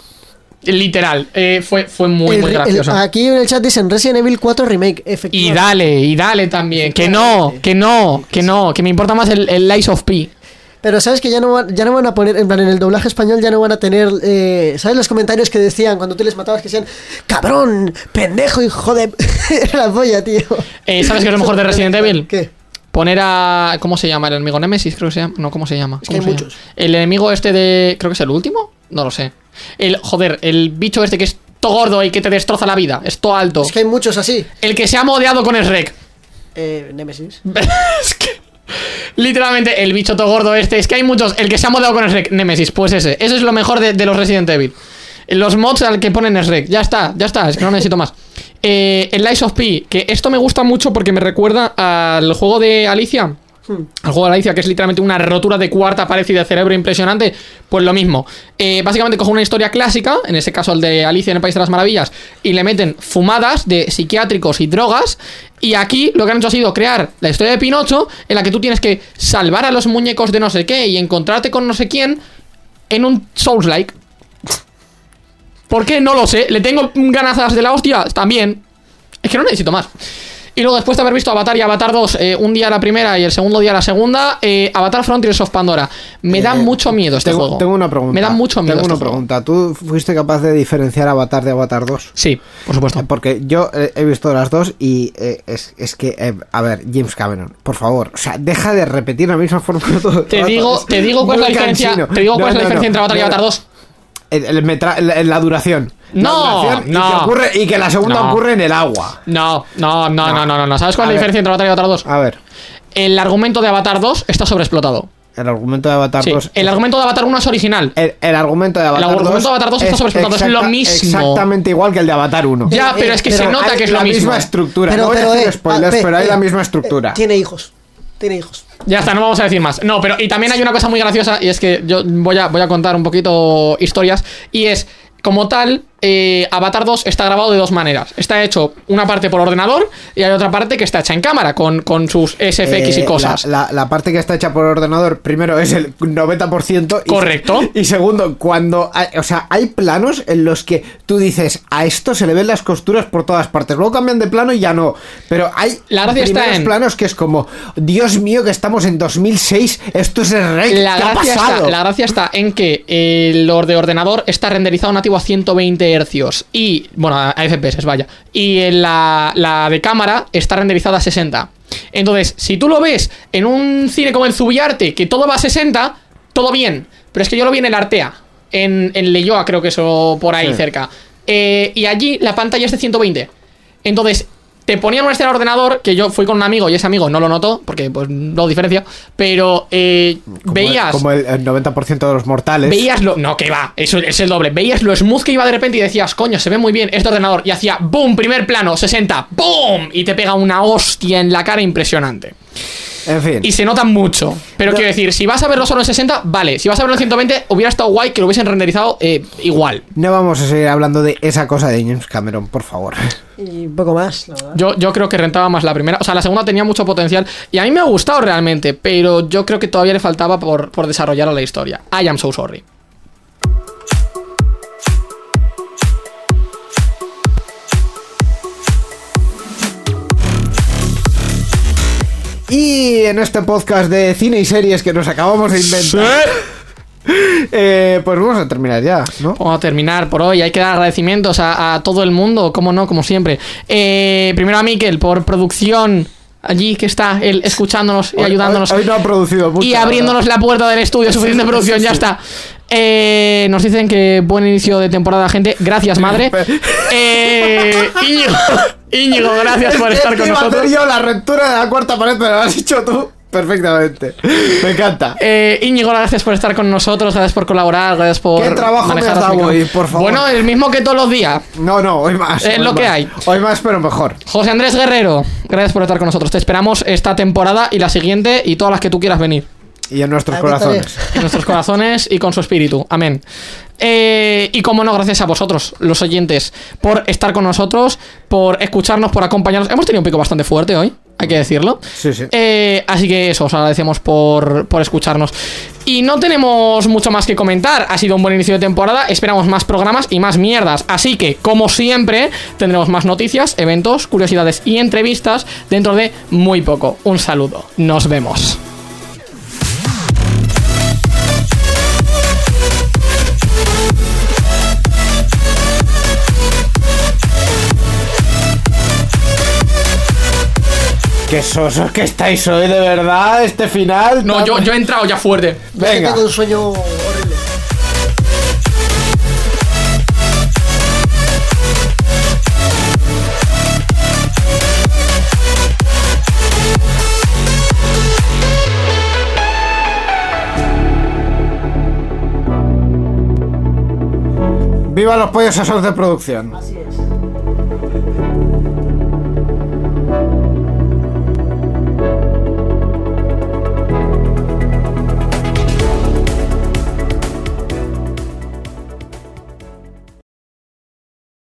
Speaker 2: literal. eh, fue, fue muy,
Speaker 3: El-
Speaker 2: muy
Speaker 3: el-
Speaker 2: gracioso.
Speaker 3: aquí en el chat dicen Resident Evil 4 Remake,
Speaker 2: Y
Speaker 3: efectivamente.
Speaker 2: dale, y dale también. Que no, que no, que no, que me importa más el, el Lies of P.
Speaker 3: Pero sabes que ya no, van, ya no van a poner, en plan, en el doblaje español ya no van a tener, eh, ¿sabes los comentarios que decían cuando tú les matabas que decían, cabrón, pendejo, hijo de... [laughs] Era la polla, tío.
Speaker 2: Eh, ¿Sabes qué es lo mejor de [laughs] Resident Evil?
Speaker 3: ¿Qué?
Speaker 2: Poner a. ¿Cómo se llama? El enemigo Nemesis, creo que se llama. No, ¿cómo se llama?
Speaker 3: Es que hay
Speaker 2: ¿Cómo se
Speaker 3: muchos.
Speaker 2: llama? El enemigo este de. Creo que es el último. No lo sé. El. Joder, el bicho este que es todo gordo y que te destroza la vida. Es todo alto.
Speaker 3: Es que hay muchos así.
Speaker 2: El que se ha modeado con el rec.
Speaker 3: Eh, Nemesis. [laughs]
Speaker 2: es que. Literalmente, el bicho todo gordo este. Es que hay muchos. El que se ha modeado con el rec. Nemesis, pues ese. Eso es lo mejor de, de los Resident Evil. Los mods al que ponen es rec. Ya está, ya está. Es que no necesito más. Eh, el Lies of P. Que esto me gusta mucho porque me recuerda al juego de Alicia. Al juego de Alicia, que es literalmente una rotura de cuarta pared y de cerebro impresionante, pues lo mismo. Eh, básicamente coge una historia clásica, en este caso el de Alicia en el País de las Maravillas, y le meten fumadas de psiquiátricos y drogas. Y aquí lo que han hecho ha sido crear la historia de Pinocho, en la que tú tienes que salvar a los muñecos de no sé qué y encontrarte con no sé quién en un Souls-like. ¿Por qué? No lo sé. ¿Le tengo ganazas de la hostia? También. Es que no necesito más. Y luego, después de haber visto Avatar y Avatar 2, eh, un día la primera y el segundo día la segunda, eh, Avatar Frontiers of Pandora. Me da
Speaker 4: Eh,
Speaker 2: mucho miedo este
Speaker 4: tengo,
Speaker 2: juego.
Speaker 4: tengo una pregunta.
Speaker 2: Me da mucho miedo.
Speaker 4: Tengo
Speaker 2: este
Speaker 4: una
Speaker 2: juego.
Speaker 4: pregunta. ¿Tú fuiste capaz de diferenciar Avatar de Avatar 2?
Speaker 2: Sí, por supuesto.
Speaker 4: Porque yo eh, he visto las dos y eh, es, es que, eh, a ver, James Cameron, por favor, o sea, deja de repetir la misma fórmula [laughs] todo el
Speaker 2: Te digo, te digo cuál es la diferencia. Te digo cuál es la diferencia entre Avatar y Avatar 2.
Speaker 4: El, el metra- la, la duración. La
Speaker 2: No,
Speaker 4: duración
Speaker 2: no.
Speaker 4: Y que, ocurre, y que la segunda
Speaker 2: No.
Speaker 4: ocurre en el agua.
Speaker 2: No, no, no, no, no, no, no. ¿Sabes cuál
Speaker 4: A
Speaker 2: es la
Speaker 4: ver.
Speaker 2: diferencia entre Avatar y Avatar 2?
Speaker 4: A ver,
Speaker 2: El argumento de Avatar 2 está sobreexplotado.
Speaker 4: el argumento de Avatar
Speaker 2: Sí,
Speaker 4: 2.
Speaker 2: el argumento de Avatar 1 es original.
Speaker 4: el, el argumento de Avatar 2.
Speaker 2: argumento de Avatar 2 está sobreexplotado, es lo mismo.
Speaker 4: Exactamente igual que el de Avatar 1.
Speaker 2: Ya,
Speaker 3: Eh,
Speaker 2: pero es que
Speaker 3: pero
Speaker 2: se nota que es
Speaker 4: la
Speaker 2: lo mismo.
Speaker 4: misma estructura.
Speaker 3: Pero,
Speaker 4: no voy
Speaker 3: pero,
Speaker 4: a decir
Speaker 3: eh,
Speaker 4: spoilers,
Speaker 3: ah,
Speaker 4: pero hay
Speaker 3: eh,
Speaker 4: la misma
Speaker 3: eh,
Speaker 4: estructura.
Speaker 3: tiene hijos. Tiene hijos.
Speaker 2: Ya está, no vamos a decir más. No, pero y también hay una cosa muy graciosa y es que yo voy a, voy a contar un poquito historias y es, como tal, eh, Avatar 2 está grabado de dos maneras. Está hecho una parte por ordenador y hay otra parte que está hecha en cámara con, con sus SFX y
Speaker 4: Eh,
Speaker 2: cosas.
Speaker 4: La, la- la parte que está hecha por ordenador, primero es el 90%. Y,
Speaker 2: Correcto.
Speaker 4: Y segundo, cuando. hay- o sea, hay planos en los que tú dices, a esto se le ven las costuras por todas partes. Luego cambian de plano y ya no. Pero hay
Speaker 2: La gracia está
Speaker 4: primeros
Speaker 2: en-
Speaker 4: planos que es como, Dios mío, que estamos en 2006. Esto es el rey.
Speaker 2: La
Speaker 4: ¿Qué ha
Speaker 2: gracia,
Speaker 4: pasado?
Speaker 2: está, la gracia está en que el de ordenador está renderizado nativo a 120 hercios y, bueno, a a FPS, vaya. Y en la, la de cámara está renderizada a 60. Entonces, si tú lo ves en un cine como el Zubiarte, que todo va a 60, todo bien. Pero es que yo lo vi en el Artea, en, en Leyoa, creo que eso por ahí
Speaker 4: Sí.
Speaker 2: cerca. Eh, y allí la pantalla es de 120. Entonces, te ponían una escena de ordenador que yo fui con un amigo y ese amigo no lo notó, porque pues no diferencia, pero eh,
Speaker 4: Como-
Speaker 2: veías.
Speaker 4: Como el, el 90% de los mortales.
Speaker 2: Veías lo. No, que va, eso es el doble. Veías lo smooth que iba de repente y decías, coño, se ve muy bien este ordenador. Y hacía boom, primer plano, 60, boom, y te pega una hostia en la cara impresionante.
Speaker 4: En fin.
Speaker 2: Y se nota mucho. Pero
Speaker 4: No.
Speaker 2: quiero decir, si vas a verlo solo en 60, vale. Si vas a verlo en 120, hubiera estado guay que lo hubiesen renderizado eh, igual.
Speaker 4: No vamos a seguir hablando de esa cosa de James Cameron, por favor.
Speaker 3: Y un poco más, la verdad.
Speaker 2: Yo, yo creo que rentaba más la primera. O sea, la segunda tenía mucho potencial. Y a mí me ha gustado realmente. Pero yo creo que todavía le faltaba por, por desarrollar a la historia. I am so sorry.
Speaker 4: Y en este podcast de cine y series que nos acabamos de inventar, eh, pues vamos a terminar ya, ¿no?
Speaker 2: Vamos a terminar por hoy. Hay que dar agradecimientos a, a todo el mundo, como no, como siempre. Eh, primero a Miquel por producción. Allí que está él escuchándonos y ayudándonos.
Speaker 4: Hoy, hoy no ha producido mucho.
Speaker 2: y
Speaker 4: la
Speaker 2: abriéndonos la puerta del estudio. Suficiente producción, ya está. Eh, nos dicen que buen inicio de temporada, gente. Gracias, madre. [laughs] Eh, Íñigo, Íñigo, gracias por
Speaker 4: Es
Speaker 2: estar con nosotros.
Speaker 4: yo la ruptura de la cuarta pared, pero lo has hecho tú perfectamente. Me encanta.
Speaker 2: Eh, Íñigo, gracias por estar con nosotros, gracias por colaborar, gracias por.
Speaker 4: ¿Qué trabajo me has dado hoy, por favor?
Speaker 2: Bueno, el mismo que todos los días.
Speaker 4: No, no, hoy más.
Speaker 2: Es
Speaker 4: hoy
Speaker 2: lo que hay.
Speaker 4: Hoy más, pero mejor.
Speaker 2: José Andrés Guerrero, gracias por estar con nosotros. Te esperamos esta temporada y la siguiente y todas las que tú quieras venir.
Speaker 4: Y en nuestros corazones.
Speaker 2: En nuestros corazones y con su espíritu. Amén. Eh, y como no, gracias a vosotros, los oyentes, por estar con nosotros, por escucharnos, por acompañarnos. Hemos tenido un pico bastante fuerte hoy, hay que decirlo.
Speaker 4: Sí, sí.
Speaker 2: Eh, así que eso, os agradecemos por, por escucharnos. Y no tenemos mucho más que comentar. Ha sido un buen inicio de temporada. Esperamos más programas y más mierdas. Así que, como siempre, tendremos más noticias, eventos, curiosidades y entrevistas dentro de muy poco. Un saludo. Nos vemos.
Speaker 4: Qué sosos que estáis hoy, de verdad, este final.
Speaker 2: No, yo, yo he entrado ya fuerte.
Speaker 4: Venga.
Speaker 3: tengo un sueño horrible.
Speaker 4: Viva los pollos asados de producción.